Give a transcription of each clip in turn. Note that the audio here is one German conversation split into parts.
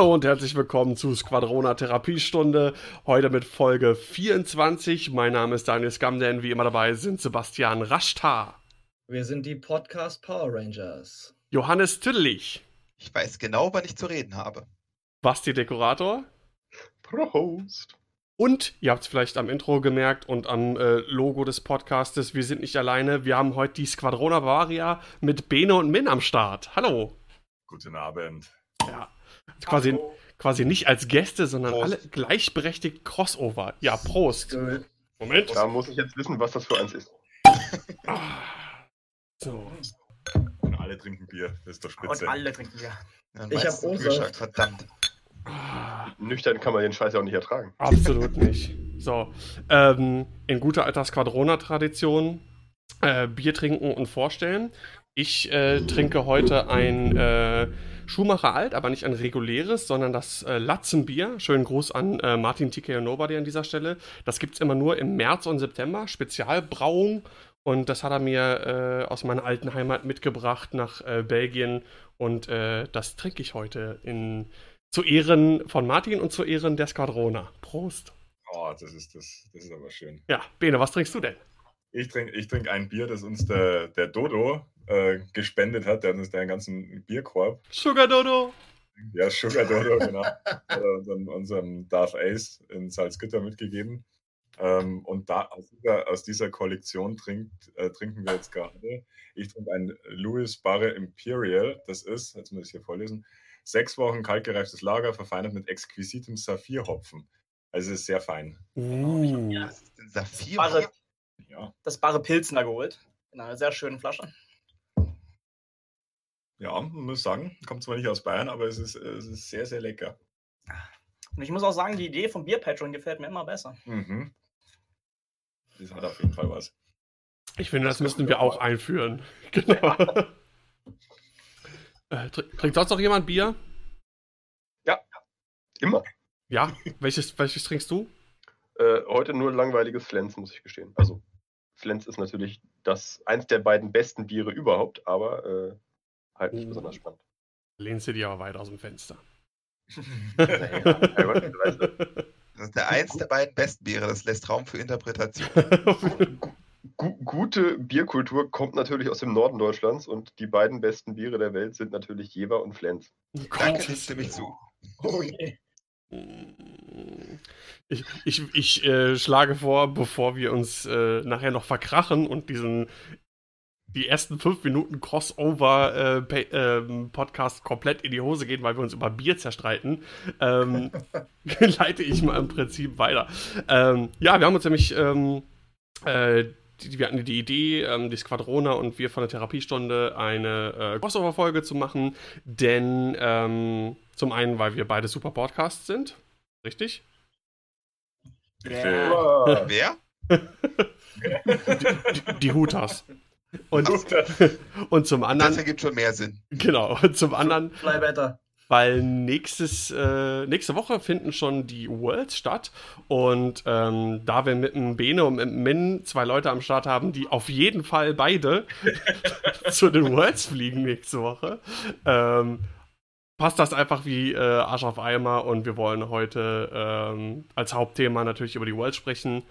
Hallo und herzlich willkommen zu Squadrona Therapiestunde. Heute mit Folge 24. Mein Name ist Daniel Scamden. Wie immer dabei sind Sebastian Raschtar. Wir sind die Podcast Power Rangers. Johannes Tüdelig. Ich weiß genau, wann ich zu reden habe. Basti Dekorator. Prost. Und ihr habt es vielleicht am Intro gemerkt und am äh, Logo des Podcastes, wir sind nicht alleine. Wir haben heute die Squadrona Bavaria mit Bene und Min am Start. Hallo. Guten Abend. Ja. Quasi, quasi nicht als Gäste, sondern Prost. alle gleichberechtigt Crossover. Ja, Prost. Moment. Da muss ich jetzt wissen, was das für eins ist. Ah. so. Und alle trinken Bier. Das ist doch spitze. Und alle trinken Bier. Ja, ich habe O-Saft. Verdammt. Ah. Nüchtern kann man den Scheiß ja auch nicht ertragen. Absolut nicht. So. Ähm, in guter alter Squadrona-Tradition äh, Bier trinken und vorstellen. Ich äh, trinke heute ein äh, Schumacher Alt, aber nicht ein reguläres, sondern das äh, Latzenbier. Schönen Gruß an äh, Martin TK und Nobody an dieser Stelle. Das gibt es immer nur im März und September, Spezialbrauung. Und das hat er mir äh, aus meiner alten Heimat mitgebracht nach äh, Belgien. Und äh, das trinke ich heute in, zu Ehren von Martin und zu Ehren der Skadrona. Prost. Oh, das ist, das, das ist aber schön. Ja, Bene, was trinkst du denn? Ich trinke ich trink ein Bier, das uns der, der Dodo äh, gespendet hat. Der hat uns da einen ganzen Bierkorb. Sugar Dodo! Ja, Sugar Dodo, genau. unseren, unserem Darth Ace in Salzgitter mitgegeben. Ähm, und da aus dieser, aus dieser Kollektion trinkt, äh, trinken wir jetzt gerade. Ich trinke ein Louis Barre Imperial. Das ist, jetzt muss ich hier vorlesen, sechs Wochen kaltgereiftes Lager, verfeinert mit exquisitem Saphirhopfen. Also es ist sehr fein. Uh. Ja, das, Saphir ja. das Barre Pilzner geholt. In einer sehr schönen Flasche. Ja, man muss sagen, kommt zwar nicht aus Bayern, aber es ist, es ist sehr, sehr lecker. Und ich muss auch sagen, die Idee vom Bierpatron gefällt mir immer besser. Mhm. Das hat auf jeden Fall was. Ich finde, das, das müssten wir auch einführen. Genau. äh, trinkt sonst noch jemand Bier? Ja, immer. Ja, welches, welches trinkst du? Äh, heute nur langweiliges Flens, muss ich gestehen. Also, Flens ist natürlich das eins der beiden besten Biere überhaupt, aber äh, halt nicht besonders spannend. Lehnst du dir aber weit aus dem Fenster. das ist der eins der beiden besten Biere, das lässt Raum für Interpretation. Gute Bierkultur kommt natürlich aus dem Norden Deutschlands und die beiden besten Biere der Welt sind natürlich Jever und Flens. Danke, dem stimme ich zu. Oh je. Ich, ich, ich äh, schlage vor, bevor wir uns äh, nachher noch verkrachen und diesen die ersten fünf Minuten Crossover-Podcast äh, äh, komplett in die Hose gehen, weil wir uns über Bier zerstreiten, ähm, leite ich mal im Prinzip weiter. Ähm, ja, wir haben uns nämlich, ähm, äh, die, wir hatten die Idee, ähm, die Squadrona und wir von der Therapiestunde eine äh, Crossover-Folge zu machen, denn ähm, zum einen, weil wir beide super Podcasts sind, richtig? Yeah. Wer? die, die, die Hutas. Und, und zum anderen. Das ergibt schon mehr Sinn. Genau. Und zum anderen. Fly better. Weil nächstes, äh, nächste Woche finden schon die Worlds statt. Und ähm, da wir mit dem Bene und mit dem Min zwei Leute am Start haben, die auf jeden Fall beide zu den Worlds fliegen nächste Woche, ähm, passt das einfach wie äh, Arsch auf Eimer. Und wir wollen heute ähm, als Hauptthema natürlich über die Worlds sprechen.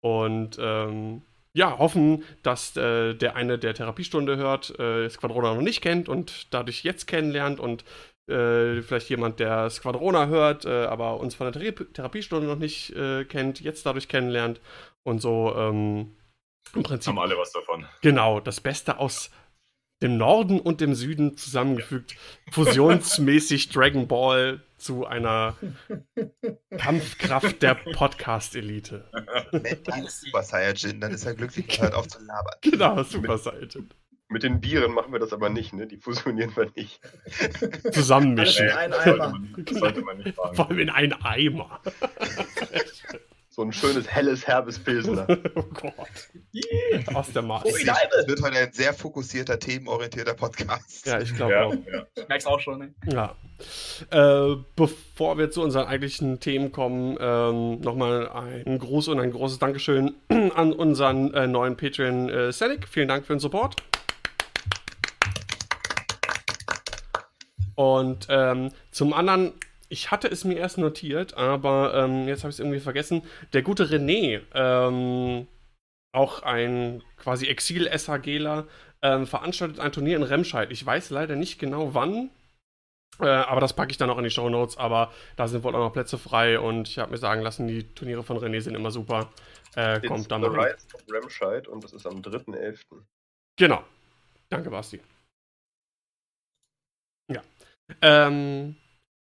Und ähm, ja, hoffen, dass äh, der eine, der Therapiestunde hört, äh, Squadrona noch nicht kennt und dadurch jetzt kennenlernt und äh, vielleicht jemand, der Squadrona hört, äh, aber uns von der Thera Therapiestunde noch nicht äh, kennt, jetzt dadurch kennenlernt und so ähm, im Prinzip. Haben alle was davon. Genau, das Beste aus dem Norden und dem Süden zusammengefügt, fusionsmäßig Dragon Ball zu einer Kampfkraft der Podcast-Elite. Mental Super Saiyajin, dann ist er glücklich hört auf zu labern. Genau, Super Saiyajin. Mit den Bieren machen wir das aber nicht, ne? Die fusionieren wir nicht. Zusammenmischen. In einen Eimer. Das sollte man nicht Vor machen. allem in einen Eimer. So ein schönes, helles, herbes Pilsener. oh Gott. Aus der Maß. Ui, Es da- wird heute ein sehr fokussierter, themenorientierter Podcast. Ja, ich glaube Ja, auch. ja. Ich merk's auch schon, ne? Ja. Äh, bevor wir zu unseren eigentlichen Themen kommen, ähm, nochmal ein Gruß und ein großes Dankeschön an unseren äh, neuen Patreon äh, Senic. Vielen Dank für den Support. Und ähm, zum anderen, ich hatte es mir erst notiert, aber ähm, jetzt habe ich es irgendwie vergessen. Der gute René, ähm, auch ein quasi Exil-SHGler, ähm, veranstaltet ein Turnier in Remscheid. Ich weiß leider nicht genau wann, äh, aber das packe ich dann auch in die Show Notes. Aber da sind wohl auch noch Plätze frei und ich habe mir sagen lassen, die Turniere von René sind immer super. Äh, It's kommt dann The. Rise of Remscheid und das ist am 3.11. Genau. Danke, Basti. Ja. Ähm,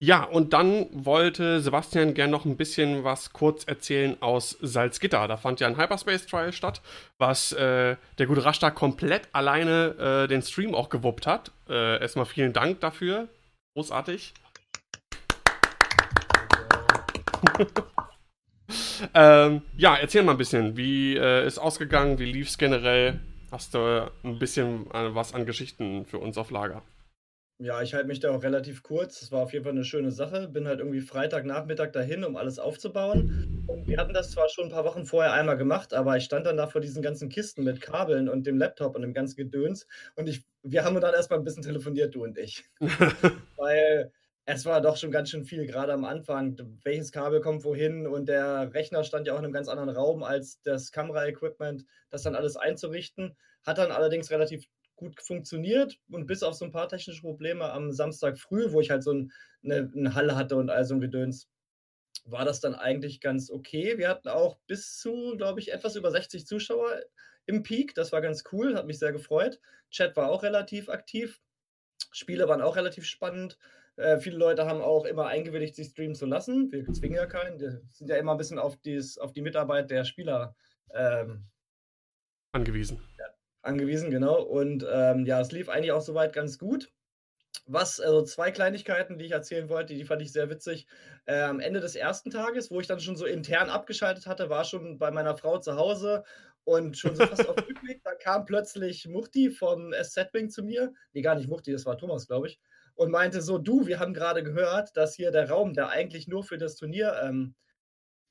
ja, und dann wollte Sebastian gern noch ein bisschen was kurz erzählen aus Salzgitter. Da fand ja ein Hyperspace Trial statt, was äh, der gute Rashta komplett alleine äh, den Stream auch gewuppt hat. Äh, erstmal vielen Dank dafür. Großartig. ähm, ja, erzähl mal ein bisschen. Wie äh, ist ausgegangen? Wie lief's generell? Hast du ein bisschen äh, was an Geschichten für uns auf Lager? Ja, ich halte mich da auch relativ kurz. Es war auf jeden Fall eine schöne Sache. Bin halt irgendwie Freitagnachmittag dahin, um alles aufzubauen. Und wir hatten das zwar schon ein paar Wochen vorher einmal gemacht, aber ich stand dann da vor diesen ganzen Kisten mit Kabeln und dem Laptop und dem ganzen Gedöns. Und ich, wir haben dann erstmal ein bisschen telefoniert, du und ich. Weil es war doch schon ganz schön viel, gerade am Anfang. Welches Kabel kommt wohin? Und der Rechner stand ja auch in einem ganz anderen Raum als das Kamera-Equipment, das dann alles einzurichten. Hat dann allerdings relativ gut funktioniert und bis auf so ein paar technische Probleme am Samstag früh, wo ich halt so ein, eine, eine Halle hatte und all so ein Gedöns, war das dann eigentlich ganz okay. Wir hatten auch bis zu, glaube ich, etwas über 60 Zuschauer im Peak. Das war ganz cool, hat mich sehr gefreut. Chat war auch relativ aktiv. Spiele waren auch relativ spannend. Äh, viele Leute haben auch immer eingewilligt, sich streamen zu lassen. Wir zwingen ja keinen. Wir sind ja immer ein bisschen auf, dies, auf die Mitarbeit der Spieler ähm, Angewiesen. Angewiesen, genau. Und ähm, ja, es lief eigentlich auch soweit ganz gut. Was, also zwei Kleinigkeiten, die ich erzählen wollte, die fand ich sehr witzig. Äh, am Ende des ersten Tages, wo ich dann schon so intern abgeschaltet hatte, war schon bei meiner Frau zu Hause und schon so fast auf dem Rückweg, da kam plötzlich Muchti vom SZ-Wing zu mir. Nee, gar nicht Muchti, das war Thomas, glaube ich. Und meinte so, du, wir haben gerade gehört, dass hier der Raum, der eigentlich nur für das Turnier ähm,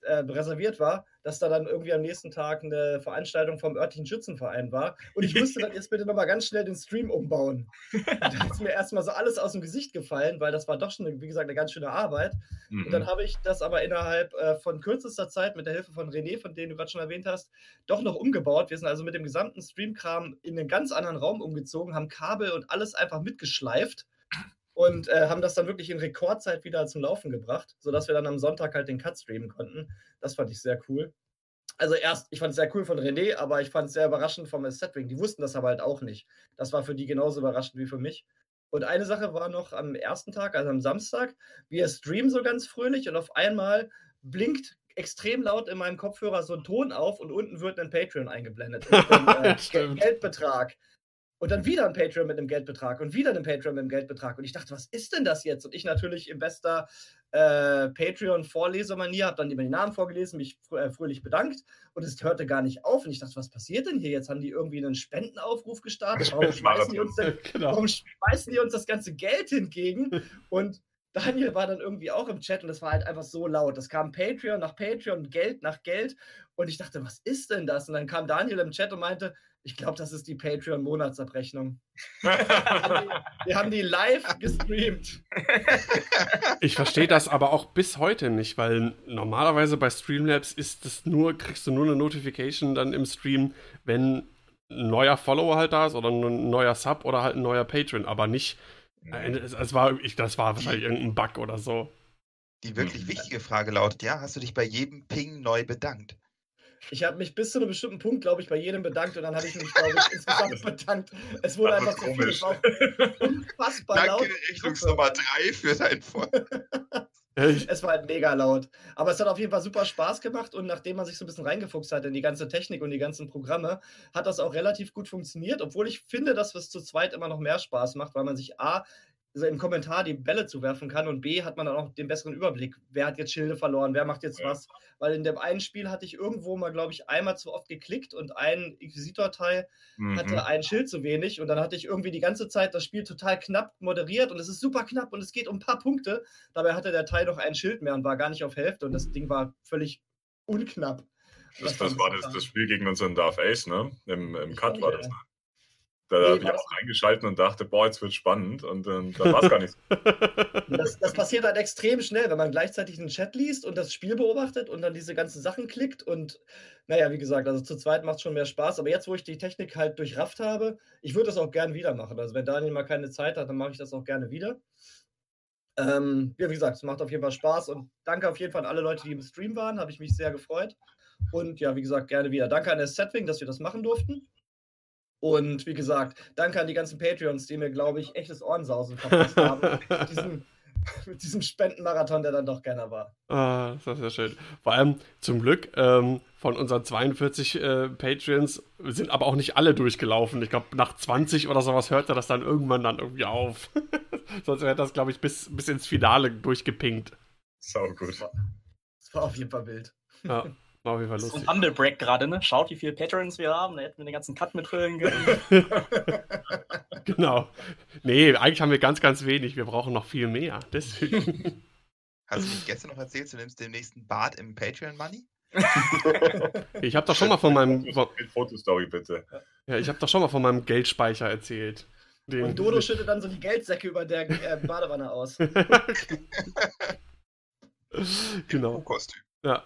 äh, reserviert war, dass da dann irgendwie am nächsten Tag eine Veranstaltung vom örtlichen Schützenverein war. Und ich musste dann jetzt bitte nochmal ganz schnell den Stream umbauen. Und da ist mir erstmal so alles aus dem Gesicht gefallen, weil das war doch schon, wie gesagt, eine ganz schöne Arbeit. Und dann Mhm. habe ich das aber innerhalb äh, von kürzester Zeit mit der Hilfe von René, von dem du gerade schon erwähnt hast, doch noch umgebaut. Wir sind also mit dem gesamten Streamkram in einen ganz anderen Raum umgezogen, haben Kabel und alles einfach mitgeschleift und äh, haben das dann wirklich in Rekordzeit wieder zum Laufen gebracht, sodass wir dann am Sonntag halt den Cut streamen konnten. Das fand ich sehr cool. Also erst, ich fand es sehr cool von René, aber ich fand es sehr überraschend vom Setwing. Die wussten das aber halt auch nicht. Das war für die genauso überraschend wie für mich. Und eine Sache war noch am ersten Tag, also am Samstag, wir streamen so ganz fröhlich und auf einmal blinkt extrem laut in meinem Kopfhörer so ein Ton auf und unten wird ein Patreon eingeblendet. einem, äh. Geldbetrag. Und dann wieder ein Patreon mit einem Geldbetrag und wieder ein Patreon mit einem Geldbetrag. Und ich dachte, was ist denn das jetzt? Und ich natürlich in bester äh, Patreon-Vorlesermanier habe dann immer die Namen vorgelesen, mich fr äh, fröhlich bedankt. Und es hörte gar nicht auf. Und ich dachte, was passiert denn hier? Jetzt haben die irgendwie einen Spendenaufruf gestartet. Warum schmeißen die uns denn genau. warum schmeißen die uns das ganze Geld entgegen? Und Daniel war dann irgendwie auch im Chat und es war halt einfach so laut. Es kam Patreon nach Patreon, Geld nach Geld. Und ich dachte, was ist denn das? Und dann kam Daniel im Chat und meinte, ich glaube, das ist die Patreon-Monatsabrechnung. Wir haben die live gestreamt. Ich verstehe das aber auch bis heute nicht, weil normalerweise bei Streamlabs ist es nur, kriegst du nur eine Notification dann im Stream, wenn ein neuer Follower halt da ist oder ein neuer Sub oder halt ein neuer Patron, aber nicht. äh, Es, es war, ich, das war wahrscheinlich irgendein Bug oder so. Die wirklich wichtige Frage lautet, ja, hast du dich bei jedem Ping neu bedankt? Ich habe mich bis zu einem bestimmten Punkt, glaube ich, bei jedem bedankt und dann habe ich mich, glaube ich, insgesamt bedankt. Es wurde einfach zu viel. Unfassbar laut. Danke, Rechnungsnummer 3 für dein ich, Es war halt mega laut. Aber es hat auf jeden Fall super Spaß gemacht und nachdem man sich so ein bisschen reingefuchst hat in die ganze Technik und die ganzen Programme, hat das auch relativ gut funktioniert, obwohl ich finde, dass es zu zweit immer noch mehr Spaß macht, weil man sich A, im Kommentar die Bälle zuwerfen kann und B, hat man dann auch den besseren Überblick. Wer hat jetzt Schilde verloren, wer macht jetzt Ja. was? Weil in dem einen Spiel hatte ich irgendwo mal, glaube ich, einmal zu oft geklickt und ein Inquisitor-Teil hatte Mhm. ein Schild zu wenig und dann hatte ich irgendwie die ganze Zeit das Spiel total knapp moderiert und es ist super knapp und es geht um ein paar Punkte. Dabei hatte der Teil noch ein Schild mehr und war gar nicht auf Hälfte und das Ding war völlig unknapp. Das, Das war das, das Spiel gegen unseren Darth Ace, ne? Im, im Cut war das. Ne? Da Nee, habe ich auch reingeschalten und dachte, boah, jetzt wird spannend. Und dann, dann war es gar nicht so. Das, das passiert halt extrem schnell, wenn man gleichzeitig den Chat liest und das Spiel beobachtet und dann diese ganzen Sachen klickt. Und naja, wie gesagt, also zu zweit macht es schon mehr Spaß. Aber jetzt, wo ich die Technik halt durchrafft habe, ich würde das auch gern wieder machen. Also wenn Daniel mal keine Zeit hat, dann mache ich das auch gerne wieder. Ähm, ja, wie gesagt, es macht auf jeden Fall Spaß und danke auf jeden Fall an alle Leute, die im Stream waren, habe ich mich sehr gefreut. Und ja, wie gesagt, gerne wieder. Danke an das Setwing, dass wir das machen durften. Und wie gesagt, danke an die ganzen Patreons, die mir, glaube ich, echtes Ohrensausen verpasst haben. mit, diesem, mit diesem Spendenmarathon, der dann doch gerne war. Ah, das ist ja schön. Vor allem zum Glück ähm, von unseren 42 äh, Patreons sind aber auch nicht alle durchgelaufen. Ich glaube, nach 20 oder sowas hörte das dann irgendwann dann irgendwie auf. Sonst wäre das, glaube ich, bis, bis ins Finale durchgepinkt. Sau gut. Das war auf jeden Fall wild. Ja, war auf jeden Fall So lustig. ein Humble Break gerade, ne? Schaut, wie viele Patrons wir haben. Da hätten wir den ganzen Cut mitfüllen können. Genau. Nee, eigentlich haben wir ganz, ganz wenig. Wir brauchen noch viel mehr. Deswegen. Hast du nicht gestern noch erzählt, du nimmst den nächsten Bart im Patreon Money? Ich habe doch schon mal von meinem, Fotostory bitte. ja, ich habe doch schon mal von meinem Geldspeicher erzählt. Den, Und Dodo schüttet dann so die Geldsäcke über der äh, Badewanne aus. genau. Kostüm. Ja.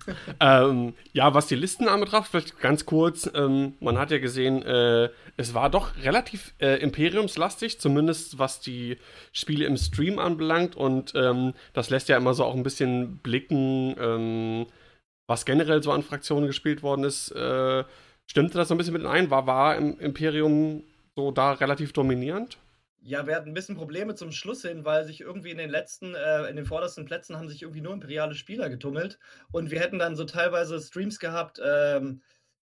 ähm, ja, was die Listen anbetrifft, vielleicht ganz kurz, ähm, man hat ja gesehen, äh, es war doch relativ äh, imperiumslastig, zumindest was die Spiele im Stream anbelangt und ähm, das lässt ja immer so auch ein bisschen blicken, ähm, was generell so an Fraktionen gespielt worden ist. Äh, stimmte das so ein bisschen mit ein? War, war im Imperium so da relativ dominierend? Ja, wir hatten ein bisschen Probleme zum Schluss hin, weil sich irgendwie in den letzten, äh, in den vordersten Plätzen haben sich irgendwie nur imperiale Spieler getummelt. Und wir hätten dann so teilweise Streams gehabt, ähm,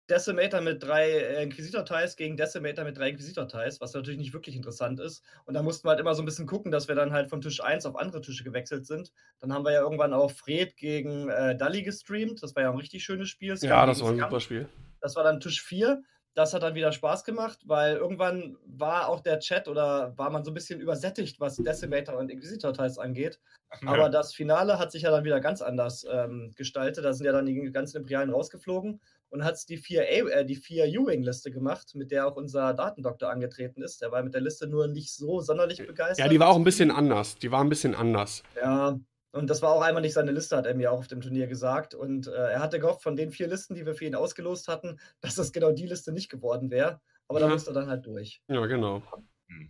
Decimator mit drei äh, Inquisitor-Ties gegen Decimator mit drei Inquisitor-Ties, was natürlich nicht wirklich interessant ist. Und da mussten wir halt immer so ein bisschen gucken, dass wir dann halt von Tisch 1 auf andere Tische gewechselt sind. Dann haben wir ja irgendwann auch Fred gegen äh, Dali gestreamt. Das war ja ein richtig schönes Spiel. Ja, Scum das war ein super Spiel. Das war dann Tisch 4. Das hat dann wieder Spaß gemacht, weil irgendwann war auch der Chat oder war man so ein bisschen übersättigt, was Decimator und Inquisitor-Teils angeht. Aber das Finale hat sich ja dann wieder ganz anders ähm, gestaltet. Da sind ja dann die ganzen Imperialen rausgeflogen und hat die 4 äh, die vier Ewing-Liste gemacht, mit der auch unser Datendoktor angetreten ist. Der war mit der Liste nur nicht so sonderlich begeistert. Ja, die war auch ein bisschen anders. Die war ein bisschen anders. Ja, und das war auch einmal nicht seine Liste, hat er mir auch auf dem Turnier gesagt. Und äh, er hatte gehofft, von den vier Listen, die wir für ihn ausgelost hatten, dass das genau die Liste nicht geworden wäre. Aber da Ja. musste er dann halt durch. Ja, genau.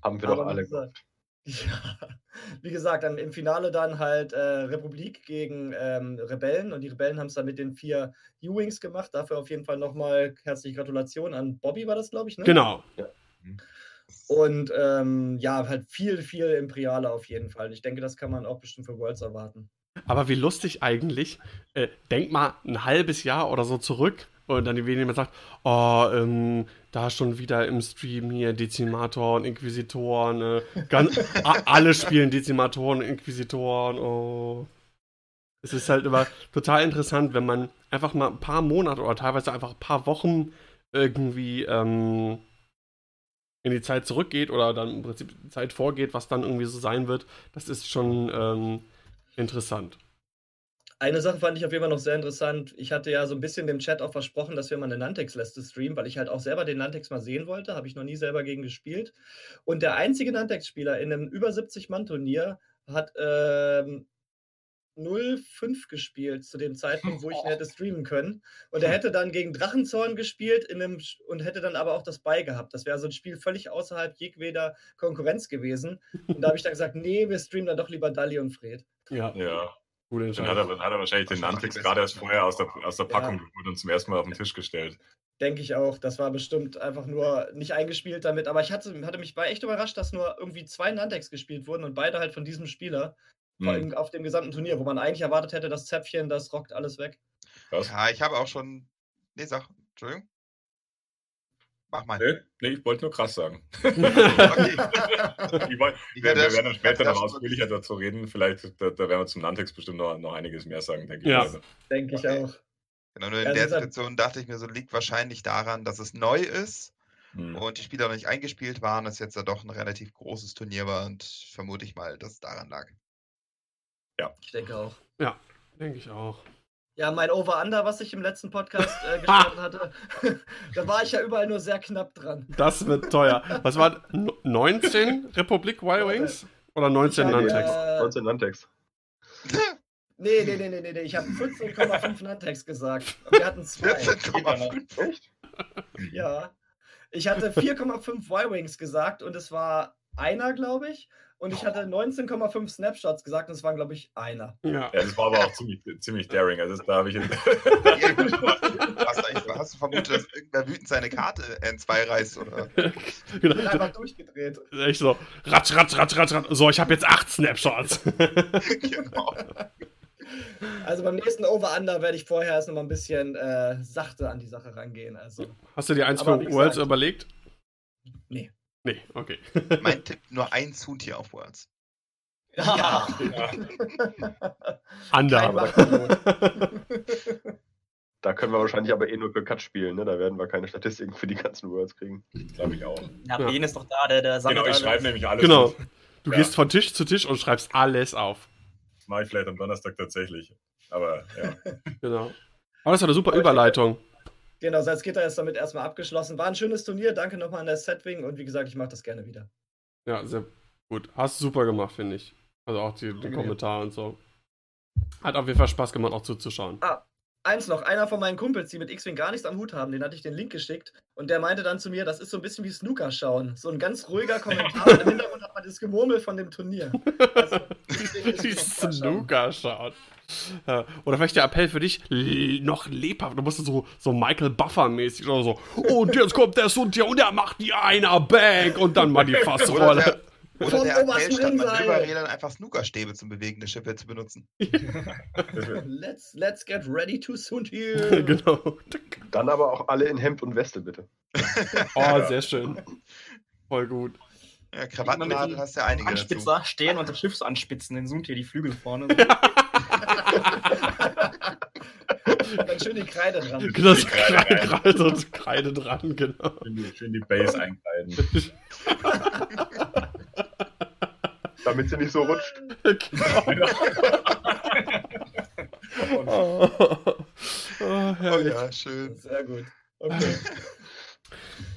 Haben wir doch Aber wie alle. gesagt, ja, wie gesagt, dann im Finale dann halt äh, Republik gegen ähm, Rebellen und die Rebellen haben es dann mit den vier U-Wings gemacht. Dafür auf jeden Fall nochmal herzliche Gratulation an Bobby, war das, glaube ich, ne? Genau. Und ähm, ja, halt viel, viel Imperiale auf jeden Fall. Ich denke, das kann man auch bestimmt für Worlds erwarten. Aber wie lustig eigentlich. Äh, denk mal ein halbes Jahr oder so zurück und dann wenn jemand sagt, oh, ähm, da schon wieder im Stream hier Dezimatoren, Inquisitoren, äh, ganz, a, alle spielen Dezimatoren, Inquisitoren, oh. Es ist halt immer total interessant, wenn man einfach mal ein paar Monate oder teilweise einfach ein paar Wochen irgendwie ähm, in die Zeit zurückgeht oder dann im Prinzip die Zeit vorgeht, was dann irgendwie so sein wird. Das ist schon ähm, interessant. Eine Sache fand ich auf jeden Fall noch sehr interessant. Ich hatte ja so ein bisschen dem Chat auch versprochen, dass wir mal eine Nantex-Liste streamen, weil ich halt auch selber den Nantex mal sehen wollte. Habe ich noch nie selber gegen gespielt. Und der einzige Nantex-Spieler in einem über 70-Mann-Turnier hat ähm, 0-5 gespielt zu dem Zeitpunkt, wo ich ihn hätte streamen können. Und er hätte dann gegen Drachenzorn gespielt in einem, und hätte dann aber auch das bei gehabt. Das wäre so ein Spiel völlig außerhalb jedweder Konkurrenz gewesen. Und da habe ich dann gesagt, nee, wir streamen dann doch lieber Dali und Fred. Ja. Ja. Gute Dann hat er, dann hat er wahrscheinlich den die gerade erst vorher aus der, aus der Packung Ja. geholt und zum ersten Mal auf den Tisch gestellt. Denke ich auch. Das war bestimmt einfach nur nicht eingespielt damit. Aber ich hatte, hatte mich war echt überrascht, dass nur irgendwie zwei Nantex gespielt wurden und beide halt von diesem Spieler. Vor Hm, allem auf dem gesamten Turnier, wo man eigentlich erwartet hätte, das Zäpfchen, das rockt alles weg. krass. Ja, ich habe auch schon. Nee, sag. Entschuldigung. Mach mal. Nee, nee, ich wollte nur krass sagen. Okay. Ich wollt, Ich wir, wir werden dann später noch schon- ausführlicher dazu reden. Vielleicht, da, da werden wir zum Nantex bestimmt noch, noch einiges mehr sagen, denke Ja. ich. Also, Denke ich Okay. auch. Genau, nur in Ja, der Situation dachte ich mir so, liegt wahrscheinlich daran, dass es neu ist hm. und die Spieler noch nicht eingespielt waren, es jetzt ja doch ein relativ großes Turnier war und vermute ich mal, dass es daran lag. Ich denke auch. Denke ich auch. Ja, mein Over-Under, was ich im letzten Podcast äh, gestartet hatte, da war ich ja überall nur sehr knapp dran. Das wird teuer. Was war 19 Republik Y-Wings? Oder 19 Ich hab, Nantex? äh, 19 Nantex. Nee, nee, nee, nee, nee. Ich habe 14,5 Nantex gesagt. Wir hatten zwei. 14,5. Echt? Ja. Ich hatte 4,5 Y-Wings gesagt und es war einer, glaube ich. Und ich hatte 19,5 Snapshots gesagt und es waren, glaube ich, einer. Ja. Ja, das war aber auch ziemlich, ziemlich daring. Also das, da habe ich jetzt, Hast hast du vermutet, dass irgendwer wütend seine Karte N2 reißt? Oder? Ich bin Genau. einfach durchgedreht. Echt so. Ratsch, ratsch, ratsch, ratsch, ratsch. So, ich habe jetzt acht Snapshots. genau. Also beim nächsten Over-Under werde ich vorher erst noch mal ein bisschen äh, sachte an die Sache rangehen. Also, Hast du dir eins Aber für Worlds überlegt? nee. Nee, okay. Mein Tipp: nur ein Zoontier auf Worlds. Ja. Under. Machtnot. Da können wir wahrscheinlich aber eh nur für Cut spielen, ne? Da werden wir keine Statistiken für die ganzen Worlds kriegen. glaube ich auch. Ja, Ja. Ben ist doch da, der, der sammelt Genau, ich alles. schreibe nämlich alles. Genau. auf. Du Ja. gehst von Tisch zu Tisch und schreibst alles auf. Das mache ich vielleicht am Donnerstag tatsächlich. Aber ja. Genau. Aber das war eine super Überleitung. Genau, Salzgitter ist damit erstmal abgeschlossen. War ein schönes Turnier. Danke nochmal an der Setwing und wie gesagt, ich mache das gerne wieder. Ja, sehr gut. Hast super gemacht, finde ich. Also auch die, die. Kommentare und so. Hat auf jeden Fall Spaß gemacht, auch zuzuschauen. Eins noch, einer von meinen Kumpels, die mit X-Wing gar nichts am Hut haben, den hatte ich den Link geschickt und der meinte dann zu mir, das ist so ein bisschen wie Snooker schauen. So ein ganz ruhiger Kommentar und im Hintergrund hat man das Gemurmel von dem Turnier. Also, es Snooker schauen. Oder vielleicht der Appell für dich, noch lebhaft. Du musst so, so Michael Buffer-mäßig oder so. Und jetzt kommt der Sund und er macht die einer Bank und dann mal die Oder Fassrolle. der, oder Vom der Appell, statt. Manöverrädern einfach Snookerstäbe zum Bewegen der Schiffe zu benutzen. Let's, let's get ready to soon here. genau. Dann aber auch alle in Hemd und Weste, bitte. Oh, sehr schön. Voll gut. Ja, Krawattennadel hast du ja einige dazu. Anspitzer stehen und das Schiff so anspitzen, den hier die Flügel vorne. Dann schön die Kreide dran. Genau, Die so Kreide Kreide, Kreide, und Kreide dran, genau. Schön die, schön die Base einkleiden. Damit sie nicht so rutscht. genau. Oh, oh, Oh ja, schön. Sehr gut. Okay.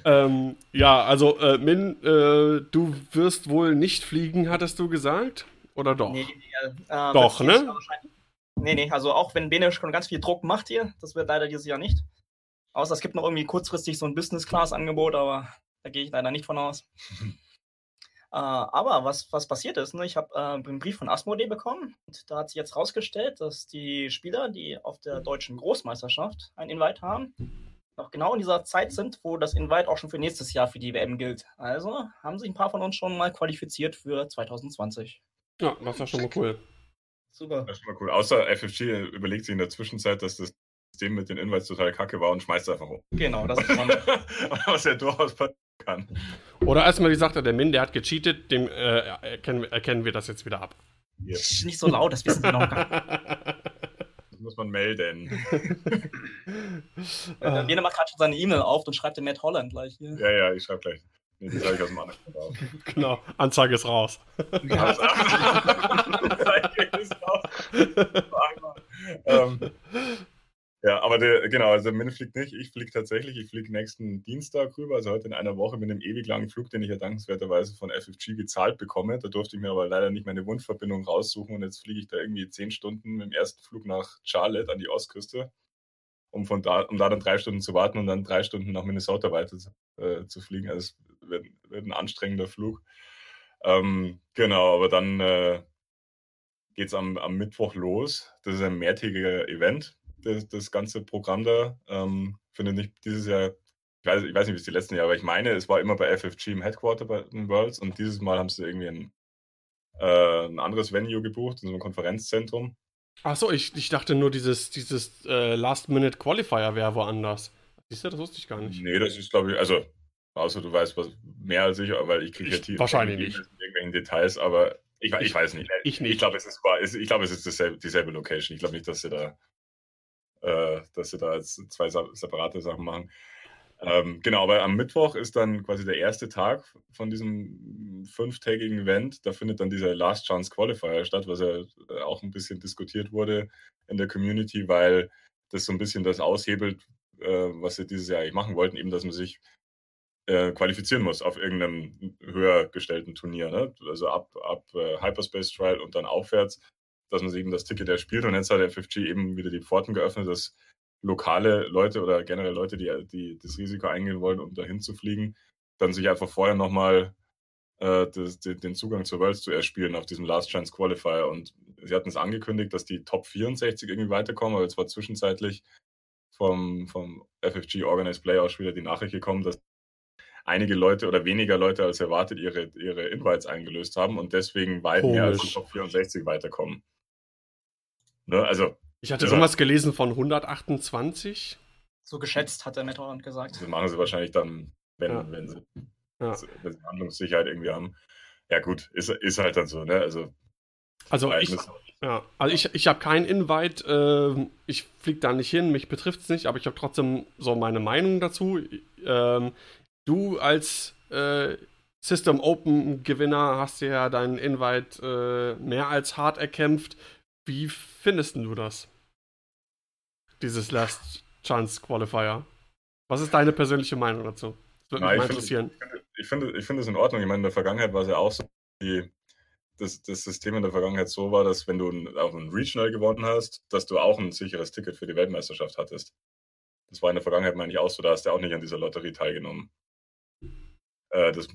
Ähm, ja, also äh, Min, äh, du wirst wohl nicht fliegen, hattest du gesagt? Oder doch? Nee, nee, äh, Doch, das ne? wahrscheinlich- Nee, nee, also auch wenn Bene schon ganz viel Druck macht hier, das wird leider dieses Jahr nicht. Außer es gibt noch irgendwie kurzfristig so ein Business-Class-Angebot, aber da gehe ich leider nicht von aus. äh, aber was, was passiert ist, ne? ich habe äh, einen Brief von Asmodee bekommen und da hat sich jetzt rausgestellt, dass die Spieler, die auf der deutschen Großmeisterschaft ein Invite haben, noch genau in dieser Zeit sind, wo das Invite auch schon für nächstes Jahr für die WM gilt. Also haben sich ein paar von uns schon mal qualifiziert für 2020. Ja, das war schon mal cool. Super. Das ist schon mal cool. Außer FFG überlegt sich in der Zwischenzeit, dass das System mit den Invites total kacke war und schmeißt einfach um. Genau, das ist schon Was ja durchaus passieren kann. Oder als man gesagt hat, der Min, der hat gecheatet, dem äh, erkennen, erkennen wir das jetzt wieder ab. Yes. nicht so laut, das wissen die noch gar nicht. Das muss man melden. Ah, Bene macht gerade schon seine E-Mail auf und schreibt den Matt Holland gleich hier. Ja, ja, ich schreibe gleich. Nee, das habe ich aus dem anderen Grund auf. genau, Anzeige ist raus. ähm, ja, aber der, genau, also Min fliegt nicht, ich fliege tatsächlich, ich fliege nächsten Dienstag rüber, also heute in einer Woche mit einem ewig langen Flug, den ich ja dankenswerterweise von FFG gezahlt bekomme. Da durfte ich mir aber leider nicht meine Wundverbindung raussuchen und jetzt fliege ich da irgendwie zehn Stunden mit dem ersten Flug nach Charlotte an die Ostküste, um von da, um da dann drei Stunden zu warten und dann drei Stunden nach Minnesota weiter zu, äh, zu fliegen. Also wird, wird ein anstrengender Flug. Ähm, genau, aber dann äh, geht es am, am Mittwoch los. Das ist ein mehrtägiger Event, das, das ganze Programm da. Ähm, findet nicht dieses Jahr, ich weiß, ich weiß nicht, wie es die letzten Jahre, aber ich meine, es war immer bei FFG im Headquarter bei den Worlds und dieses Mal haben sie irgendwie ein, äh, ein anderes Venue gebucht, in so einem Konferenzzentrum. Achso, ich, ich dachte nur, dieses, dieses äh, Last-Minute-Qualifier wäre woanders. Siehst du, das wusste ich gar nicht. Nee, das ist, glaube ich, also, außer du weißt was mehr als ich, weil ich kriege ja die wahrscheinlich nicht. irgendwelchen Details, aber ich, ich, Ich- weiß nicht. ich nicht. Ich glaube, es ist, ich glaube, es ist dasselbe, dieselbe Location. Ich glaube nicht, dass sie da, äh, dass sie da jetzt zwei separate Sachen machen. Ähm, genau, aber am Mittwoch ist dann quasi der erste Tag von diesem fünftägigen Event. Da findet dann dieser Last Chance Qualifier statt, was ja äh, auch ein bisschen diskutiert wurde in der Community, weil das so ein bisschen das aushebelt, äh, was sie dieses Jahr eigentlich machen wollten, eben, dass man sich äh, qualifizieren muss auf irgendeinem höher gestellten Turnier. Ne? Also ab, ab äh, Hyperspace Trial und dann aufwärts, dass man sich eben das Ticket erspielt. Und jetzt hat der FFG eben wieder die Pforten geöffnet, dass lokale Leute oder generell Leute, die, die das Risiko eingehen wollen, um dahin zu fliegen, dann sich einfach vorher nochmal äh, das, den den Zugang zur Worlds zu erspielen auf diesem Last Chance Qualifier. Und sie hatten es angekündigt, dass die Top 64 irgendwie weiterkommen, aber jetzt war zwischenzeitlich vom, vom FFG Organized Play auch schon wieder die Nachricht gekommen, dass einige Leute oder weniger Leute als erwartet ihre, ihre Invites eingelöst haben und deswegen weit mehr als die Komisch. Top 64 weiterkommen. Ne? Also, Ich hatte Ja. irgendwas gelesen von 128. So geschätzt, hat der Meteorant gesagt. das machen sie wahrscheinlich dann, wenn, Ja. wenn, sie, Ja. wenn sie Handlungssicherheit irgendwie haben. Ja, gut, ist, ist halt dann so, ne? Also, Also ich, ja, also ich, ich habe keinen Invite, ähm, ich fliege da nicht hin, mich betrifft es nicht, aber ich habe trotzdem so meine Meinung dazu. Ähm, du als äh, System Open Gewinner hast dir ja deinen Invite äh, mehr als hart erkämpft. Wie findest du das? Dieses Last Chance Qualifier. Was ist deine persönliche Meinung dazu? Das würde Na, mich ich mal interessieren. ich finde ich finde es in Ordnung. Ich meine, in der Vergangenheit war es ja auch so, die, das, das System in der Vergangenheit so war, dass wenn du auf ein Regional gewonnen hast, dass du auch ein sicheres Ticket für die Weltmeisterschaft hattest. Das war in der Vergangenheit, meine ich, auch so, da hast du auch nicht an dieser Lotterie teilgenommen. Äh, das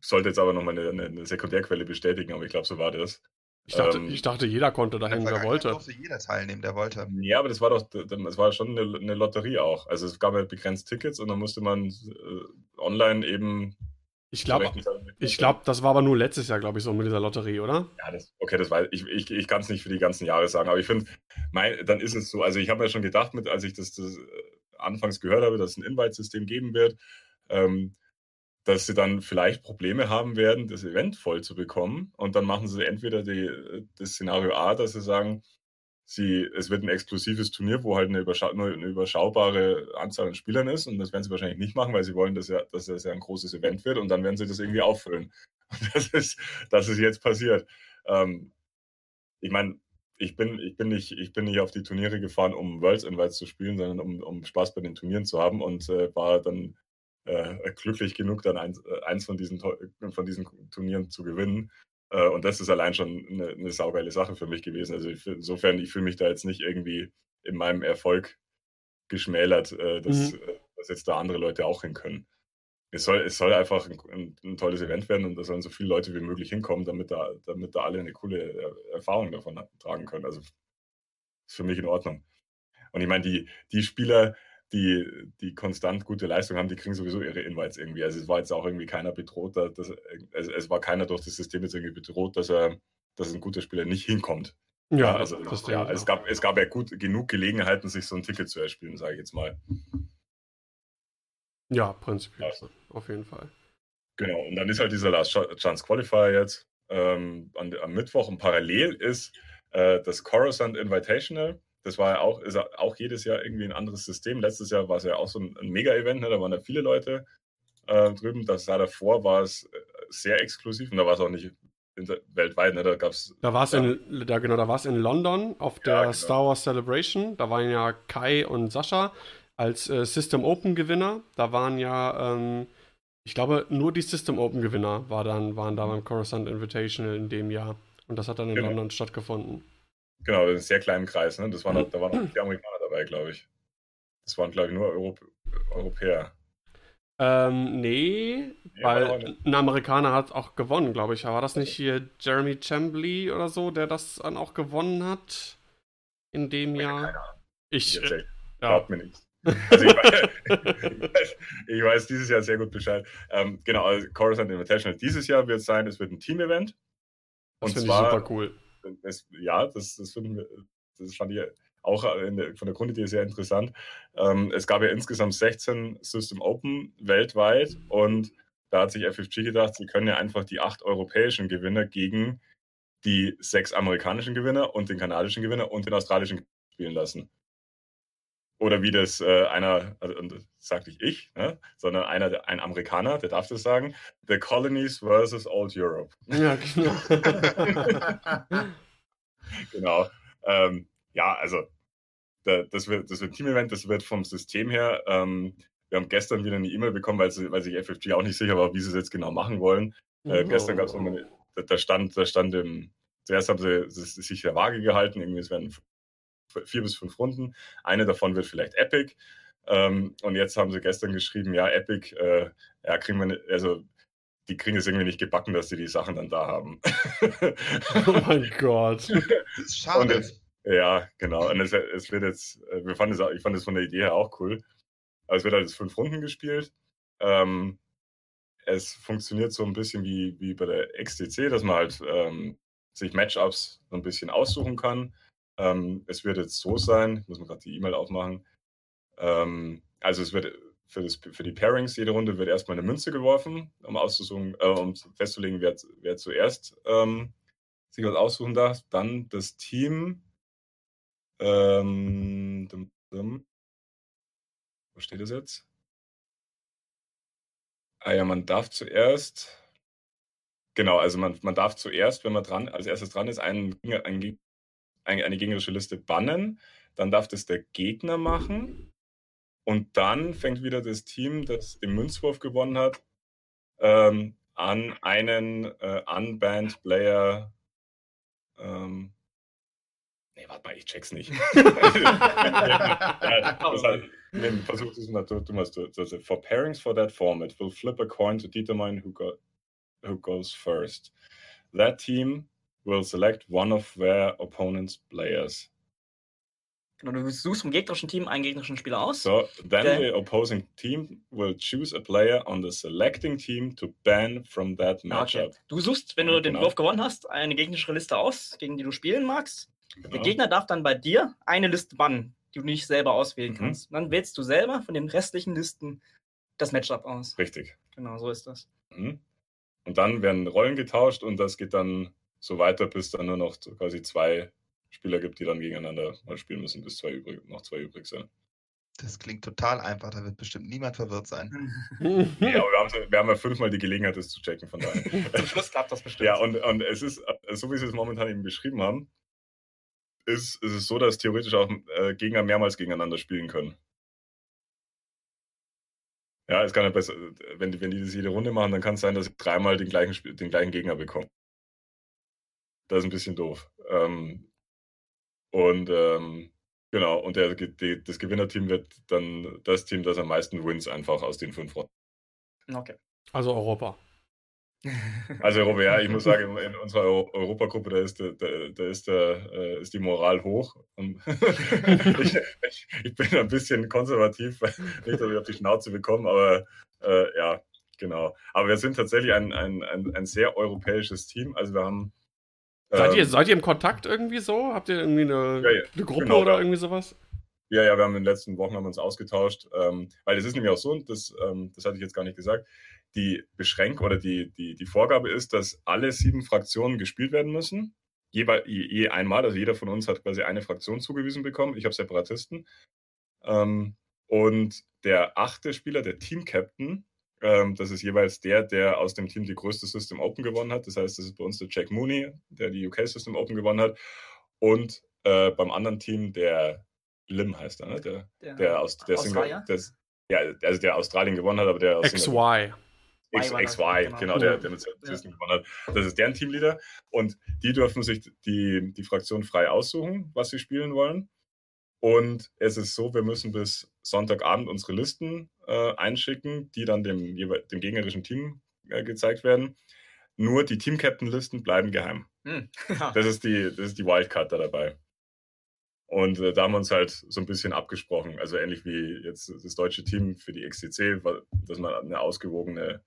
sollte jetzt aber nochmal eine, eine, eine Sekundärquelle bestätigen, aber ich glaube, so war das. Ich dachte, ähm, ich dachte, jeder konnte dahin, wer wollte. durfte jeder teilnehmen, der wollte. Ja, aber das war doch, das war schon eine, eine Lotterie auch. Also es gab halt begrenzt Tickets und dann musste man äh, online eben. Ich glaube. Ich glaube, das war aber nur letztes Jahr, glaube ich, so mit dieser Lotterie, oder? Ja, das, okay, das weiß ich. Ich, ich kann es nicht für die ganzen Jahre sagen, aber ich finde, dann ist es so. Also, ich habe mir schon gedacht, mit, als ich das, das äh, anfangs gehört habe, dass es ein Invite-System geben wird, ähm, dass sie dann vielleicht Probleme haben werden, das Event voll zu bekommen. Und dann machen sie entweder die, das Szenario A, dass sie sagen, sie, es wird ein exklusives Turnier, wo halt eine, überschau nur eine überschaubare Anzahl an Spielern ist. Und das werden sie wahrscheinlich nicht machen, weil sie wollen, dass, ja, dass das ja ein großes Event wird. Und dann werden sie das irgendwie auffüllen. Und das ist, das ist jetzt passiert. Ähm, ich meine, ich bin, ich, bin nicht, ich bin nicht auf die Turniere gefahren, um Worlds Invites zu spielen, sondern um, um Spaß bei den Turnieren zu haben und äh, war dann äh, glücklich genug, dann eins, äh, eins von, diesen, von diesen Turnieren zu gewinnen. Äh, und das ist allein schon eine, eine saugeile Sache für mich gewesen. Also ich, insofern, ich fühle mich da jetzt nicht irgendwie in meinem Erfolg geschmälert, äh, dass, Mhm. äh, dass jetzt da andere Leute auch hin können. Es soll, es soll einfach ein, ein, ein tolles Event werden und da sollen so viele Leute wie möglich hinkommen, damit da, damit da alle eine coole Er- Erfahrung davon tragen können. Also ist für mich in Ordnung. Und ich meine, die, die Spieler, die, die konstant gute Leistung haben, die kriegen sowieso ihre Invites irgendwie. Also es war jetzt auch irgendwie keiner bedroht, da- dass, es, es war keiner durch das System jetzt irgendwie bedroht, dass er, dass ein guter Spieler nicht hinkommt. Ja, also das ja, es gab, es gab ja gut genug Gelegenheiten, sich so ein Ticket zu erspielen, sage ich jetzt mal. Ja, prinzipiell. Auf jeden Fall. Genau, und dann ist halt dieser Last Ch- Chance Qualifier jetzt ähm, an, am Mittwoch und parallel ist äh, das Coruscant Invitational. Das war ja auch, ist ja auch jedes Jahr irgendwie ein anderes System. Letztes Jahr war es ja auch so ein, ein Mega-Event, ne? da waren ja viele Leute äh, drüben. Das Jahr davor war es äh, sehr exklusiv und da war es auch nicht weltweit. Ne? Da gab es Da war es in, da, genau, da war es in London auf der Ja, genau. Star Wars Celebration. Da waren ja Kai und Sascha als äh, System Open Gewinner. Da waren ja, ähm, ich glaube, nur die System Open Gewinner war dann, waren da beim Coruscant Invitational in dem Jahr. Und das hat dann in Genau. London stattgefunden. Genau, in einem sehr kleinen Kreis. Ne? Das waren, noch- da waren auch die Amerikaner dabei, glaube ich. Das waren, glaube ich, nur Europ Europäer. Ähm, nee, Nee, weil ein Amerikaner hat auch gewonnen, glaube ich. War das nicht hier Jeremy Chambly oder so, der das dann auch gewonnen hat? In dem Jahr? Ich, Ich äh, ja. Mir nichts. Also ich, weiß, ich, weiß, ich dieses Jahr sehr gut Bescheid. Ähm, genau, also Coruscant Invitational dieses Jahr wird sein, es wird ein Team-Event. Das finde ich super cool. Es, ja, das, das, wir, das fand ich auch der, von der Grundidee sehr interessant. Ähm, es gab ja insgesamt 16 System Open weltweit und da hat sich FFG gedacht, sie können ja einfach die acht europäischen Gewinner gegen die sechs amerikanischen Gewinner und den kanadischen Gewinner und den australischen spielen lassen. Oder wie das äh, einer, also, und das sagte ich ich, ne? sondern einer, ein Amerikaner, der darf das sagen, The Colonies versus Old Europe. Ja, genau. Genau. Ähm, ja, also da, das wird, das wird ein Team-Event, das wird vom System her. Ähm, wir haben gestern wieder eine E-Mail bekommen, weil, sie, weil sich FFG auch nicht sicher war, wie sie es jetzt genau machen wollen. Äh, Gestern gab es da, da stand, da stand im, zuerst haben sie, sie sich der Waage gehalten, irgendwie es werden vier bis fünf Runden. Eine davon wird vielleicht Epic. Ähm, und jetzt haben sie gestern geschrieben, ja, Epic, äh, ja, kriegen wir, ne- also die kriegen es irgendwie nicht gebacken, dass sie die Sachen dann da haben. Oh mein Gott. Das ist schade. Und jetzt, ja, genau. Und es, es wird jetzt, äh, wir fanden es, ich fand es von der Idee her auch cool. Aber es wird halt jetzt fünf Runden gespielt. Ähm, es funktioniert so ein bisschen wie, wie bei der XTC, dass man halt ähm, sich Matchups so ein bisschen aussuchen kann. Ähm, es wird jetzt so sein, ich muss mir gerade die E-Mail aufmachen. Ähm, also es wird für, das, für die Pairings jede Runde wird erstmal eine Münze geworfen, um auszusuchen, äh, um festzulegen, wer, wer zuerst ähm, sich was aussuchen darf. Dann das Team. Ähm, dum, dum. Wo steht das jetzt? Ah ja, man darf zuerst. Genau, also man, man darf zuerst, wenn man dran, als erstes dran ist, einen, einen, eine, eine gegnerische Liste bannen. Dann darf das der Gegner machen. Und dann fängt wieder das Team, das den Münzwurf gewonnen hat, ähm, an einen äh, Unbanned Player. Ähm, nee, warte mal, ich check's nicht. das versuch das mal, du, machst du, also For pairings for that format, will flip a coin to determine who, go, who goes first. That team will select one of their opponent's players. Genau, du suchst vom gegnerischen Team einen gegnerischen Spieler aus. So then Okay. the opposing team will choose a player on the selecting team to ban from that Ah, okay. matchup. Du suchst, wenn du den Genau. Wurf gewonnen hast, eine gegnerische Liste aus, gegen die du spielen magst. Der Genau. Gegner darf dann bei dir eine Liste bannen, die du nicht selber auswählen Mhm. kannst. Und dann wählst du selber von den restlichen Listen das Matchup aus. Richtig. Genau, so ist das. Mhm. Und dann werden Rollen getauscht und das geht dann so weiter, bis dann nur noch quasi zwei Spieler gibt, die dann gegeneinander mal spielen müssen, bis zwei übrig, noch zwei übrig sind. Das klingt total einfach, da wird bestimmt niemand verwirrt sein. Ja, aber wir haben, wir haben ja fünfmal die Gelegenheit, das zu checken, von daher. Zum Schluss klappt das bestimmt. Ja, und, und es ist, äh, so wie sie es momentan eben beschrieben haben, ist, ist es so, dass theoretisch auch äh, Gegner mehrmals gegeneinander spielen können. Ja, es kann ja besser, wenn die, wenn die das jede Runde machen, dann kann es sein, dass sie dreimal den gleichen, den gleichen Gegner bekommen. Das ist ein bisschen doof. Ähm, und ähm, genau, und der, die, das Gewinnerteam wird dann das Team, das am meisten Wins einfach aus den fünf Runden. Okay. Also Europa. Also Robert, ja, ich muss sagen, in unserer Eu- Europagruppe, da ist, der, da, da ist, der, äh, ist die Moral hoch. Und ich, ich, ich bin ein bisschen konservativ, nicht, dass ich auf die Schnauze bekomme, aber äh, ja, genau. Aber wir sind tatsächlich ein, ein, ein, ein sehr europäisches Team. Also wir haben. Seid, ihr, ähm, seid ihr im Kontakt irgendwie so? Habt ihr irgendwie eine, Ja, ja, eine Gruppe genau, oder irgendwie sowas? Ja, ja, wir haben in den letzten Wochen haben uns ausgetauscht, ähm, weil es ist nämlich auch so, und das, ähm, das hatte ich jetzt gar nicht gesagt, die Beschränkung oder die, die, die Vorgabe ist, dass alle sieben Fraktionen gespielt werden müssen. Jeweil, je, je einmal, also jeder von uns hat quasi eine Fraktion zugewiesen bekommen. Ich habe Separatisten. Ähm, und der achte Spieler, der Team-Captain, ähm, das ist jeweils der, der aus dem Team die größte System Open gewonnen hat. Das heißt, das ist bei uns der Jack Mooney, der die UK System Open gewonnen hat. Und äh, beim anderen Team der Lim heißt er, ne? Der, der aus der Australier? Single, das, ja, also der Australien gewonnen hat, aber der aus XY. X, XY, genau. genau, der, der mit System gewonnen hat. Das ist deren Teamleader. Und die dürfen sich die, die Fraktion frei aussuchen, was sie spielen wollen. Und es ist so, wir müssen bis Sonntagabend unsere Listen äh, einschicken, die dann dem, dem gegnerischen Team äh, gezeigt werden. Nur die Team-Captain-Listen bleiben geheim. Hm. Das ist die, das ist die Wildcard da dabei. Und äh, da haben wir uns halt so ein bisschen abgesprochen. Also ähnlich wie jetzt das deutsche Team für die XCC, dass man eine ausgewogene,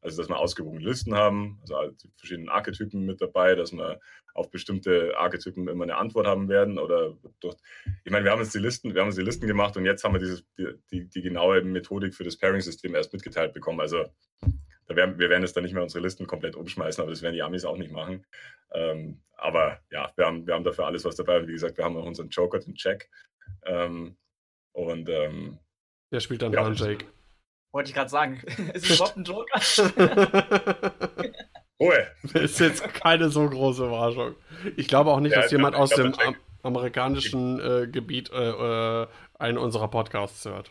also dass wir ausgewogene Listen haben, also halt die verschiedenen Archetypen mit dabei, dass wir auf bestimmte Archetypen immer eine Antwort haben werden. Oder durch, ich meine, wir haben uns die Listen, wir haben uns die Listen gemacht und jetzt haben wir dieses, die, die, die genaue Methodik für das Pairing-System erst mitgeteilt bekommen. Also da werden, wir werden jetzt dann nicht mehr unsere Listen komplett umschmeißen, aber das werden die Amis auch nicht machen. Ähm, aber ja, wir haben, wir haben dafür alles was dabei. Und wie gesagt, wir haben auch unseren Joker, den Check. Ähm, und ähm, Der spielt dann Ja, Jake. Wollte ich gerade sagen. ist es überhaupt ein Joker? Ruhe! ist jetzt keine so große Überraschung. Ich glaube auch nicht, Ja, dass jemand glaub- aus glaub, dem am amerikanischen äh, Gebiet äh, äh, einen unserer Podcasts hört.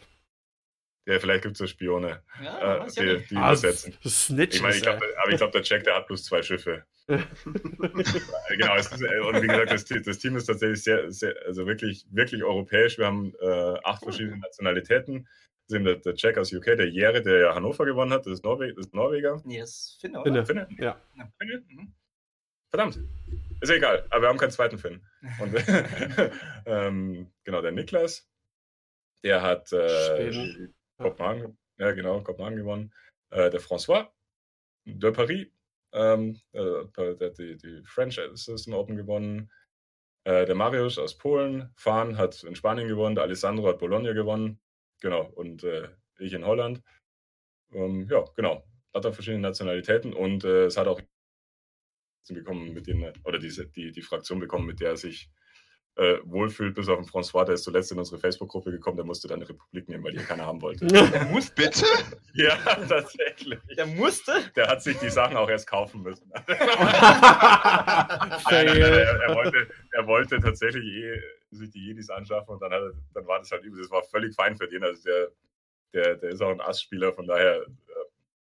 Ja, vielleicht gibt es ja Spione, Ja, äh, weiß ja die, die Ah, übersetzen. Snitches, Ich meine, ich glaube, aber ich glaube, der Jack, der hat bloß zwei Schiffe. genau, es ist, äh, und wie gesagt, das, das Team ist tatsächlich sehr, sehr also wirklich, wirklich europäisch. Wir haben äh, acht verschiedene Nationalitäten. Sind der, der Jack aus UK, der Jere, der ja Hannover gewonnen hat, das ist, Norwe das ist Norweger. Nee, das ist Finne, oder? Finne. Finne? Ja. Finne? Mhm. Verdammt. Ist egal, aber wir haben keinen zweiten Finn. Und, ähm, genau, der Niklas, der hat äh. Kopenhagen, ja genau, Kopenhagen gewonnen. Äh, der François de Paris, ähm, äh, der hat die, die French System Open gewonnen. Äh, der Mariusz aus Polen, Fahn hat in Spanien gewonnen, der Alessandro hat Bologna gewonnen. Genau, und äh, ich in Holland. Ähm, ja, genau. Hat er verschiedene Nationalitäten und äh, es hat auch bekommen, mit denen, oder diese, die, die Fraktion bekommen, mit der er sich äh, wohlfühlt, bis auf den François, der ist zuletzt in unsere Facebook-Gruppe gekommen, der musste dann eine Republik nehmen, weil die keiner haben wollte. Der musste. Bitte? ja, tatsächlich. Der musste. Der hat sich die Sachen auch erst kaufen müssen. Fail. er, er, wollte, er wollte tatsächlich eh sich die Jedis anschaffen und dann, hat er, dann war das halt übel. Das war völlig fein für den. Also der, der, der ist auch ein Ass-Spieler, von daher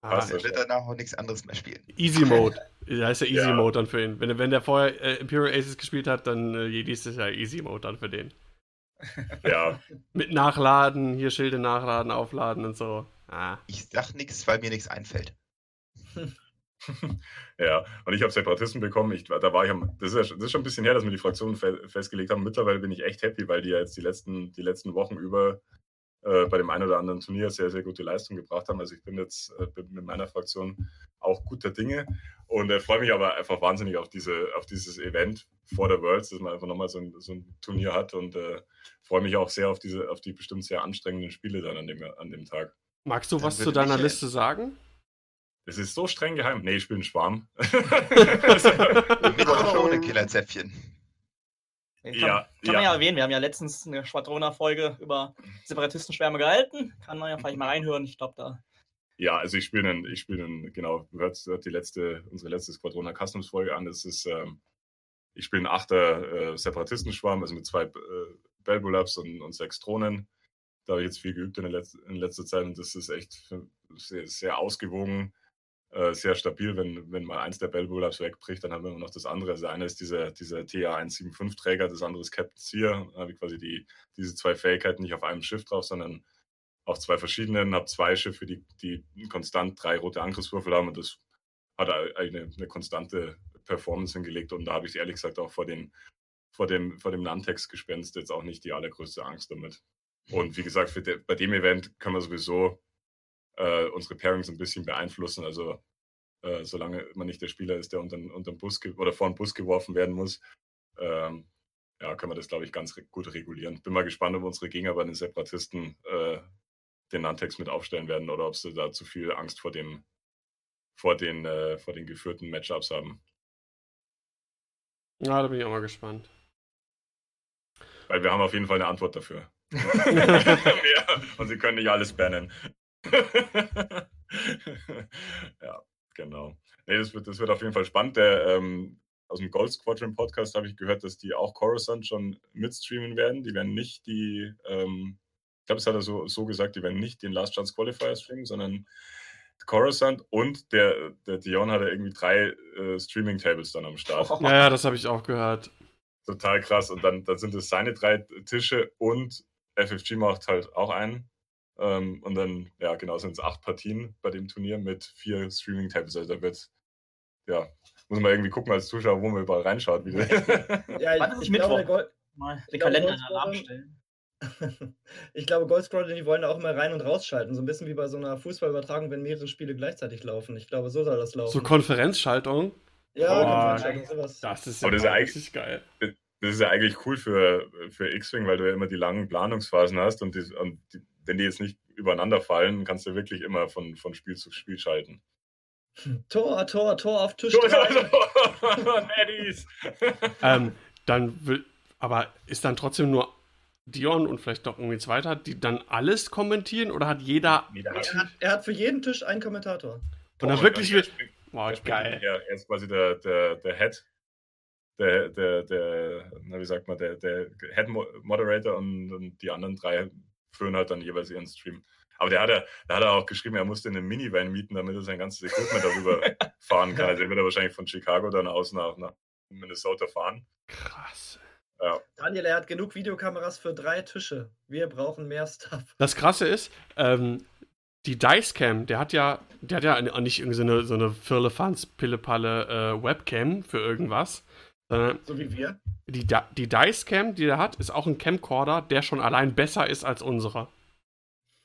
Ah, passt Er das. wird danach auch nichts anderes mehr spielen. Easy Mode. Da heißt ja Easy Ja. Mode dann für ihn. Wenn, wenn der vorher äh, Imperial Aces gespielt hat, dann äh, Jedi ist das ja Easy Mode dann für den. Ja, Mit Nachladen, hier Schilde nachladen, aufladen und so. Ah. Ich sag nichts, weil mir nichts einfällt. ja. Und ich habe Separatisten bekommen. Ich, da war ich am, das, ist das ist schon ein bisschen her, dass wir die Fraktionen fe festgelegt haben. Mittlerweile bin ich echt happy, weil die ja jetzt die letzten, die letzten Wochen über äh, bei dem einen oder anderen Turnier sehr, sehr gute Leistung gebracht haben. Also ich bin jetzt äh, bin mit meiner Fraktion auch guter Dinge und äh, freue mich aber einfach wahnsinnig auf, diese, auf dieses Event vor der Worlds, dass man einfach nochmal so ein, so ein Turnier hat und äh, freue mich auch sehr auf diese, auf die bestimmt sehr anstrengenden Spiele dann an dem, an dem Tag. Magst du was zu deiner Liste sagen? Es ist so streng geheim. Nee, ich spiele einen Schwarm. Mit oder ohne Killerzäpfchen. Kann, Ja, kann man ja. ja erwähnen, wir haben ja letztens eine Schwadroner-Folge über Separatistenschwärme gehalten. Kann man ja vielleicht mal reinhören. Ich glaube, da. Ja, also ich spiele einen, ich spiele einen, genau, hört, hört die letzte, unsere letzte Squadrona Customs Folge an. Das ist, ähm, ich spiele einen Achter äh, Separatistenschwarm, also mit zwei äh, Belbulabs und, und sechs Drohnen. Da habe ich jetzt viel geübt in, der Letz-, in letzter Zeit und das ist echt sehr, sehr ausgewogen, sehr stabil. Wenn, wenn mal eins der Belbulabs wegbricht, dann haben wir immer noch das andere. Also einer ist dieser, dieser TA-175-Träger, das andere ist Captain Sear. Da habe ich quasi die, diese zwei Fähigkeiten nicht auf einem Schiff drauf, sondern auf zwei verschiedenen, habe zwei Schiffe, die, die konstant drei rote Angriffswürfel haben und das hat eine, eine konstante Performance hingelegt und da habe ich ehrlich gesagt auch vor, den, vor dem, vor dem Nantex-Gespenst jetzt auch nicht die allergrößte Angst damit. Und wie gesagt, de, bei dem Event können wir sowieso äh, unsere Pairings ein bisschen beeinflussen. Also äh, solange man nicht der Spieler ist, der unter, unter Bus oder vor den Bus geworfen werden muss, ähm, ja, können wir das, glaube ich, ganz re gut regulieren. Bin mal gespannt, ob unsere Gegner bei den Separatisten äh, den Nantex mit aufstellen werden oder ob sie da zu viel Angst vor dem, vor den, äh, vor den geführten Matchups haben. Ja, da bin ich auch mal gespannt. Weil wir haben auf jeden Fall eine Antwort dafür. und sie können nicht alles bannen. ja, genau. Nee, das wird, das wird auf jeden Fall spannend. Der, ähm, aus dem Gold Squadron Podcast habe ich gehört, dass die auch Coruscant schon mitstreamen werden. Die werden nicht die, ähm, ich glaube, es hat er so, so gesagt, die werden nicht den Last Chance Qualifier streamen, sondern Coruscant und der, der Dion hat ja irgendwie drei äh, Streaming-Tables dann am Start. Ja, ja, das habe ich auch gehört. total krass. Und dann, dann sind es seine drei Tische und FFG macht halt auch einen. Ähm, und dann, ja, genau, sind es acht Partien bei dem Turnier mit vier Streaming-Tabs. Also da wird, ja, muss man irgendwie gucken als Zuschauer, wo man überall reinschaut. Wie Ja, ich, ich Mittwoch? glaube, der Gold, Mal den Kalender Goldscorer- danach stellen. ich glaube, Goldscroller, die wollen da auch mal rein und rausschalten. So ein bisschen wie bei so einer Fußballübertragung, wenn mehrere Spiele gleichzeitig laufen. Ich glaube, so soll das laufen. So Konferenzschaltung. ja, Oh, Konferenzschaltung, sowas. Das ist Aber das ist ja richtig geil. das ist ja eigentlich cool für, für X-Wing, weil du ja immer die langen Planungsphasen hast und, die, und die, wenn die jetzt nicht übereinander fallen, kannst du wirklich immer von, von Spiel zu Spiel schalten. Tor, Tor, Tor auf Tisch 3. Neddies! Ähm, dann will, aber ist dann trotzdem nur Dion und vielleicht noch irgendwie zweiter, die dann alles kommentieren oder hat jeder. Nee, er, hat- er hat für jeden Tisch einen Kommentator. Und dann wirklich er wird. springt- Boah, er geil. hinterher. Er ist quasi der, der, der Head, der, der, der, na, wie sagt man, der, der Head Mo- Moderator und, und die anderen drei führen halt dann jeweils ihren Stream. Aber der hat, ja, da hat er auch geschrieben, er musste eine Minivan mieten, damit er sein ganzes Equipment darüber fahren kann. Also er wird er wahrscheinlich von Chicago dann aus nach, nach Minnesota fahren. Krass. Daniel, er hat genug Videokameras für drei Tische. Wir brauchen mehr Stuff. Das krasse ist, ähm, die Dicecam, der hat ja, der hat ja nicht irgendwie so eine, so eine Firlefanz, Pillepalle äh, Webcam für irgendwas, sondern So wie wir. die, Di- die Dicecam, die der hat, ist auch ein Camcorder, der schon allein besser ist als unserer.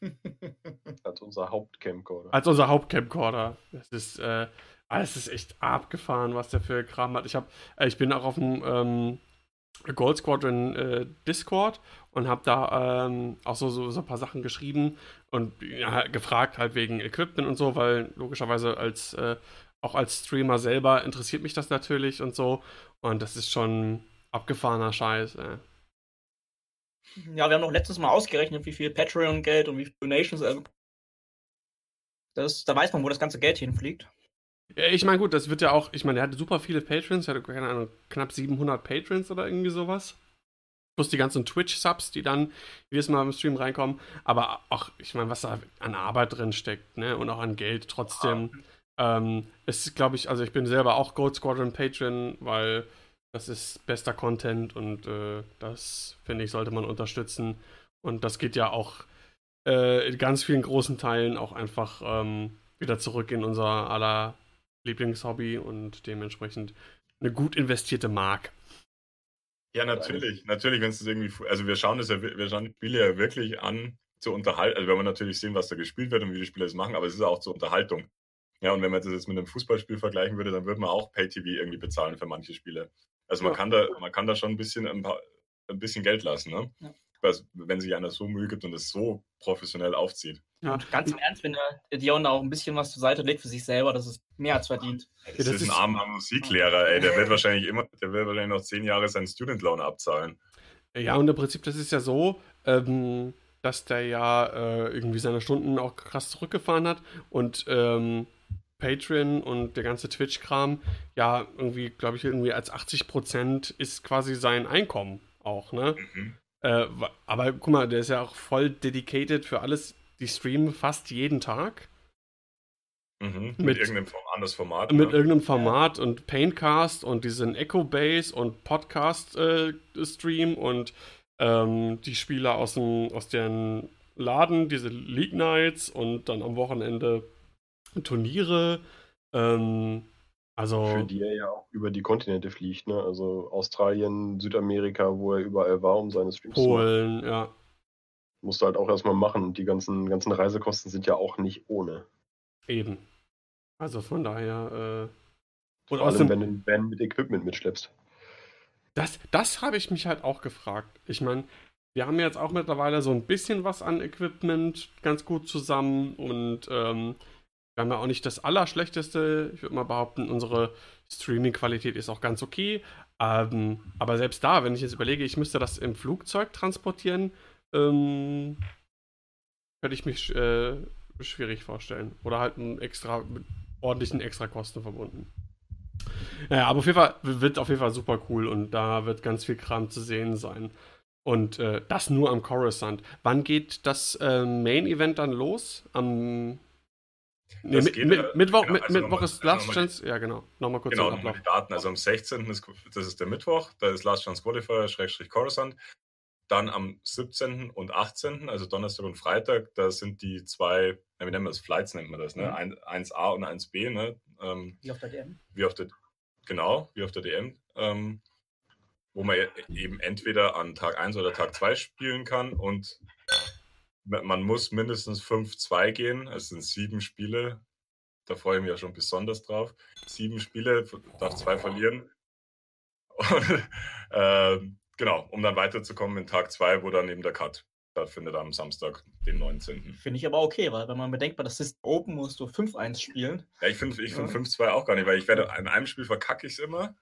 Als unser Hauptcamcorder. Als unser Hauptcamcorder. Das ist, äh, alles ist echt abgefahren, was der für Kram hat. Ich hab, äh, ich bin auch auf dem ähm, Gold Squadron äh, Discord und habe da ähm, auch so, so, so ein paar Sachen geschrieben und ja, gefragt halt wegen Equipment und so, weil logischerweise als äh, auch als Streamer selber interessiert mich das natürlich und so. Und das ist schon abgefahrener Scheiß. Äh. Ja, wir haben noch letztes Mal ausgerechnet, wie viel Patreon-Geld und wie viel Donations. Also das, da weiß man, wo das ganze Geld hinfliegt. Ja, ich meine, gut, das wird ja auch, ich meine, der hatte super viele Patrons, er hatte, keine Ahnung, knapp 700 Patrons oder irgendwie sowas. Plus die ganzen Twitch-Subs, die dann jedes Mal im Stream reinkommen. Aber auch, ich meine, was da an Arbeit drin steckt, ne, und auch an Geld trotzdem. Ähm, ist, glaube ich, also ich bin selber auch Gold Squadron Patron, weil das ist bester Content und äh, das, finde ich, sollte man unterstützen. Und das geht ja auch äh, in ganz vielen großen Teilen auch einfach ähm, wieder zurück in unser aller Lieblingshobby und dementsprechend eine gut investierte Mark. Ja, natürlich. Natürlich, wenn es irgendwie, also wir schauen das ja, wir schauen die Spiele ja wirklich an zur Unterhaltung. Also wenn wir natürlich sehen, was da gespielt wird und wie die Spieler es machen, aber es ist auch zur Unterhaltung. Ja, und wenn man das jetzt mit einem Fußballspiel vergleichen würde, dann würde man auch Pay-TV irgendwie bezahlen für manche Spiele. Also man Ja. kann da, man kann da schon ein bisschen ein, paar, ein bisschen Geld lassen, ne? Ja. Also, wenn sich einer so Mühe gibt und es so professionell aufzieht. Ja. Und ganz im Ernst, wenn der, Dion da auch ein bisschen was zur Seite legt für sich selber, das ist mehr als verdient. Das, das ist ein armer Musiklehrer, ey. Der wird wahrscheinlich immer, der wird wahrscheinlich noch zehn Jahre seinen Student Loan abzahlen. Ja, und im Prinzip, das ist ja so, ähm, dass der ja äh, irgendwie seine Stunden auch krass zurückgefahren hat und ähm, Patreon und der ganze Twitch-Kram ja irgendwie, glaube ich, irgendwie als 80% ist quasi sein Einkommen auch, ne? Mhm. Äh, aber guck mal, der ist ja auch voll dedicated für alles. Die streamen fast jeden Tag Mhm. Mit, Mit- irgendeinem anderes Format. mit ne? irgendeinem Format und Paintcast und diesen Echo Base und Podcast äh, Stream und ähm, die Spieler aus dem aus deren Laden, diese League Nights und dann am Wochenende Turniere. Ähm, also Für die er ja auch über die Kontinente fliegt, ne? Also Australien, Südamerika, wo er überall war, um seine Streams zu machen. Polen, ja. Musst du halt auch erstmal machen. Und die ganzen, ganzen Reisekosten sind ja auch nicht ohne. Eben. Also von daher. Äh, Vor und allem, außerdem, wenn du einen Van mit Equipment mitschleppst. Das, das habe ich mich halt auch gefragt. Ich meine, wir haben jetzt auch mittlerweile so ein bisschen was an Equipment ganz gut zusammen und ähm, wir haben ja auch nicht das Allerschlechteste. Ich würde mal behaupten, unsere Streaming-Qualität ist auch ganz okay. Ähm, aber selbst da, wenn ich jetzt überlege, ich müsste das im Flugzeug transportieren, ähm, könnte ich mich äh, schwierig vorstellen. Oder halt ein extra, mit ordentlichen Extrakosten verbunden. Naja, aber auf jeden Fall wird auf jeden Fall super cool und da wird ganz viel Kram zu sehen sein. Und äh, das nur am Coruscant. Wann geht das äh, Main Event dann los? Am Nee, mit, geht, mit, Mittwoch, genau, also Mittwoch ist also Last nochmal Chance. Ja, genau. Nochmal kurz Genau, nochmal die Daten. Also am 16. Ist, das ist der Mittwoch, da ist Last Chance Qualifier, Schrägstrich Coruscant. Dann am 17. und 18., also Donnerstag und Freitag, da sind die zwei, ja, wie nennen wir das, Flights nennt man das, ne? Mhm. Ein, 1a und 1b, ne? Ähm, Wie auf der DM. wie auf der, genau, wie auf der DM, ähm, wo man e- eben entweder an Tag 1 oder Tag 2 spielen kann und man muss mindestens 5-2 gehen, es sind sieben Spiele, da freue ich mich ja schon besonders drauf. Sieben Spiele, darf zwei verlieren. Und, ähm, genau, um dann weiterzukommen in Tag 2, wo dann eben der Cut stattfindet am Samstag, den 19. Finde ich aber okay, weil wenn man bedenkt, bei der System Open musst du 5-1 spielen. Ja, ich finde ich find Ja. 5-2 auch gar nicht, weil ich werde in einem Spiel verkacke ich es immer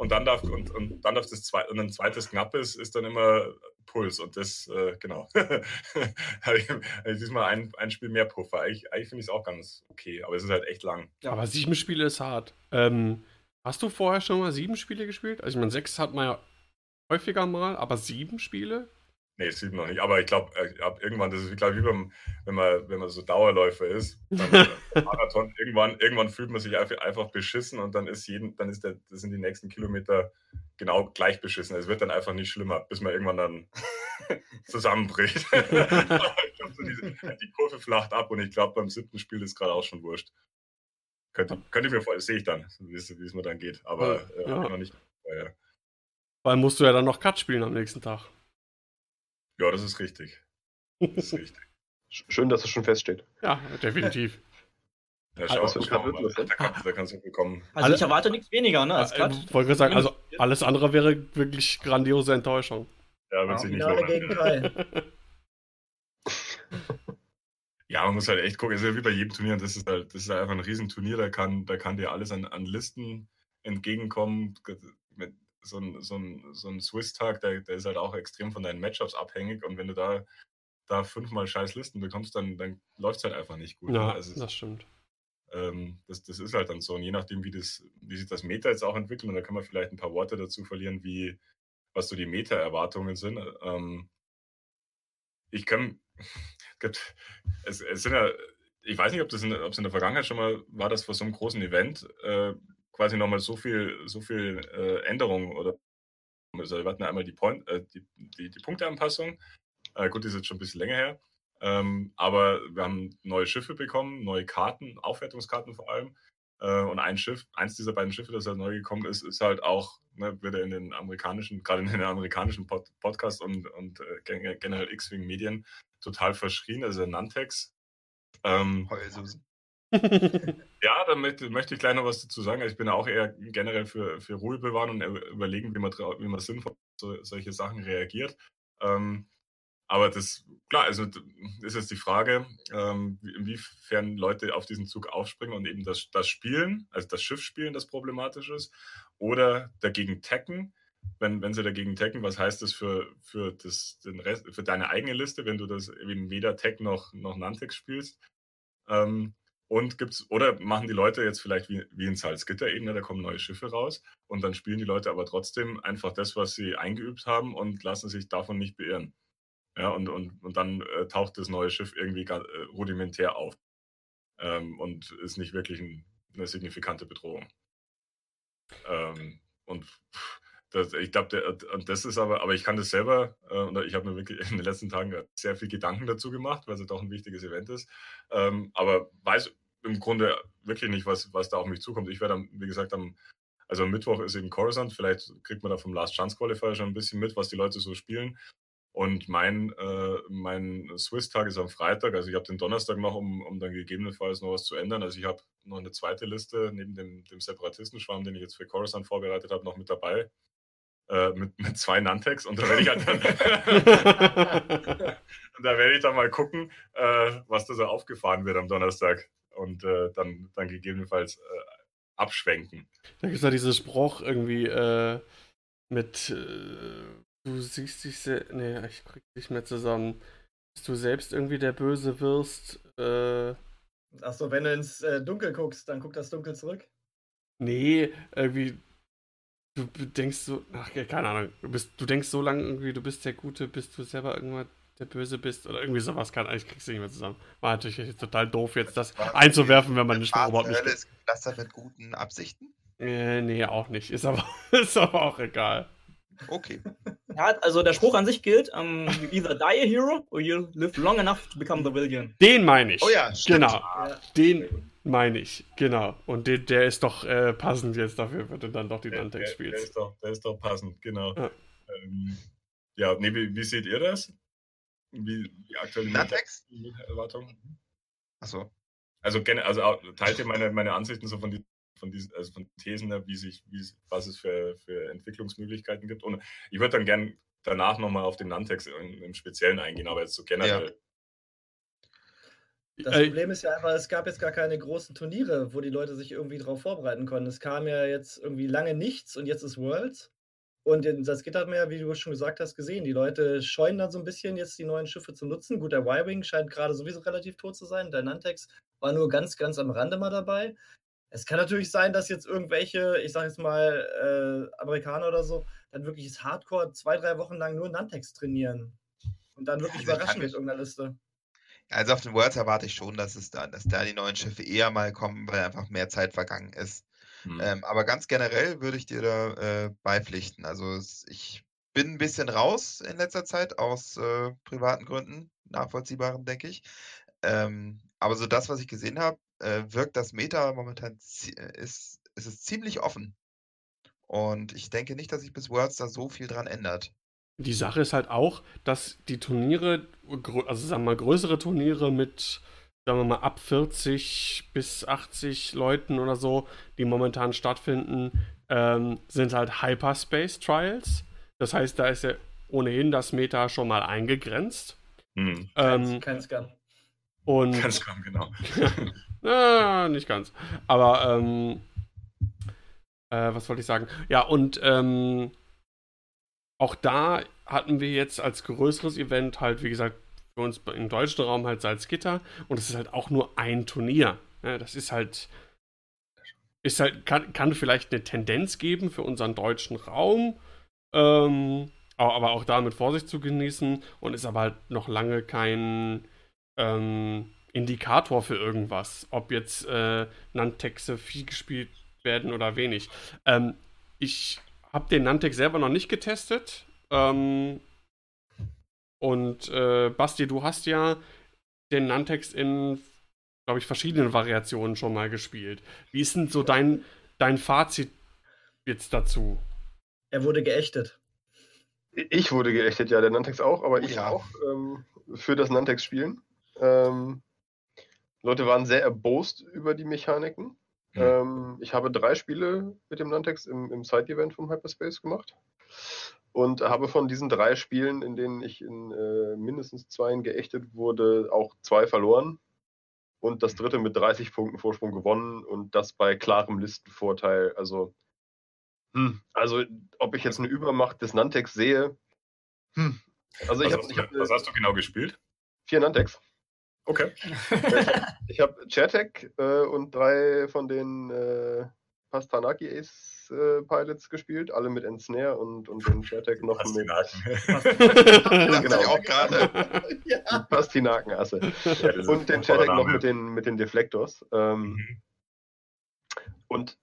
und dann darf und, und dann darf das zwei, und ein zweites knappes ist dann immer Puls und das, äh, genau. Habe ich, hab ich diesmal ein, ein Spiel mehr Puffer. Eigentlich, eigentlich finde ich es auch ganz okay, aber es ist halt echt lang. Ja. Aber sieben Spiele ist hart. Ähm, hast du vorher schon mal sieben Spiele gespielt? Also ich meine, sechs hat man ja häufiger mal, aber sieben Spiele? Nee, sieben noch nicht. Aber ich glaube, ab irgendwann, das ist glaube wie beim, wenn man, wenn man so Dauerläufer ist, dann Marathon, irgendwann, irgendwann fühlt man sich einfach, einfach beschissen und dann ist jeden, dann ist der, das sind die nächsten Kilometer genau gleich beschissen. Es wird dann einfach nicht schlimmer, bis man irgendwann dann zusammenbricht. glaub, die Kurve flacht ab und ich glaube, beim siebten Spiel ist gerade auch schon wurscht. Könnte, könnte ich mir vorstellen, sehe ich dann, wie es mir dann geht. Aber äh, Ja. ich noch nicht. Weil musst du ja dann noch Cut spielen am nächsten Tag. Ja, das ist richtig. Das ist richtig. Sch- Schön, dass es schon feststeht. Ja, definitiv. Ja, Also, schau, ein schau mal. Da, kann, da kannst du bekommen. Also ich erwarte nichts weniger, ne? Als Äh, Cut. wollte gerade sagen, also alles andere wäre wirklich grandiose Enttäuschung. Ja, wird Ja, sich nicht Finale lohnen. Ja, man muss halt echt gucken. Es ist ja wie bei jedem Turnier. Das ist halt, das ist halt einfach ein Riesenturnier. Da kann, da kann dir alles an, an Listen entgegenkommen. So ein, so ein, so ein Swiss-Tag, der, der ist halt auch extrem von deinen Matchups abhängig. Und wenn du da, da fünfmal scheiß Listen bekommst, dann, dann läuft es halt einfach nicht gut. Ja, ne? Also es- das stimmt. ähm, das, das ist halt dann so. Und je nachdem, wie, das, wie sich das Meta jetzt auch entwickelt, und da kann man vielleicht ein paar Worte dazu verlieren, wie was so die Meta-Erwartungen sind. Ähm, ich kann, gibt, es, es sind ja, ich weiß nicht, ob das in, ob es in der Vergangenheit schon mal war, dass vor so einem großen Event äh, quasi nochmal so viel, so viel äh, Änderungen oder also wir hatten einmal die, Point, äh, die, die, die Punkteanpassung. Äh, gut, die ist jetzt schon ein bisschen länger her. Ähm, aber wir haben neue Schiffe bekommen, neue Karten, Aufwertungskarten vor allem. Äh, und ein Schiff, eins dieser beiden Schiffe, das halt neu gekommen ist, ist halt auch, ne, wird in den amerikanischen, gerade in den amerikanischen Pod Podcast und, und äh, gen- generell X-Wing Medien total verschrien, also Nantex. Ähm, Heulsusen. Ja, damit möchte ich gleich noch was dazu sagen. Also ich bin auch eher generell für, für Ruhe bewahren und überlegen, wie man, wie man sinnvoll so, solche Sachen reagiert. Ähm, aber das, klar, also ist jetzt die Frage, ähm, wie- inwiefern Leute auf diesen Zug aufspringen und eben das, das Spielen, also das Schiff spielen, das problematisch ist, oder dagegen tacken. Wenn, wenn sie dagegen tacken, was heißt das für, für, das, den Rest, für deine eigene Liste, wenn du das eben weder Tag noch, noch Nantex spielst? Ähm, und gibt's, oder machen die Leute jetzt vielleicht wie, wie in Salzgitter eben, da kommen neue Schiffe raus und dann spielen die Leute aber trotzdem einfach das, was sie eingeübt haben und lassen sich davon nicht beirren. Ja, und, und, und dann äh, taucht das neue Schiff irgendwie ga- äh, rudimentär auf ähm, und ist nicht wirklich ein, eine signifikante Bedrohung. Ähm, und das, ich glaube, das ist aber, aber ich kann das selber, äh, und ich habe mir wirklich in den letzten Tagen sehr viel Gedanken dazu gemacht, weil es doch ein wichtiges Event ist. Ähm, aber weiß im Grunde wirklich nicht, was, was da auf mich zukommt. Ich werde, am- wie gesagt, am, also am Mittwoch ist eben Coruscant, vielleicht kriegt man da vom Last Chance Qualifier schon ein bisschen mit, was die Leute so spielen. Und mein, äh, mein Swiss-Tag ist am Freitag, also ich habe den Donnerstag noch, um, um dann gegebenenfalls noch was zu ändern. Also ich habe noch eine zweite Liste neben dem, dem Separatistenschwarm, den ich jetzt für Coruscant vorbereitet habe, noch mit dabei. Äh, mit, mit zwei Nantex und da werde ich halt dann, da werde ich dann mal gucken, äh, was da so aufgefahren wird am Donnerstag und äh, dann, dann gegebenenfalls äh, abschwenken. Da gibt es ja diesen Spruch irgendwie äh, mit äh, du siehst dich se nee, ich krieg nicht mehr zusammen. Dass du selbst irgendwie der Böse wirst. Äh, Achso, wenn du ins äh, Dunkel guckst, dann guckt das Dunkel zurück. nee, irgendwie. Du denkst so, ach, keine Ahnung, du, bist, du denkst so lange irgendwie, du bist der Gute, bis du selber irgendwann der Böse bist oder irgendwie sowas kann. Ich krieg's nicht mehr zusammen. War natürlich total doof, jetzt das einzuwerfen, wenn man den Spruch überhaupt nicht. Ist gepflastert mit guten Absichten? Äh, nee, auch nicht. Ist aber, ist aber auch egal. Okay. Ja, also der Spruch an sich gilt: um, You either die a hero or you live long enough to become the villain. Den meine ich. Oh ja, stimmt. Genau. Den meine ich, genau. Und den, der ist doch äh, passend jetzt dafür, wenn du dann doch die Der, Nantex der, der, spielst. ist doch, der ist doch passend, genau. Ja. Ähm, ja, nee, wie, wie seht ihr das? Wie die aktuelle Nantex? Erwartung? Achso. Also, also auch- teilt ihr meine, meine Ansichten so von, die, von diesen also von Thesen, her, wie sich, wie, was es für, für Entwicklungsmöglichkeiten gibt? Und ich würde dann gern danach nochmal auf den Nantex im, Speziellen eingehen, aber jetzt so generell. Das Äh, Problem ist ja einfach, es gab jetzt gar keine großen Turniere, wo die Leute sich irgendwie drauf vorbereiten konnten. Es kam ja jetzt irgendwie lange nichts und jetzt ist Worlds. Und in Salzgitter hat man ja, wie du schon gesagt hast, gesehen. Die Leute scheuen dann so ein bisschen jetzt die neuen Schiffe zu nutzen. Gut, der Y-Wing scheint gerade sowieso relativ tot zu sein. Der Nantex war nur ganz, ganz am Rande mal dabei. Es kann natürlich sein, dass jetzt irgendwelche, ich sag jetzt mal, äh, Amerikaner oder so, dann wirklich das Hardcore zwei, drei Wochen lang nur Nantex trainieren. Und dann wirklich Also überraschen mit irgendeiner Liste. Also auf den Worlds erwarte ich schon, dass es da, dass da die neuen Schiffe eher mal kommen, weil einfach mehr Zeit vergangen ist. Hm. Ähm, aber ganz generell würde ich dir da äh, beipflichten. Also es, ich bin ein bisschen raus in letzter Zeit aus äh, privaten Gründen, nachvollziehbaren, denke ich. Ähm, aber so das, was ich gesehen habe, äh, wirkt das Meta momentan zi- äh, ist, ist es ziemlich offen. Und ich denke nicht, dass sich bis Worlds da so viel dran ändert. Die Sache ist halt auch, dass die Turniere, also sagen wir mal größere Turniere mit, sagen wir mal, ab 40 bis 80 Leuten oder so, die momentan stattfinden, ähm, sind halt Hyperspace Trials. Das heißt, da ist ja ohnehin das Meta schon mal eingegrenzt. Hm. Ähm, Kein Scam. und Ganz kaum, genau. Ah, nicht ganz. Aber, ähm, äh, was wollte ich sagen? Ja, und ähm, auch da hatten wir jetzt als größeres Event halt, wie gesagt, für uns im deutschen Raum halt Salzgitter. Und es ist halt auch nur ein Turnier. Ja, das ist halt, ist halt, kann, kann vielleicht eine Tendenz geben für unseren deutschen Raum. Ähm, aber aber auch da mit Vorsicht zu genießen und ist aber halt noch lange kein ähm, Indikator für irgendwas, ob jetzt äh, Nantexe viel gespielt werden oder wenig. Ähm, ich habe den Nantex selber noch nicht getestet. Ähm, und äh, Basti, du hast ja den Nantex in, glaube ich, verschiedenen Variationen schon mal gespielt. Wie ist denn so dein, dein Fazit jetzt dazu? Er wurde geächtet. Ich wurde geächtet, ja, der Nantex auch, aber ich ja. auch ähm, für das Nantex spielen. Ähm, Leute waren sehr erbost über die Mechaniken. Hm. Ähm, ich habe drei Spiele mit dem Nantex im, im Side-Event vom Hyperspace gemacht und habe von diesen drei Spielen, in denen ich in äh, mindestens zweien geächtet wurde, auch zwei verloren und das dritte mit 30 Punkten Vorsprung gewonnen und das bei klarem Listenvorteil. Also, hm, also ob ich jetzt eine Übermacht des Nantex sehe, hm. Also ich was, habe hast ich du- hab, was hast du genau gespielt? vier Nantex. Okay. Ich habe Chairtech äh, und drei von den äh, Pastanaki Ace äh, Pilots gespielt, alle mit Ensnare und, und den Chairtech noch mit Pastinaken. Genau. ich auch gerade. ja. Pastinakenasse. Ja, Und den Chairtech noch mit den, mit den Deflectors. Ähm, Mhm. Und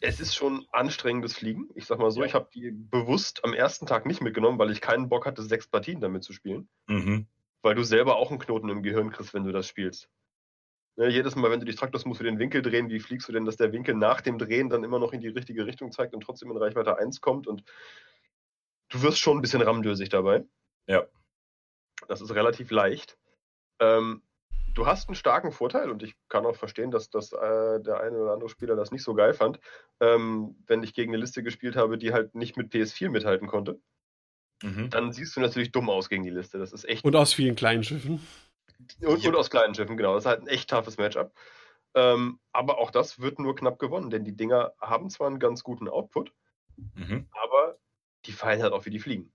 es ist schon anstrengendes Fliegen. Ich sag mal so, Ja. ich habe die bewusst am ersten Tag nicht mitgenommen, weil ich keinen Bock hatte, sechs Partien damit zu spielen. Mhm. Weil du selber auch einen Knoten im Gehirn kriegst, wenn du das spielst. Ne, jedes Mal, wenn du dich traktest, musst du den Winkel drehen. Wie fliegst du denn, dass der Winkel nach dem Drehen dann immer noch in die richtige Richtung zeigt und trotzdem in Reichweite 1 kommt? Und du wirst schon ein bisschen ramdösig dabei. Ja. Das ist relativ leicht. Ähm, du hast einen starken Vorteil und ich kann auch verstehen, dass das, äh, der eine oder andere Spieler das nicht so geil fand, ähm, wenn ich gegen eine Liste gespielt habe, die halt nicht mit PS4 mithalten konnte. Mhm. Dann siehst du natürlich dumm aus gegen die Liste. Das ist echt Und aus vielen kleinen Schiffen. Und, und aus kleinen Schiffen, genau. Das ist halt ein echt toughes Matchup. Ähm, aber auch das wird nur knapp gewonnen, denn die Dinger haben zwar einen ganz guten Output, Mhm. aber die fallen halt auch wie die fliegen.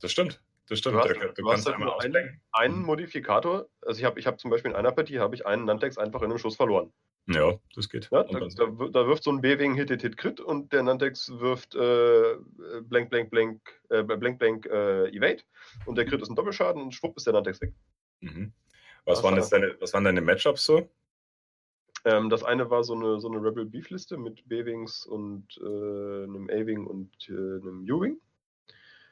Das stimmt. Das stimmt. Du hast- du, du hast halt nur einen-. Einen Mhm. Modifikator, also ich habe ich hab zum Beispiel in einer Partie habe ich einen Nantex einfach in einem Schuss verloren. Ja, das geht. Ja, da, da, da wirft so ein B-Wing Hit, Hit, Hit, Crit und der Nantex wirft äh, Blank, Blank, Blank, äh, Blank, Blank äh, Evade und der Crit ist ein Doppelschaden und schwupp ist der Nantex weg. Mhm. Was, waren war- jetzt deine, was waren deine Matchups so? Ähm, das eine war so eine, so eine Rebel Beef Liste mit B-Wings und äh, einem A-Wing und äh, einem U-Wing.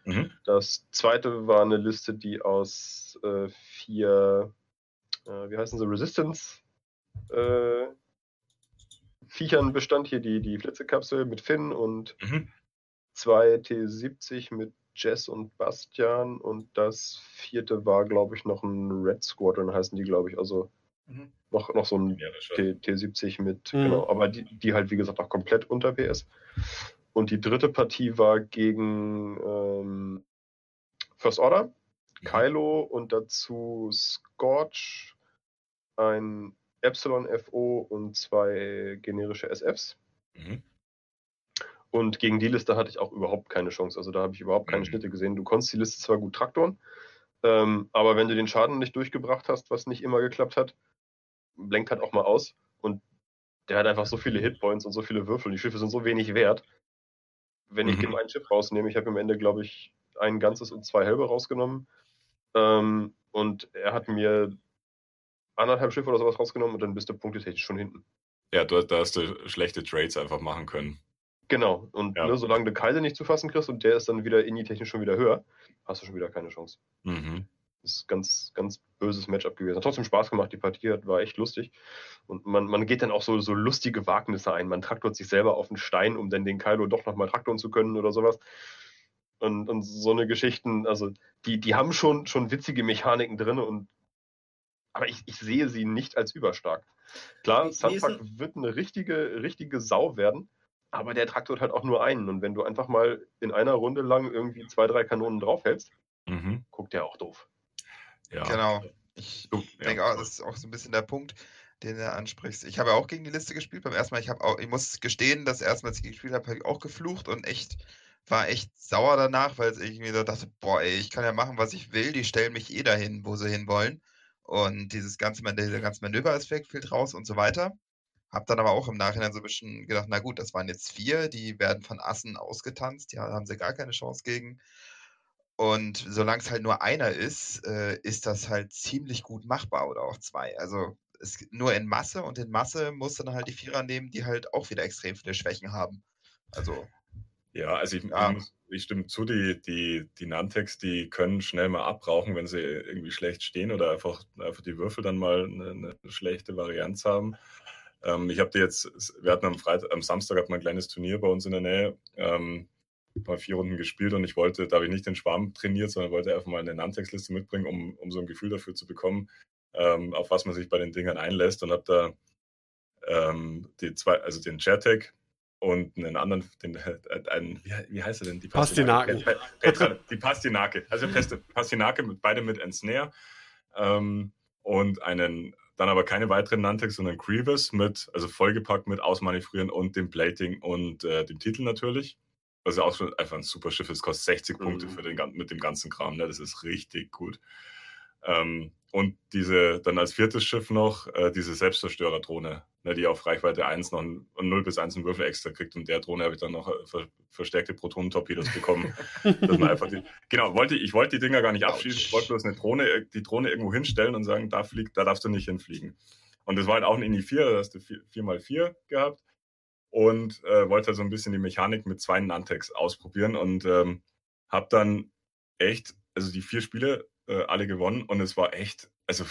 Mhm. Das zweite war eine Liste, die aus äh, vier, äh, wie heißen sie, Resistance äh, Viechern bestand. Hier die, die Flitzekapsel mit Finn und Mhm. zwei T70 mit Jess und Bastian. Und das vierte war, glaube ich, noch ein Red Squadron, heißen die, glaube ich. Also Mhm. noch, noch so ein Generischer. T, T70 mit, Mhm. genau, aber die, die halt, wie gesagt, auch komplett unter PS. Und die dritte Partie war gegen ähm, First Order, Kylo und dazu Scorch, ein Epsilon FO und zwei generische SFs. Mhm. Und gegen die Liste hatte ich auch überhaupt keine Chance. Also da habe ich überhaupt keine Mhm. Schnitte gesehen. Du konntest die Liste zwar gut traktoren, ähm, aber wenn du den Schaden nicht durchgebracht hast, was nicht immer geklappt hat, blenkt halt auch mal aus. Und der hat einfach so viele Hitpoints und so viele Würfel. Die Schiffe sind so wenig wert. Wenn ich Mhm. dem ein Schiff rausnehme, ich habe am Ende, glaube ich, ein ganzes und zwei halbe rausgenommen. Ähm, und er hat mir anderthalb Schiffe oder sowas rausgenommen und dann bist du punktetechnisch schon hinten. Ja, du, da hast du schlechte Trades einfach machen können. Genau. Und Ja. ne, solange du Kaiser nicht zu fassen kriegst und der ist dann wieder inni-technisch schon wieder höher, hast du schon wieder keine Chance. Mhm. Das ist ganz, ganz böses Matchup gewesen. Hat trotzdem Spaß gemacht, die Partie hat- war echt lustig. Und man, man geht dann auch so, so lustige Wagnisse ein. Man traktort sich selber auf einen Stein, um dann den Kylo doch nochmal traktoren zu können oder sowas. Und, und so eine Geschichten, also die, die haben schon, schon witzige Mechaniken drin und aber ich, ich sehe sie nicht als überstark. Klar, Sunfuck wird eine richtige, richtige Sau werden, aber der Traktor hat halt auch nur einen. Und wenn du einfach mal in einer Runde lang irgendwie zwei, drei Kanonen draufhältst, Mhm. guckt der auch doof. Ja. Genau. Ich ja, denke auch, das ist auch so ein bisschen der Punkt, den du ansprichst. Ich habe ja auch gegen die Liste gespielt. Beim ersten Mal, ich habe auch, ich muss gestehen, das erste Mal, als ich gespielt habe, habe ich auch geflucht und echt, war echt sauer danach, weil ich mir so dachte, boah, ey, ich kann ja machen, was ich will, die stellen mich eh dahin, wo sie hinwollen. Und dieses ganze, dieser ganze Manöveraspekt fehlt raus und so weiter. Hab dann aber auch im Nachhinein so ein bisschen gedacht, na gut, das waren jetzt vier, die werden von Assen ausgetanzt, die haben sie gar keine Chance gegen. Und solange es halt nur einer ist, äh, ist das halt ziemlich gut machbar oder auch zwei. Also es, nur in Masse und in Masse musst du dann halt die Vierer nehmen, die halt auch wieder extrem viele Schwächen haben. Also, Ja, also ich, Ja. ich, muss, ich stimme zu, die, die, die Nantex, die können schnell mal abrauchen, wenn sie irgendwie schlecht stehen oder einfach, einfach die Würfel dann mal eine, eine schlechte Varianz haben. Ähm, ich habe die jetzt, wir hatten am Freitag, am Samstag hatten wir ein kleines Turnier bei uns in der Nähe, ähm, mal vier Runden gespielt und ich wollte, da habe ich nicht den Schwarm trainiert, sondern wollte einfach mal eine Nantex-Liste mitbringen, um, um so ein Gefühl dafür zu bekommen, ähm, auf was man sich bei den Dingern einlässt und habe da ähm, die zwei, also den Chairtag und einen anderen, den, äh, einen, wie, wie heißt er denn? Die Pastinaken. Pe- Petra, die Pastinake. Also Pastinake, mit, beide mit Ensnare. Ähm, und einen, dann aber keine weiteren Nantex, sondern Grievous mit, also vollgepackt mit Ausmanövrieren und dem Plating und äh, dem Titel natürlich. Was ja auch schon einfach ein super Schiff ist, kostet 60 Mhm. Punkte für den, mit dem ganzen Kram. Ne? Das ist richtig gut. Ähm, und diese, dann als viertes Schiff noch äh, diese Selbstzerstörerdrohne, ne, die auf Reichweite 1 noch ein, 0 bis 1 einen Würfel extra kriegt. Und der Drohne habe ich dann noch äh, ver verstärkte Protonentorpedos bekommen. dass man einfach die, genau, wollte, ich wollte die Dinger gar nicht abschießen. Ich wollte bloß eine Drohne, äh, die Drohne irgendwo hinstellen und sagen, da, fliegt, da darfst du nicht hinfliegen. Und das war halt auch ein Ini 4, da hast du 4x4 gehabt. Und äh, wollte halt so ein bisschen die Mechanik mit zwei Nantex ausprobieren und ähm, habe dann echt, also die vier Spiele äh, alle gewonnen und es war echt, also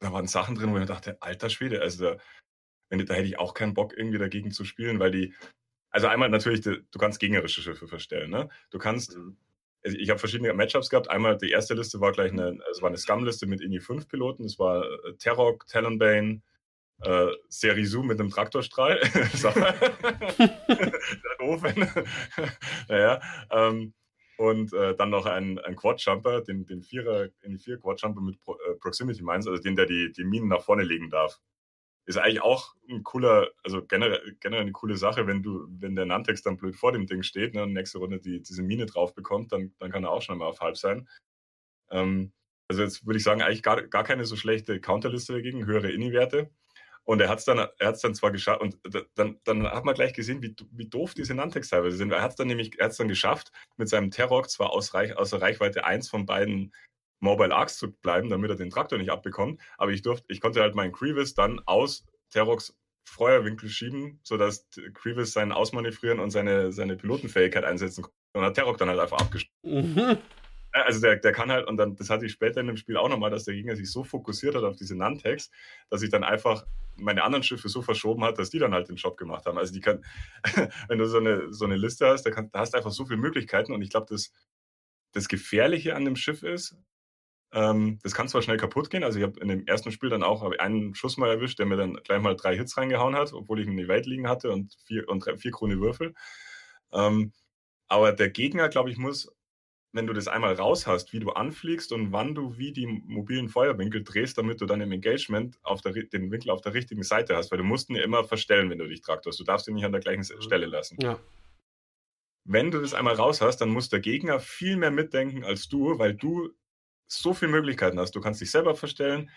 da waren Sachen drin, wo ich mir dachte, alter Schwede, also da, wenn, da hätte ich auch keinen Bock irgendwie dagegen zu spielen, weil die, also einmal natürlich, du kannst gegnerische Schiffe verstellen, ne? Du kannst, also ich habe verschiedene Matchups gehabt. Einmal die erste Liste war gleich eine, es war eine Scum-Liste mit INI 5 Piloten. Es war äh, Terrok, Talonbane, äh, Serizu mit einem Traktorstrahl. Doof, wenn- naja, ähm, und äh, dann noch ein, ein Quad-Jumper, den, den Vierer, INI 4 Quad-Jumper mit Pro, äh, Proximity Mines, also den, der die, die Minen nach vorne legen darf. Ist eigentlich auch ein cooler, also generell, generell eine coole Sache, wenn du, wenn der Nantex dann blöd vor dem Ding steht ne, und nächste Runde die, diese Mine drauf bekommt, dann, dann kann er auch schon mal auf halb sein. Ähm, also jetzt würde ich sagen, eigentlich gar, gar keine so schlechte Counterliste dagegen, höhere Inni-Werte. Und er hat es dann, er hat's dann zwar geschafft, und dann, dann hat man gleich gesehen, wie, wie doof diese Nantex teilweise sind. Er hat es dann nämlich, er hat's dann geschafft, mit seinem Terror zwar aus Reich, außer Reichweite 1 von beiden Mobile Arcs zu bleiben, damit er den Traktor nicht abbekommt. Aber ich durfte, ich konnte halt meinen Grievous dann aus Terrox Feuerwinkel schieben, sodass Grievous sein Ausmanövrieren und seine, seine Pilotenfähigkeit einsetzen konnte. Und hat Terrok dann halt einfach abgeschlossen. Mhm. Also der, der kann halt, und dann, das hatte ich später in dem Spiel auch nochmal, dass der Gegner sich so fokussiert hat auf diese Nantex, dass ich dann einfach meine anderen Schiffe so verschoben hat, dass die dann halt den Job gemacht haben. Also die kann, wenn du so eine, so eine Liste hast, da, kann, da hast du einfach so viele Möglichkeiten und ich glaube, das, das Gefährliche an dem Schiff ist, ähm, das kann zwar schnell kaputt gehen, also ich habe in dem ersten Spiel dann auch einen Schuss mal erwischt, der mir dann gleich mal drei Hits reingehauen hat, obwohl ich eine Welt liegen hatte und vier, und drei, vier grüne Würfel. Ähm, aber der Gegner, glaube ich, muss, wenn du das einmal raus hast, wie du anfliegst und wann du wie die mobilen Feuerwinkel drehst, damit du dann im Engagement auf der, den Winkel auf der richtigen Seite hast, weil du musst ihn ja immer verstellen, wenn du dich traktorst. Du darfst ihn nicht an der gleichen mhm. Stelle lassen. Ja. Wenn du das einmal raus hast, dann muss der Gegner viel mehr mitdenken als du, weil du so viele Möglichkeiten hast. Du kannst dich selber verstellen,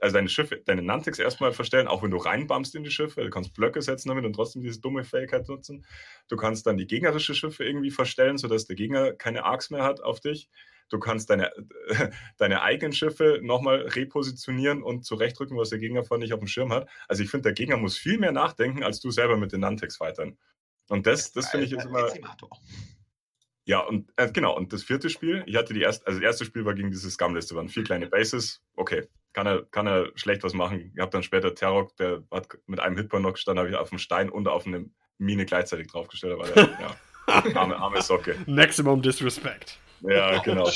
also deine Schiffe, deine Nantex erstmal verstellen, auch wenn du reinbumpst in die Schiffe. Du kannst Blöcke setzen damit und trotzdem diese dumme Fähigkeit nutzen. Du kannst dann die gegnerische Schiffe irgendwie verstellen, sodass der Gegner keine Arcs mehr hat auf dich. Du kannst deine, deine eigenen Schiffe nochmal repositionieren und zurechtrücken, was der Gegner vorher nicht auf dem Schirm hat. Also ich finde, der Gegner muss viel mehr nachdenken, als du selber mit den Nantex-Fightern. Und das, das finde ich ist immer. Ja, und äh, genau, und das vierte Spiel, ich hatte die erste, also das erste Spiel war gegen diese Scum-Liste, waren vier kleine Bases, okay, kann er, kann er schlecht was machen. Ich habe dann später Terrok, der hat mit einem Hitpoint noch gestanden, habe ich auf dem Stein und auf eine Mine gleichzeitig draufgestellt, aber der, ja, arme, arme Socke. Maximum Disrespect. Ja, genau.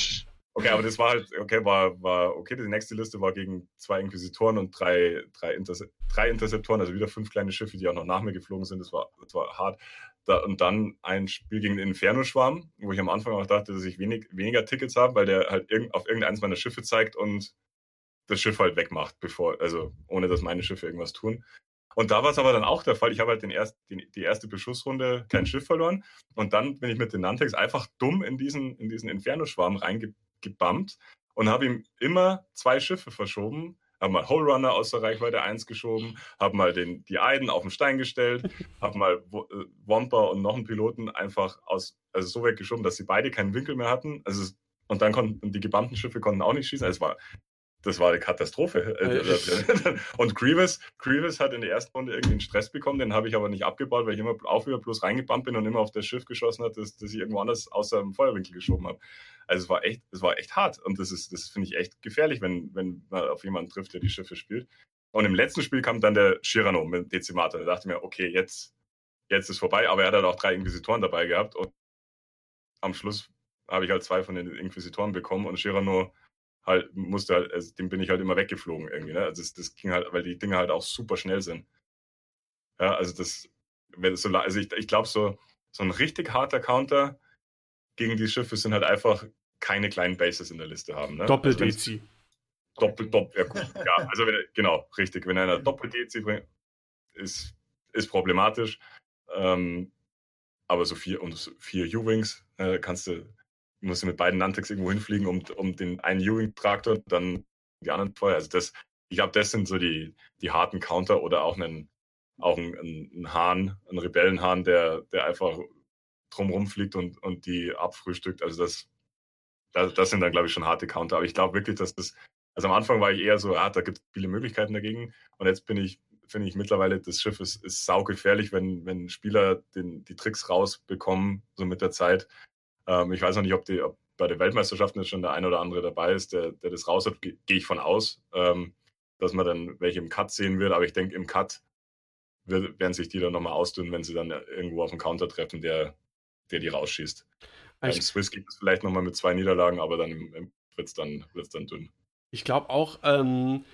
Okay, aber das war halt, okay, war, war okay. Die nächste Liste war gegen zwei Inquisitoren und drei, drei, Interse drei Interceptoren, also wieder fünf kleine Schiffe, die auch noch nach mir geflogen sind. Das war, das war hart. Da, und dann ein Spiel gegen den Inferno-Schwarm, wo ich am Anfang auch dachte, dass ich wenig, weniger Tickets habe, weil der halt irg auf irgendeines meiner Schiffe zeigt und das Schiff halt wegmacht, bevor, also ohne dass meine Schiffe irgendwas tun. Und da war es aber dann auch der Fall. Ich habe halt den erst, die, die, erste Beschussrunde kein Schiff verloren. Und dann bin ich mit den Nantex einfach dumm in diesen, in diesen Inferno-Schwarm reingebammt und habe ihm immer zwei Schiffe verschoben, habe mal Hole Runner aus der Reichweite 1 geschoben, habe mal den, die Eiden auf den Stein gestellt, habe mal äh, Womper und noch einen Piloten einfach aus, also so weggeschoben, dass sie beide keinen Winkel mehr hatten. Also, und dann konnten die gebammten Schiffe konnten auch nicht schießen. Also es war, das war eine Katastrophe. und Grievous, Grievous hat in der ersten Runde irgendwie einen Stress bekommen, den habe ich aber nicht abgebaut, weil ich immer auch wieder bloß reingebammt bin und immer auf das Schiff geschossen hat, das, das ich irgendwo anders außer dem Feuerwinkel geschoben habe. Also es war echt, es war echt hart und das ist, das finde ich echt gefährlich, wenn, wenn man auf jemanden trifft, der die Schiffe spielt. Und im letzten Spiel kam dann der Shirano mit Dezimator. Da dachte ich mir, okay, jetzt, jetzt ist vorbei, aber er hat halt auch drei Inquisitoren dabei gehabt und am Schluss habe ich halt zwei von den Inquisitoren bekommen und Shirano halt musste halt, also dem bin ich halt immer weggeflogen irgendwie. Ne? Also das, das ging halt, weil die Dinge halt auch super schnell sind. Ja, also das, wenn so, also ich, ich glaube so, so ein richtig harter Counter gegen die Schiffe sind halt einfach keine kleinen Bases in der Liste haben. Ne? Doppel-DC. Also doppel, doppel, ja gut. ja, also wenn, genau, richtig. Wenn einer Doppel-DC bringt, ist, ist problematisch. Ähm, aber so vier und vier U-Wings äh, kannst du, musst du mit beiden Nantex irgendwo hinfliegen, um, um den einen U-Wing-Traktor dann die anderen Feuer. Also das, ich glaube, das sind so die, die harten Counter oder auch einen, auch ein, ein Hahn, ein Rebellenhahn, der, der einfach drumherum fliegt und, und die abfrühstückt. Also das, das, das sind dann, glaube ich, schon harte Counter. Aber ich glaube wirklich, dass das, also am Anfang war ich eher so, ah, da gibt es viele Möglichkeiten dagegen. Und jetzt bin ich, finde ich mittlerweile, das Schiff ist, ist saugefährlich, wenn, wenn Spieler den, die Tricks rausbekommen, so mit der Zeit. Ähm, ich weiß noch nicht, ob, die, ob bei der Weltmeisterschaften jetzt schon der eine oder andere dabei ist, der, der das raus hat, gehe ich von aus, ähm, dass man dann welche im Cut sehen wird. Aber ich denke, im Cut werden sich die dann nochmal ausdünnen, wenn sie dann irgendwo auf einen Counter treffen, der, der die rausschießt. Beim Swiss gibt es vielleicht nochmal mit zwei Niederlagen, aber dann wird es dann, wird's dann dünn. Ich glaube auch, ähm,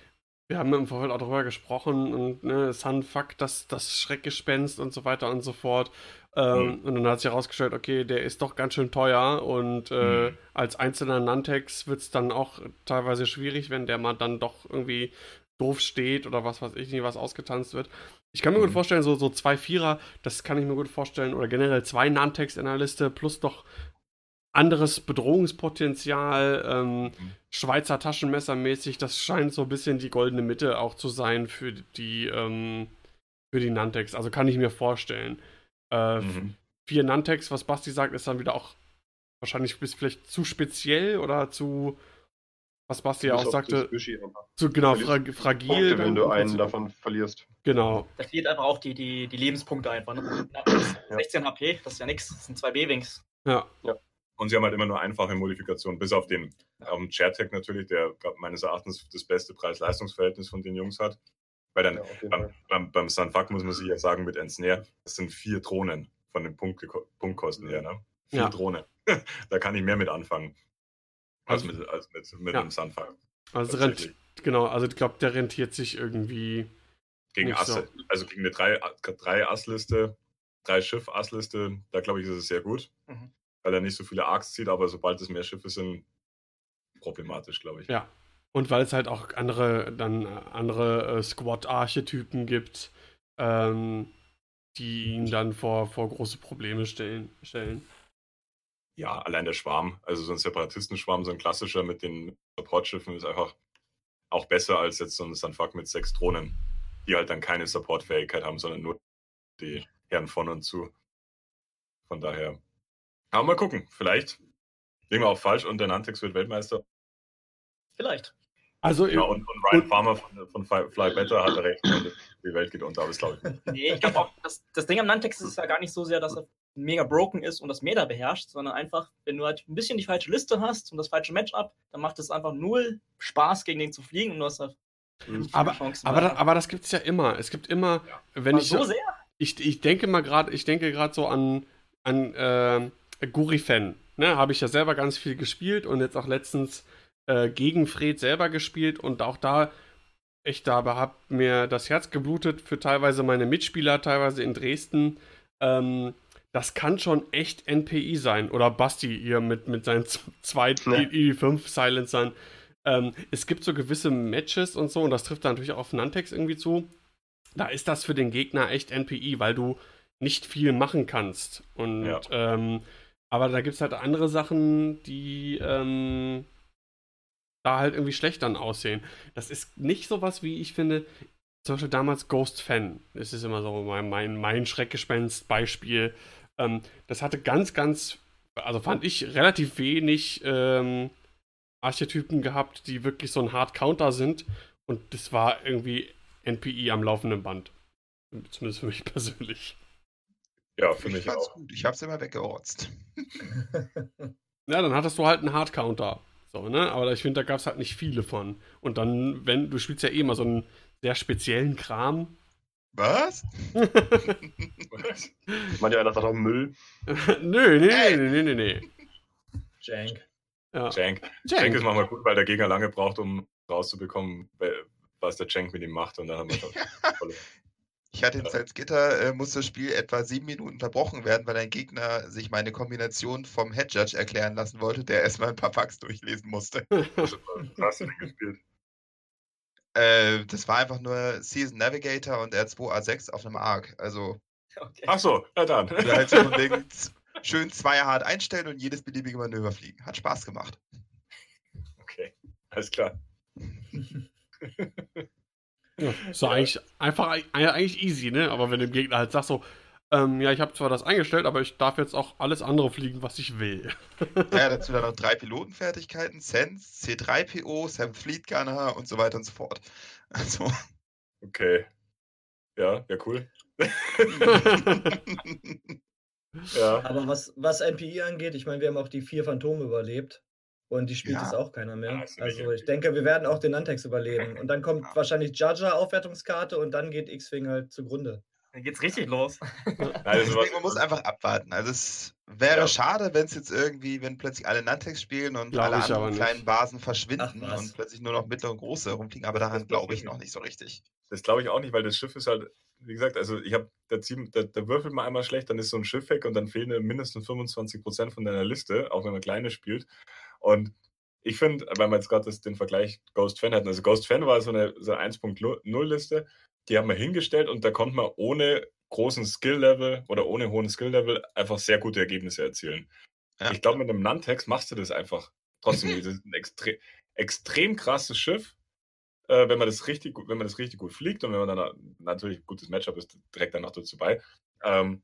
wir haben im Vorfeld auch darüber gesprochen und ne, Sun Fuck, das, das Schreckgespenst und so weiter und so fort. Ähm, mhm. Und dann hat sich herausgestellt, okay, der ist doch ganz schön teuer und äh, mhm. als einzelner Nantex wird es dann auch teilweise schwierig, wenn der mal dann doch irgendwie doof steht oder was weiß ich nicht, was ausgetanzt wird. Ich kann mir mhm. gut vorstellen, so, so zwei Vierer, das kann ich mir gut vorstellen, oder generell zwei Nantex in der Liste plus doch anderes Bedrohungspotenzial, ähm, Schweizer Taschenmessermäßig, das scheint so ein bisschen die goldene Mitte auch zu sein für die, ähm, für die Nantex. Also kann ich mir vorstellen. Äh, Mhm. Vier Nantex, was Basti sagt, ist dann wieder auch wahrscheinlich bis vielleicht zu speziell oder zu, was Basti ja auch sagte, zu genau fra fragil. Punkte, wenn du einen davon verlierst. Genau. Da fehlt einfach auch die, die, die Lebenspunkte einfach. Ne? Ja. 16 HP, das ist ja nichts. Das sind zwei B-Wings. Ja. Und sie haben halt immer nur einfache Modifikationen, bis auf den ähm, Chairtech natürlich, der meines Erachtens das beste Preis-Leistungs-Verhältnis von den Jungs hat. Weil dann Ja, beim, beim, beim Sunfuck muss man sich ja sagen, mit Ensnare, das sind vier Drohnen von den Punkt, Punktkosten her. Ne? Vier Ja. Drohnen. da kann ich mehr mit anfangen. Als Also- mit, als mit, mit Ja. dem Sunfuck. Also, rent, genau, also ich glaube, der rentiert sich irgendwie. Gegen Nicht Asse. Also gegen eine drei, drei Assliste, drei Schiff-Assliste, da glaube ich, ist es sehr gut. Mhm. Weil er nicht so viele Arcs zieht, aber sobald es mehr Schiffe sind, problematisch, glaube ich. Ja. Und weil es halt auch andere, dann andere äh, Squad-Archetypen gibt, ähm, die ihn dann vor, vor große Probleme stellen. stellen. Ja, allein der Schwarm, also so ein Separatistenschwarm, so ein klassischer mit den Supportschiffen ist einfach auch besser als jetzt so ein Sunfuck mit sechs Drohnen, die halt dann keine Supportfähigkeit haben, sondern nur die Herren von und zu. Von daher. Aber mal gucken, vielleicht liegen wir auch falsch und der Nantex wird Weltmeister. Vielleicht. Also, Ja, und, und Ryan Farmer von, von Fly Better hatte recht, und die Welt geht unter, aber das glaube ich nicht. Nee, ich glaube auch, das, das Ding am Nantex ist ja gar nicht so sehr, dass er mega broken ist und das Meta beherrscht, sondern einfach, wenn du halt ein bisschen die falsche Liste hast und das falsche Matchup, dann macht es einfach null Spaß, gegen den zu fliegen und du hast halt viele aber, Chancen. aber, da, aber das gibt es ja immer. Es gibt immer, wenn Aber ich. so sehr? ich, ich denke mal gerade, ich denke gerade so an, an äh, Gurifen. Ne, habe ich ja selber ganz viel gespielt und jetzt auch letztens äh, gegen Fred selber gespielt und auch da echt da hat mir das Herz geblutet für teilweise meine Mitspieler, teilweise in Dresden. Ähm, das kann schon echt NPI sein. Oder Basti hier mit, mit seinen zwei Ja. i5 Silencern. Ähm, es gibt so gewisse Matches und so, und das trifft dann natürlich auch auf Nantex irgendwie zu. Da ist das für den Gegner echt NPI, weil du nicht viel machen kannst. Und Ja. ähm, aber da gibt es halt andere Sachen, die ähm, da halt irgendwie schlecht dann aussehen. Das ist nicht sowas, wie ich finde, zum Beispiel damals Ghost Fan. Das ist immer so mein, mein, mein Schreckgespenst-Beispiel. Ähm, das hatte ganz, ganz, also fand ich relativ wenig ähm, Archetypen gehabt, die wirklich so ein Hard Counter sind. Und das war irgendwie NPI am laufenden Band. Zumindest für mich persönlich. Ja, für Ich mich fand's auch. gut. Ich hab's immer weggerotzt. Ja, dann hattest du halt einen Hard Counter. So, ne? Aber ich finde, da gab es halt nicht viele von. Und dann, wenn, du spielst ja eh immer so einen sehr speziellen Kram. Was? Manche einer sagt auch Müll. nö, nee, nee, nee, nee, nee. Jank. Ja. Jank. Jank Jank. ist manchmal gut, weil der Gegner lange braucht, um rauszubekommen, was der Jank mit ihm macht. Und dann haben wir schon. Ich hatte in Salzgitter, äh, muss das Spiel etwa sieben Minuten unterbrochen werden, weil ein Gegner sich meine Kombination vom Head Judge erklären lassen wollte, der erstmal ein paar Packs durchlesen musste. Was hast du denn gespielt? Äh, das war einfach nur Season Navigator und R2A6 auf einem Arc. Also Okay. Ach so, ja dann. halt so wegen schön zwei hart einstellen und jedes beliebige Manöver fliegen. Hat Spaß gemacht. Okay, alles klar. Ja, so eigentlich einfach ei- eigentlich easy, ne? Aber wenn du dem Gegner halt sagst so, ähm, ja, ich habe zwar das eingestellt, aber ich darf jetzt auch alles andere fliegen, was ich will. Ja, dazu dann noch drei Pilotenfertigkeiten, Sense, C3PO, Seventh Fleet Gunner und so weiter und so fort. Also, Okay. Ja, ja, cool. Ja. Aber was, was NPI angeht, ich meine, wir haben auch die vier Phantome überlebt. Und die spielt Ja. jetzt auch keiner mehr. Ja, also ich denke, wir werden auch den Nantex überleben. Und dann kommt Ja. wahrscheinlich Jaja Aufwertungskarte und dann geht X-Wing halt zugrunde. Dann geht's richtig los. Also man muss einfach abwarten. Also es wäre Ja. schade, wenn es jetzt irgendwie, wenn plötzlich alle Nantex spielen und Glaub alle anderen kleinen Basen verschwinden Ach, und plötzlich nur noch mittlere und große herumfliegen, aber daran glaube ich noch nicht so richtig. das glaube ich auch nicht, weil das Schiff ist halt, wie gesagt, also ich habe, da, da, da würfelt man einmal schlecht, dann ist so ein Schiff weg und dann fehlen mindestens 25% von deiner Liste, auch wenn man kleine spielt. Und ich finde, weil man jetzt gerade den Vergleich Ghost Fan hatten, also Ghost Fan war so eine, so eine 1.0-Liste, die haben wir hingestellt und da konnte man ohne großen Skill-Level oder ohne hohen Skill-Level einfach sehr gute Ergebnisse erzielen. Ja. Ich glaube, mit einem Nantex machst du das einfach trotzdem. das ist ein extre extrem krasses Schiff. Äh, wenn man das richtig wenn man das richtig gut fliegt und wenn man dann natürlich ein gutes Matchup ist, direkt dann noch dazu bei. Ähm,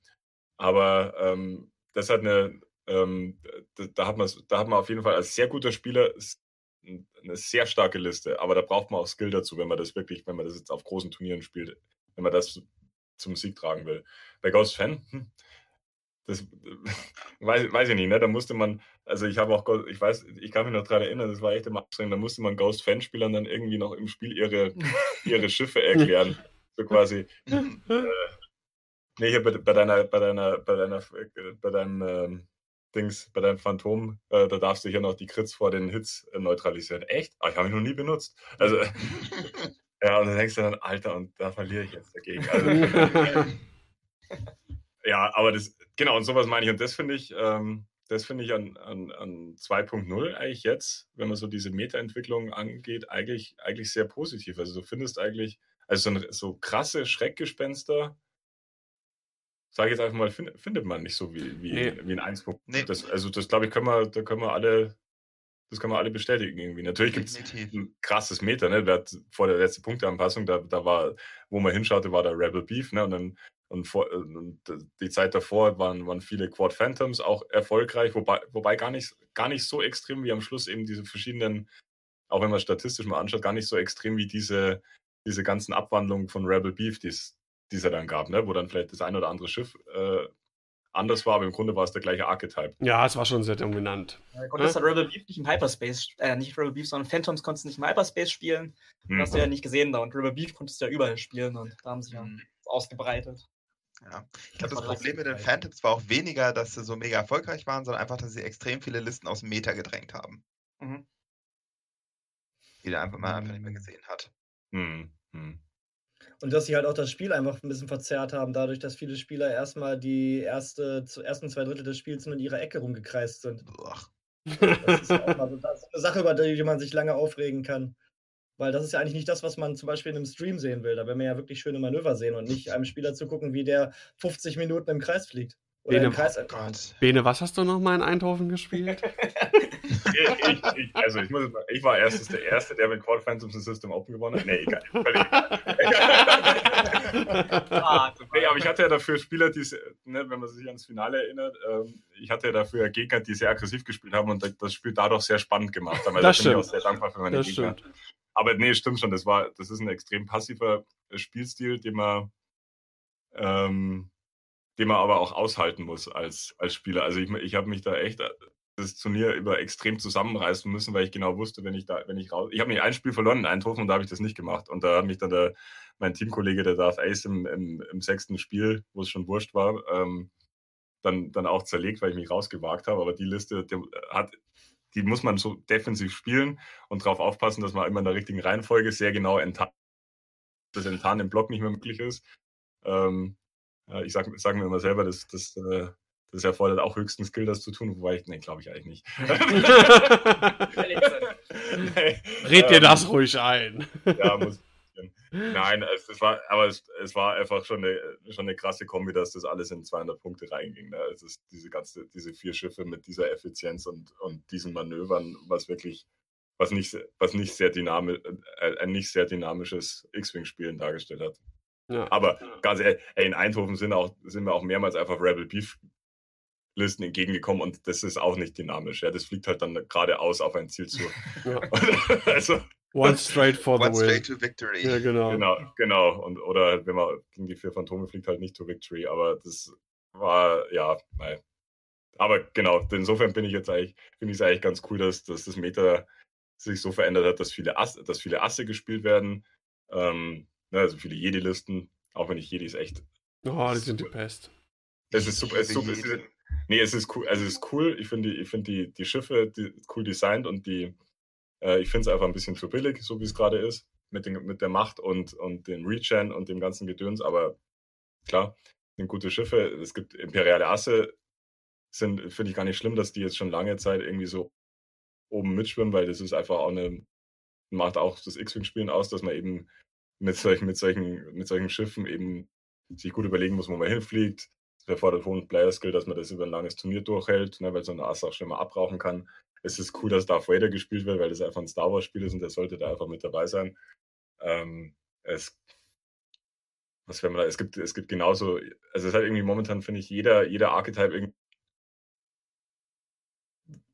aber ähm, das hat eine, ähm, da, da, hat man, da hat man auf jeden Fall als sehr guter Spieler eine sehr starke Liste. Aber da braucht man auch Skill dazu, wenn man das wirklich, wenn man das jetzt auf großen Turnieren spielt, wenn man das zum Sieg tragen will. Bei Ghost Fan, hm, das weiß, weiß ich nicht, ne? Da musste man, also ich habe auch, ich weiß, ich kann mich noch daran erinnern, das war echt immer anstrengend, da musste man Ghost Fan-Spielern dann irgendwie noch im Spiel ihre, ihre Schiffe erklären. So quasi. Äh, nee, hier bei, bei, deiner, bei deiner, bei deiner, bei deinem ähm, Dings, bei deinem Phantom, äh, da darfst du hier noch die Crits vor den Hits äh, neutralisieren. Echt? Ah, ich habe ihn noch nie benutzt. Also, ja, und dann denkst du dann, Alter, und da verliere ich jetzt dagegen. Also, ja, aber das, genau, und sowas meine ich. Und das finde ich, ähm, das finde ich an, an, an 2.0 eigentlich jetzt, wenn man so diese Meta-Entwicklung angeht, eigentlich, eigentlich sehr positiv. Also du findest eigentlich, also so, so krasse Schreckgespenster, sage ich jetzt einfach mal, find, findet man nicht so wie, wie, nee. wie ein 1. Nee. Das, also das glaube ich, können wir, da können wir alle, das können wir alle bestätigen irgendwie. Natürlich gibt es ein krasses Meter, ne? vor der letzten Punkteanpassung, da, da war, wo man hinschaute, war der Rebel Beef, ne? Und dann und, vor, und die Zeit davor waren, waren viele Quad Phantoms auch erfolgreich, wobei, wobei gar, nicht, gar nicht so extrem wie am Schluss eben diese verschiedenen, auch wenn man statistisch mal anschaut, gar nicht so extrem wie diese, diese ganzen Abwandlungen von Rebel Beef, die es dann gab, ne? wo dann vielleicht das ein oder andere Schiff äh, anders war, aber im Grunde war es der gleiche Archetype. Ja, es war schon sehr dominant. Ja, konntest ja? Rebel Beef nicht im Hyperspace, äh, nicht Rebel Beef, sondern Phantoms konntest du nicht im Hyperspace spielen. Hm. Das hast du ja nicht gesehen da und Rebel Beef konntest du ja überall spielen und da haben sie ja hm. ausgebreitet. Ja, ich glaube, das, das Problem mit den Phantoms war auch weniger, dass sie so mega erfolgreich waren, sondern einfach, dass sie extrem viele Listen aus dem Meta gedrängt haben. Mhm. Die der einfach mal einfach nicht mehr hm. gesehen hat. Mhm. Und dass sie halt auch das Spiel einfach ein bisschen verzerrt haben, dadurch, dass viele Spieler erstmal die erste, ersten zwei Drittel des Spiels nur in ihrer Ecke rumgekreist sind. Ach. Das ist auch mal so, eine Sache, über die man sich lange aufregen kann. Weil das ist ja eigentlich nicht das, was man zum Beispiel in einem Stream sehen will. Da will man ja wirklich schöne Manöver sehen und nicht einem Spieler zugucken, wie der 50 Minuten im Kreis fliegt. Oder Bene, im Kreis oh Bene, was hast du noch mal in Eindhoven gespielt? ich, ich, also ich, muss, ich war erstes der Erste, der mit Quad Phantoms ein System Open gewonnen hat. Nee, egal. nee, aber ich hatte ja dafür Spieler, die, ne, wenn man sich ans Finale erinnert, ähm, ich hatte ja dafür Gegner, die sehr aggressiv gespielt haben und das Spiel dadurch sehr spannend gemacht haben. Also das da bin ich auch sehr dankbar für meine das Gegner. Stimmt. Aber nee, stimmt schon. Das, war, das ist ein extrem passiver äh, Spielstil, den man, ähm, den man aber auch aushalten muss als, als Spieler. Also ich, ich habe mich da echt äh, das Turnier über extrem zusammenreißen müssen, weil ich genau wusste, wenn ich da, wenn ich raus. Ich habe nicht ein Spiel verloren in Eindhoven und da habe ich das nicht gemacht. Und da hat mich dann der, mein Teamkollege, der Darth Ace im, im, im sechsten Spiel, wo es schon wurscht war, ähm, dann, dann auch zerlegt, weil ich mich rausgewagt habe. Aber die Liste die hat die muss man so defensiv spielen und darauf aufpassen, dass man immer in der richtigen Reihenfolge sehr genau enttarnt, dass Enttarnen im Block nicht mehr möglich ist. Ähm, ich sage sag mir immer selber, das, das, äh, das erfordert auch höchsten Skill, das zu tun, wobei ich, nee, glaube ich eigentlich nicht. Red dir ähm, das ruhig ein. ja, muss, Nein, es, es, war, aber es, es war einfach schon eine, schon eine krasse Kombi, dass das alles in 200 Punkte reinging. Ne? Es ist diese ganze, diese vier Schiffe mit dieser Effizienz und, und diesen Manövern, was wirklich, was nicht, was nicht sehr dynamisch, äh, ein nicht sehr dynamisches X-Wing-Spielen dargestellt hat. Ja. Aber ganz ehrlich, ey, in Eindhoven sind, auch, sind wir auch mehrmals einfach Rebel Beef Listen entgegengekommen und das ist auch nicht dynamisch. Ja, das fliegt halt dann geradeaus auf ein Ziel zu. Ja. also, One straight for the One win. straight to victory. Ja, genau. Genau, genau. Und, oder wenn man gegen die vier Phantome fliegt, halt nicht to victory. Aber das war, ja, nein. Aber genau, insofern bin ich jetzt eigentlich, finde ich es eigentlich ganz cool, dass, dass das Meta sich so verändert hat, dass viele Asse, dass viele Asse gespielt werden. Ähm, ne, also viele Jedi-Listen, auch wenn ich Jedis echt. Oh, die sind die Pest. Es ist super, es ist super. Es ist, nee, es ist cool. Also es ist cool. Ich finde die, ich find die, die Schiffe die, cool designt und die, äh, ich finde es einfach ein bisschen zu billig, so wie es gerade ist, mit, den, mit der Macht und, und den Regen und dem ganzen Gedöns. Aber klar, sind gute Schiffe. Es gibt imperiale Asse, sind, finde ich gar nicht schlimm, dass die jetzt schon lange Zeit irgendwie so oben mitschwimmen, weil das ist einfach auch eine, macht auch das X-Wing-Spielen aus, dass man eben mit solchen, mit solchen, mit solchen Schiffen eben sich gut überlegen muss, wo man hinfliegt, Es erfordert hohen Player-Skill, dass man das über ein langes Turnier durchhält, ne, weil so ein Ass auch schon mal abrauchen kann. Es ist cool, dass Darth Vader gespielt wird, weil das einfach ein Star Wars-Spiel ist und der sollte da einfach mit dabei sein. Ähm, es, was wir da? Es gibt, es gibt genauso, also es hat irgendwie momentan, finde ich, jeder, jeder Archetype irgendwie.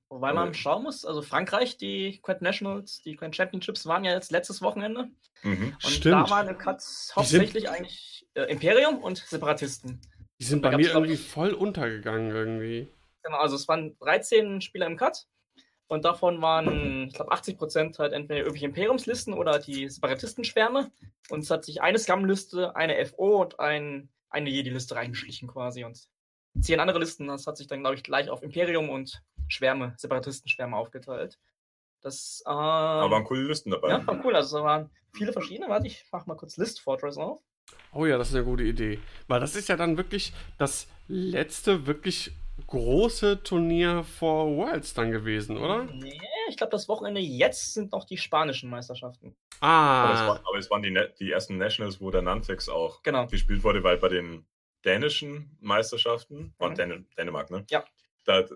Wobei man schauen muss, also Frankreich, die Grand Nationals, die Grand Championships waren ja jetzt letztes Wochenende. Mhm. Und Stimmt. da waren die Cuts hauptsächlich eigentlich äh, Imperium und Separatisten. Die sind bei mir irgendwie voll untergegangen irgendwie. Genau, also es waren 13 Spieler im Cut. Und davon waren, ich glaube, 80% halt entweder irgendwelche Imperiumslisten oder die Separatistenschwärme. Und es hat sich eine Scum-Liste, eine FO und ein, eine Jedi-Liste reingeschlichen quasi. Und zehn andere Listen, das hat sich dann, glaube ich, gleich auf Imperium und Schwärme, Separatistenschwärme aufgeteilt. Das ähm, Aber waren coole Listen dabei. ja, war cool. Also es waren viele verschiedene. Warte, ich mach mal kurz List Fortress auf. Oh ja, das ist eine gute Idee. Weil das ist ja dann wirklich das letzte wirklich große Turnier vor Worlds dann gewesen, oder? Nee, ich glaube, das Wochenende jetzt sind noch die spanischen Meisterschaften. Aber, es Ah, war, aber es waren die, die ersten Nationals, wo der Nantex auch Genau. gespielt wurde, weil bei den dänischen Meisterschaften, Mhm. Dän Dänemark, ne? Ja. Da, da,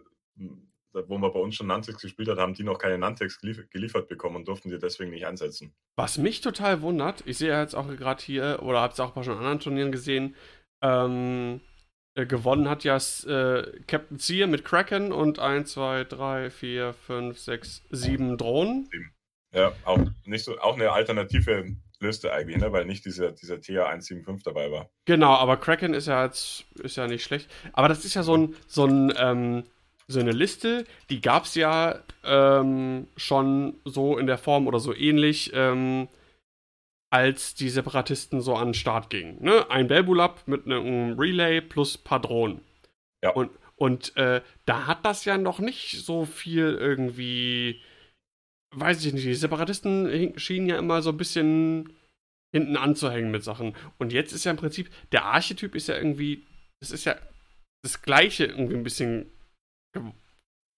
wo man bei uns schon Nantex gespielt hat, haben die noch keine Nantex gelief geliefert bekommen und durften die deswegen nicht einsetzen. was mich total wundert, ich sehe ja jetzt auch gerade hier, oder habe es auch bei schon anderen Turnieren gesehen, ähm, äh, gewonnen hat ja äh, Captain Sear mit Kraken und 1, 2, 3, 4, 5, 6, 7 Drohnen. Ja, auch nicht so, auch eine alternative Liste eigentlich, ne? Weil nicht dieser, dieser TA 175 dabei war. Genau, aber Kraken ist ja jetzt ist ja nicht schlecht. Aber das ist ja so ein so ein ähm, so eine Liste, die gab es ja ähm, schon so in der Form oder so ähnlich, ähm, als die Separatisten so an den Start gingen. Ne? Ein Belbulab mit einem Relay plus paar Drohnen. Ja. Und, und äh, da hat das ja noch nicht so viel irgendwie, weiß ich nicht, die Separatisten schienen ja immer so ein bisschen hinten anzuhängen mit Sachen. Und jetzt ist ja im Prinzip, der Archetyp ist ja irgendwie, es ist ja das Gleiche irgendwie ein bisschen ge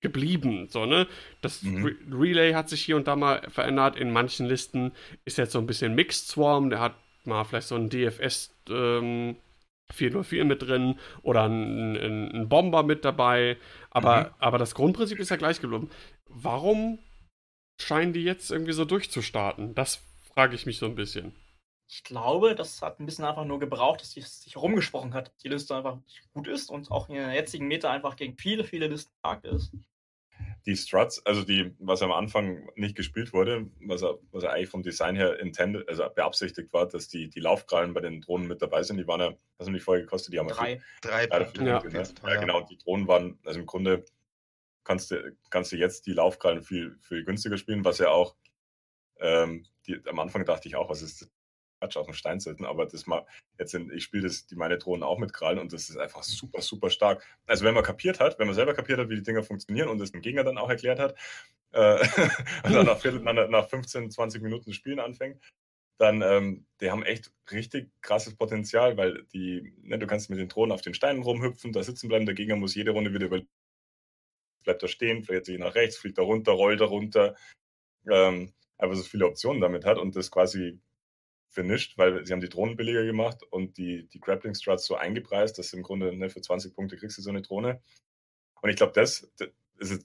geblieben, so, ne? Das Mhm. Re Relay hat sich hier und da mal verändert. In manchen Listen ist jetzt so ein bisschen Mixed Swarm, der hat mal vielleicht so ein DFS ähm, 404 mit drin oder ein, ein, ein Bomber mit dabei. Aber, Mhm. aber das Grundprinzip ist ja gleich geblieben. Warum scheinen die jetzt irgendwie so durchzustarten? Das frage ich mich so ein bisschen. Ich glaube, das hat ein bisschen einfach nur gebraucht, dass es sich herumgesprochen hat, dass die Liste einfach gut ist und auch in der jetzigen Meta einfach gegen viele, viele Listen stark ist. Die Struts, also die, was am Anfang nicht gespielt wurde, was, er- was er eigentlich vom Design her intended, also beabsichtigt war, dass die, die Laufkrallen bei den Drohnen mit dabei sind, die waren ja, was haben die vorher gekostet? Die haben ja Drei. Drei Ja, Punkte. ja. Ne? ja, genau. Die Drohnen waren, also im Grunde kannst du, kannst du jetzt die Laufkrallen viel, viel günstiger spielen, was ja auch, ähm, die, am Anfang dachte ich auch, was ist das? Quatsch auf dem Stein sitzen, aber das mal, jetzt sind, ich spiele das, die meine Drohnen auch mit Krallen und das ist einfach super, super stark. Also wenn man kapiert hat, wenn man selber kapiert hat, wie die Dinger funktionieren und es dem Gegner dann auch erklärt hat, äh, und dann nach, Viertel, nach, nach 15, 20 Minuten Spielen anfängt, dann, ähm, die haben echt richtig krasses Potenzial, weil die, ne, du kannst mit den Drohnen auf den Steinen rumhüpfen, da sitzen bleiben, der Gegner muss jede Runde wieder über, bleibt da stehen, fährt sich nach rechts, fliegt da runter, rollt da runter, ähm, einfach so viele Optionen damit hat und das quasi finished, weil sie haben die Drohnen billiger gemacht und die, die Grappling Struts so eingepreist, dass im Grunde ne, für 20 Punkte kriegst du so eine Drohne. Und ich glaube, das, das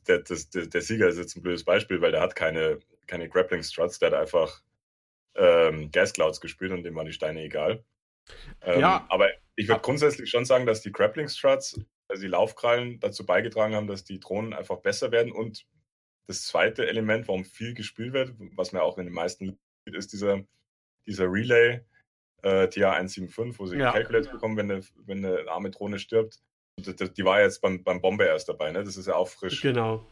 der, das, der, der Sieger ist jetzt ein blödes Beispiel, weil der hat keine, keine Grappling Struts, der hat einfach ähm, Gas Clouds gespielt und dem waren die Steine egal. Ähm, Ja. Aber ich würde grundsätzlich schon sagen, dass die Grappling Struts, also die Laufkrallen, dazu beigetragen haben, dass die Drohnen einfach besser werden. Und das zweite Element, warum viel gespielt wird, was man auch in den meisten sieht, ist dieser, dieser Relay äh, TA175, wo sie Ja. Calculates bekommen, wenn eine, wenn eine arme Drohne stirbt. Und die war jetzt beim, beim Bomber erst dabei, ne? Das ist ja auch frisch. Genau.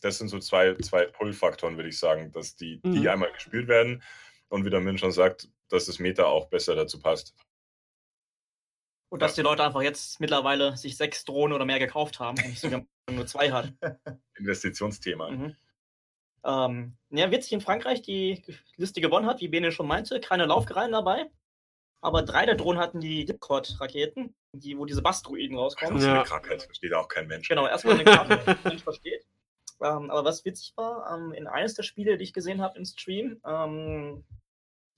Das sind so zwei, zwei Pull-Faktoren, würde ich sagen, dass die, die Mhm. einmal gespielt werden und wie der Min schon sagt, dass das Meta auch besser dazu passt. Und dass die Leute einfach jetzt mittlerweile sich sechs Drohnen oder mehr gekauft haben und nicht sogar nur zwei hat. Investitionsthema. Mhm. Ähm, ja, witzig in Frankreich die Liste gewonnen hat, wie Bene schon meinte, keine Laufgereihen dabei. Aber drei der Drohnen hatten die Dipcord-Raketen, die, wo diese Bastruiden Das rauskommen. ist Ja. eine Krankheit, das versteht auch kein Mensch. Genau, erstmal eine Karte, die nicht versteht. Ähm, aber was witzig war, ähm, in eines der Spiele, die ich gesehen habe im Stream, ähm,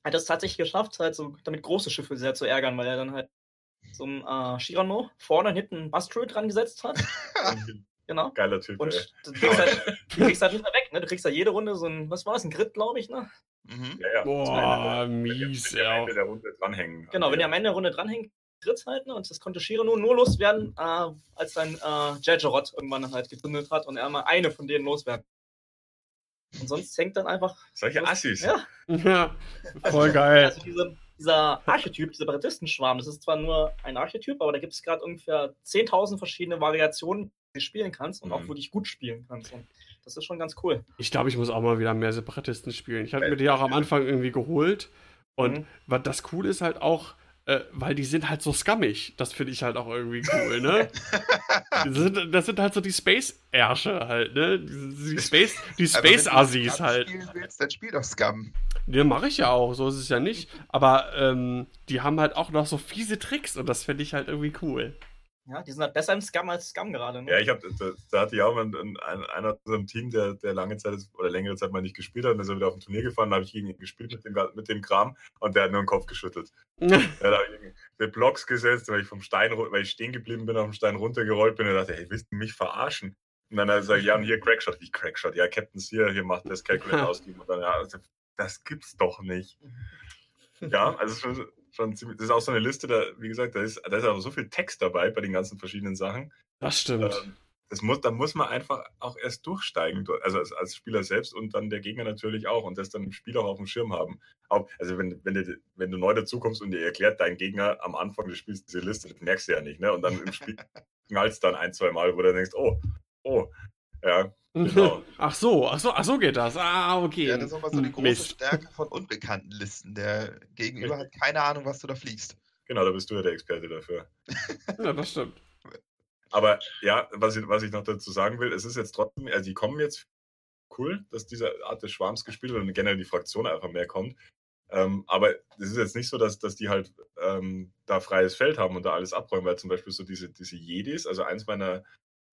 hat er es tatsächlich geschafft, halt so damit große Schiffe sehr zu ärgern, weil er dann halt so einem äh, Shirano vorne und hinten einen Bustrude dran gesetzt hat. genau. Geiler Typ, Und du kriegst, halt, du kriegst halt nicht mehr weg, ne? Du kriegst ja jede Runde so ein, was war das, ein Grid, glaube ich, ne? Mhm. Ja, ja. Boah, Wenn mies, die am ja. Ende der Runde dranhängen. Genau, wenn ihr am Ende der Runde dranhängt, Grid halt, ne? Und das konnte Shirano nur loswerden, äh, als sein äh, Jajarot irgendwann halt gezündet hat und er mal eine von denen loswerden. Und sonst hängt dann einfach. Solche Assis. Ja, Ja, voll geil. Also diese, dieser Archetyp, dieser Separatistenschwarm, das ist zwar nur ein Archetyp, aber da gibt es gerade ungefähr 10.000 verschiedene Variationen, die du spielen kannst und auch Mhm. wirklich gut spielen kannst. Und das ist schon ganz cool. Ich glaube, ich muss auch mal wieder mehr Separatisten spielen. Ich hatte mir die auch am Anfang irgendwie geholt. Und Mhm. was das cool ist halt auch, äh, weil die sind halt so scammig. Das finde ich halt auch irgendwie cool, ne? das, sind, das sind halt so die Space-Ärsche halt, ne? Die, die Space- die wenn du Space-Assis halt. spielen willst, dann spiel doch Scum. Die mache ich ja auch, so ist es ja nicht. Aber ähm, die haben halt auch noch so fiese Tricks und das finde ich halt irgendwie cool. Ja, die sind halt besser im Scum als Scum gerade. Ne? Ja, ich habe, da, da hatte ich auch mal einen, einen, einer aus unserem Team, der, der lange Zeit ist- oder längere Zeit mal nicht gespielt hat, und ist er wieder auf dem Turnier gefahren, da habe ich gegen ihn gespielt mit dem, mit dem Kram und der hat nur den Kopf geschüttelt. Ja, da habe ich mit Blocks gesetzt, weil ich vom Stein, weil ich stehen geblieben bin, auf dem Stein runtergerollt bin und dachte, hey, willst du mich verarschen? Und dann hat er gesagt, ja, und hier Crackshot, wie Crackshot, ja, Captain Sear, hier macht das Calculate ausgeben. Und dann, ja, also, das gibt's doch nicht. Ja, also schon, schon ziemlich, das ist auch so eine Liste, da, wie gesagt, da ist, da ist auch so viel Text dabei bei den ganzen verschiedenen Sachen. Das stimmt. Ähm, das muss, da muss man einfach auch erst durchsteigen, du- also als, als Spieler selbst und dann der Gegner natürlich auch und das dann im Spiel auch auf dem Schirm haben. Auch, also wenn, wenn, du, wenn du neu dazukommst und dir erklärt dein Gegner am Anfang des Spiels diese Liste, das merkst du ja nicht, ne? Und dann im Spiel knallst dann ein, zwei Mal, wo du denkst, oh, oh, ja, genau. Ach so, ach so, ach so geht das. Ah, okay. Ja, das ist auch mal so die große Mist. Stärke von unbekannten Listen. Der Gegenüber hat keine Ahnung, was du da fliegst. genau, da bist du ja der Experte dafür. Ja, das stimmt. Aber ja, was ich, was ich noch dazu sagen will, es ist jetzt trotzdem, also die kommen jetzt cool, dass diese Art des Schwarms gespielt wird und generell die Fraktion einfach mehr kommt. Ähm, aber es ist jetzt nicht so, dass, dass die halt ähm, da freies Feld haben und da alles abräumen, weil zum Beispiel so diese, diese Jedis, also eins meiner,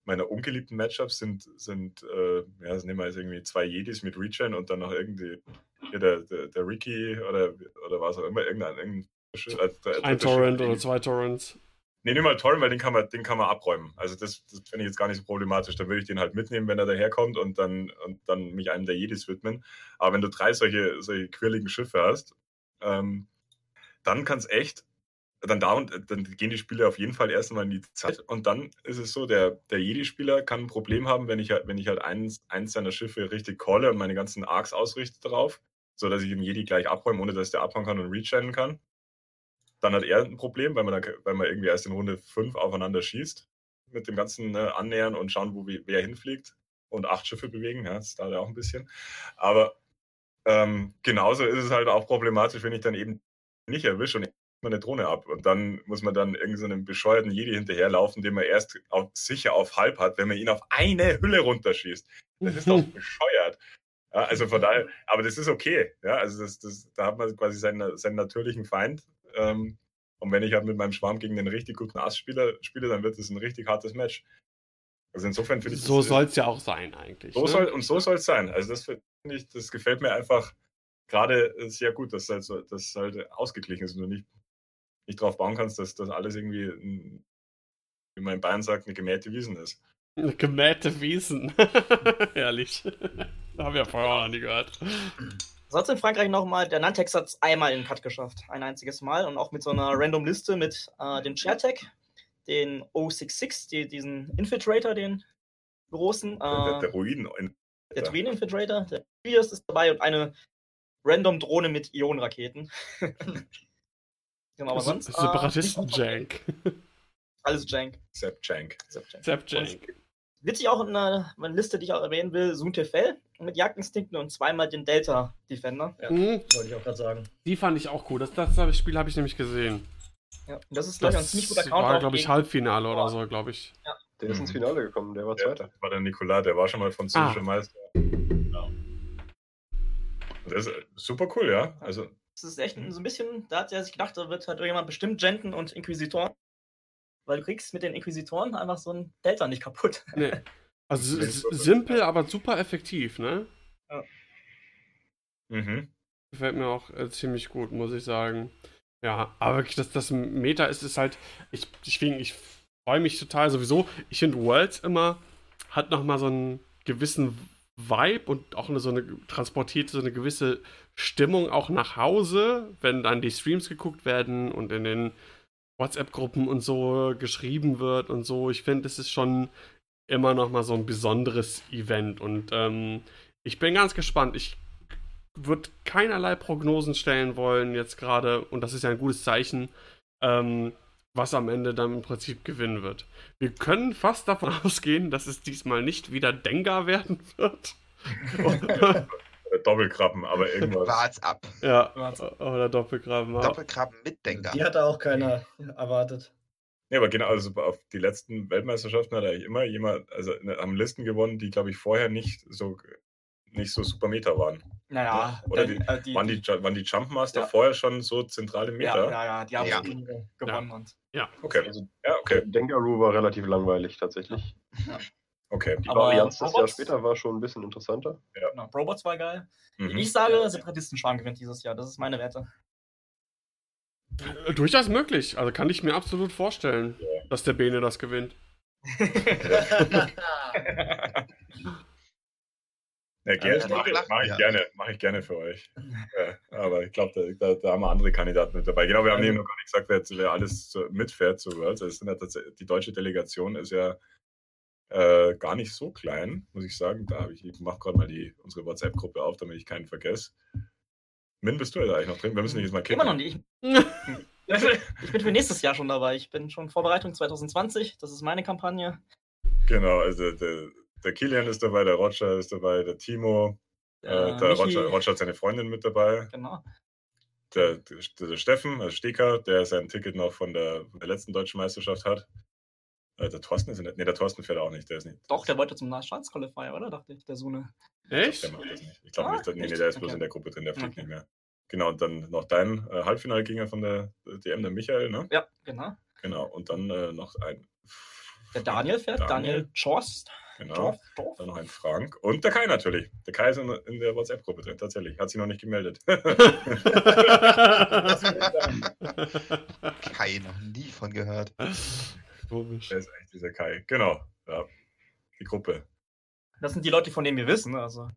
meiner ungeliebten Matchups sind, sind äh, ja, das nehmen wir jetzt irgendwie zwei Jedis mit Regen und dann noch irgendwie hier der, der, der Ricky oder, oder was auch immer, irgendein, irgendein äh, Ein Torrent der- oder zwei Torrents. Nee, nimm mal Torrent, weil den kann man, den kann man abräumen. Also das, das finde ich jetzt gar nicht so problematisch. Dann würde ich den halt mitnehmen, wenn er daherkommt und dann, und dann mich einem der Jedis widmen. Aber wenn du drei solche, solche quirligen Schiffe hast, ähm, dann kann es echt, dann, down, dann gehen die Spiele auf jeden Fall erst einmal in die Zeit. Und dann ist es so, der, der Jedi-Spieler kann ein Problem haben, wenn ich halt, wenn ich halt eins, eins seiner Schiffe richtig calle und meine ganzen Arcs ausrichte darauf, so dass ich den Jedi gleich abräume, ohne dass der abhauen kann und rechannen kann. Dann hat er ein Problem, weil man, dann, weil man irgendwie erst in Runde 5 aufeinander schießt. Mit dem ganzen äh, Annähern und schauen, wo wer hinfliegt. Und acht Schiffe bewegen, ja, das dauert ja auch ein bisschen. Aber ähm, genauso ist es halt auch problematisch, wenn ich dann eben nicht erwische und eine Drohne ab. Und dann muss man dann irgendeinem so bescheuerten Jedi hinterherlaufen, den man erst auf, sicher auf halb hat, wenn man ihn auf eine Hülle runterschießt. Das ist doch bescheuert. Ja, also von daher, aber das ist okay. Ja, also das, das, da hat man quasi seinen, seinen natürlichen Feind. Ähm, und wenn ich halt mit meinem Schwarm gegen einen richtig guten Ass-Spieler spiele, dann wird es ein richtig hartes Match. Also insofern finde ich So das, soll es ja auch sein, eigentlich. so ne? soll, und so soll es sein. Also das finde ich, das gefällt mir einfach gerade sehr gut, dass halt, so, dass halt ausgeglichen ist und nicht, nicht drauf bauen kannst, dass das alles irgendwie, ein, wie man in Bayern sagt, eine gemähte Wiesen ist. Gemähte Wiesen. Herrlich. Haben wir vorher auch noch nie gehört. Sonst in Frankreich nochmal, der Nantex hat es einmal in den Cut geschafft. Ein einziges Mal. Und auch mit so einer random Liste mit äh, dem Chairtech, den 066, die, diesen Infiltrator, den großen, der, äh, der Ruinen. der Twin Infiltrator, der Prius ist dabei und eine random Drohne mit Ionenraketen. genau, aber sonst. äh, Separatisten-Jank. Alles Jank. Sepp Jank. Sepp Jank. Witzig auch eine, eine Liste, die ich auch erwähnen will, Sun Tefel mit Jagdinstinkten und zweimal den Delta Defender. Ja, Mhm. wollte ich auch gerade sagen. Die fand ich auch cool. Das, das ich- Spiel habe ich nämlich gesehen. Ja, das ist, glaube ich, ein Das ziemlich guter Counter. war, glaube ich, gegen- Halbfinale oder so, glaube ich. Der ist ins. Finale gekommen, der war Ja, Zweiter. das war der Nicolas, der war schon mal französischer Ah. Meister. Ja. Das ist super cool, ja. Also, Das ist echt so ein bisschen, da hat er sich gedacht, da wird halt irgendjemand bestimmt Genten und Inquisitoren. Weil du kriegst mit den Inquisitoren einfach so ein Delta nicht kaputt. Nee. Also simpel, aber super effektiv, ne? mhm. Gefällt mir auch äh, ziemlich gut, muss ich sagen. Ja, aber wirklich, das, das Meta ist es halt, ich, deswegen, ich freue mich total sowieso. Ich finde Worlds immer, hat nochmal so einen gewissen Vibe und auch eine, so eine, transportiert so eine gewisse Stimmung auch nach Hause, wenn dann die Streams geguckt werden und in den WhatsApp-Gruppen und so geschrieben wird und so. Ich finde, es ist schon immer noch mal so ein besonderes Event und ähm, ich bin ganz gespannt. Ich würde keinerlei Prognosen stellen wollen jetzt gerade und das ist ja ein gutes Zeichen, ähm, was am Ende dann im Prinzip gewinnen wird. Wir können fast davon ausgehen, dass es diesmal nicht wieder Dengar werden wird. Doppelkrabben, aber irgendwas. Wart's ab. Ja, Wart's oder Doppelkrabben. Doppelkrabben mit Denker. Die hatte auch keiner erwartet. Ja, aber genau, also auf die letzten Weltmeisterschaften hat eigentlich immer jemand, also ne, haben Listen gewonnen, die, glaube ich, vorher nicht so nicht so super Meter waren. Naja, Oder denn, die- äh, die, Waren die, waren die Jumpmaster Ja. vorher schon so zentrale ja, Meter? ja, ja, die haben Ja. gewonnen. Und, Okay. Also, Ja, okay. Dengaroo war relativ langweilig tatsächlich. Okay. Die Aber Varianz das Jahr später war schon ein bisschen interessanter. genau, Robots war geil. Mhm. Ich sage, Separatistenschwarm gewinnt dieses Jahr. Das ist meine Wette. Äh, Durchaus möglich. Also kann ich mir absolut vorstellen, dass der Bene das gewinnt. Ja, gerne, Ja, mache ich, mach ich, ja. gerne, mach ich gerne für euch. Ja, aber ich glaube, da, da, da haben wir andere Kandidaten mit dabei. Genau, wir haben eben noch gar nicht gesagt, wer, wer alles mitfährt zu Worlds. Also ja die deutsche Delegation ist ja äh, gar nicht so klein, muss ich sagen. Da habe ich, ich mache gerade mal die, unsere WhatsApp-Gruppe auf, damit ich keinen vergesse. Min, bist du ja da eigentlich noch drin? Wir müssen dich jetzt mal kicken. Immer noch nicht. Ich bin für nächstes Jahr schon dabei. Ich bin schon Vorbereitung 2020. Das ist meine Kampagne. Genau, also der, der Kilian ist dabei, der Roger ist dabei, der Timo, äh, Äh, der Roger, Roger hat seine Freundin mit dabei. Genau. der, der, der Steffen, also Steker, der sein Ticket noch von der, von der letzten deutschen Meisterschaft hat. Äh, der Thorsten ist nicht. Nee, der Thorsten fährt auch nicht. Der ist nicht. Doch, der wollte zum Staatsqualifier, oder? Dachte ich, der Sune. Echt? Der macht das nicht. Ich glaube Ah, nicht. Nee, nee, der ist bloß Okay. in der Gruppe drin, der fliegt Okay. nicht mehr. Genau, und dann noch dein äh, Halbfinalgänger von der DM, der Michael, ne? Ja, genau. Genau. Und dann äh, noch ein. Der Daniel fährt, Daniel, Jorst. Genau. Dorf, Dorf. Dann noch ein Frank. Und der Kai natürlich. Der Kai ist in, in der WhatsApp-Gruppe drin, tatsächlich. Hat sich noch nicht gemeldet. Kai, noch nie von gehört. Komisch. der ist eigentlich dieser Kai. Genau. Ja. Die Gruppe. Das sind die Leute, von denen wir wissen. Also.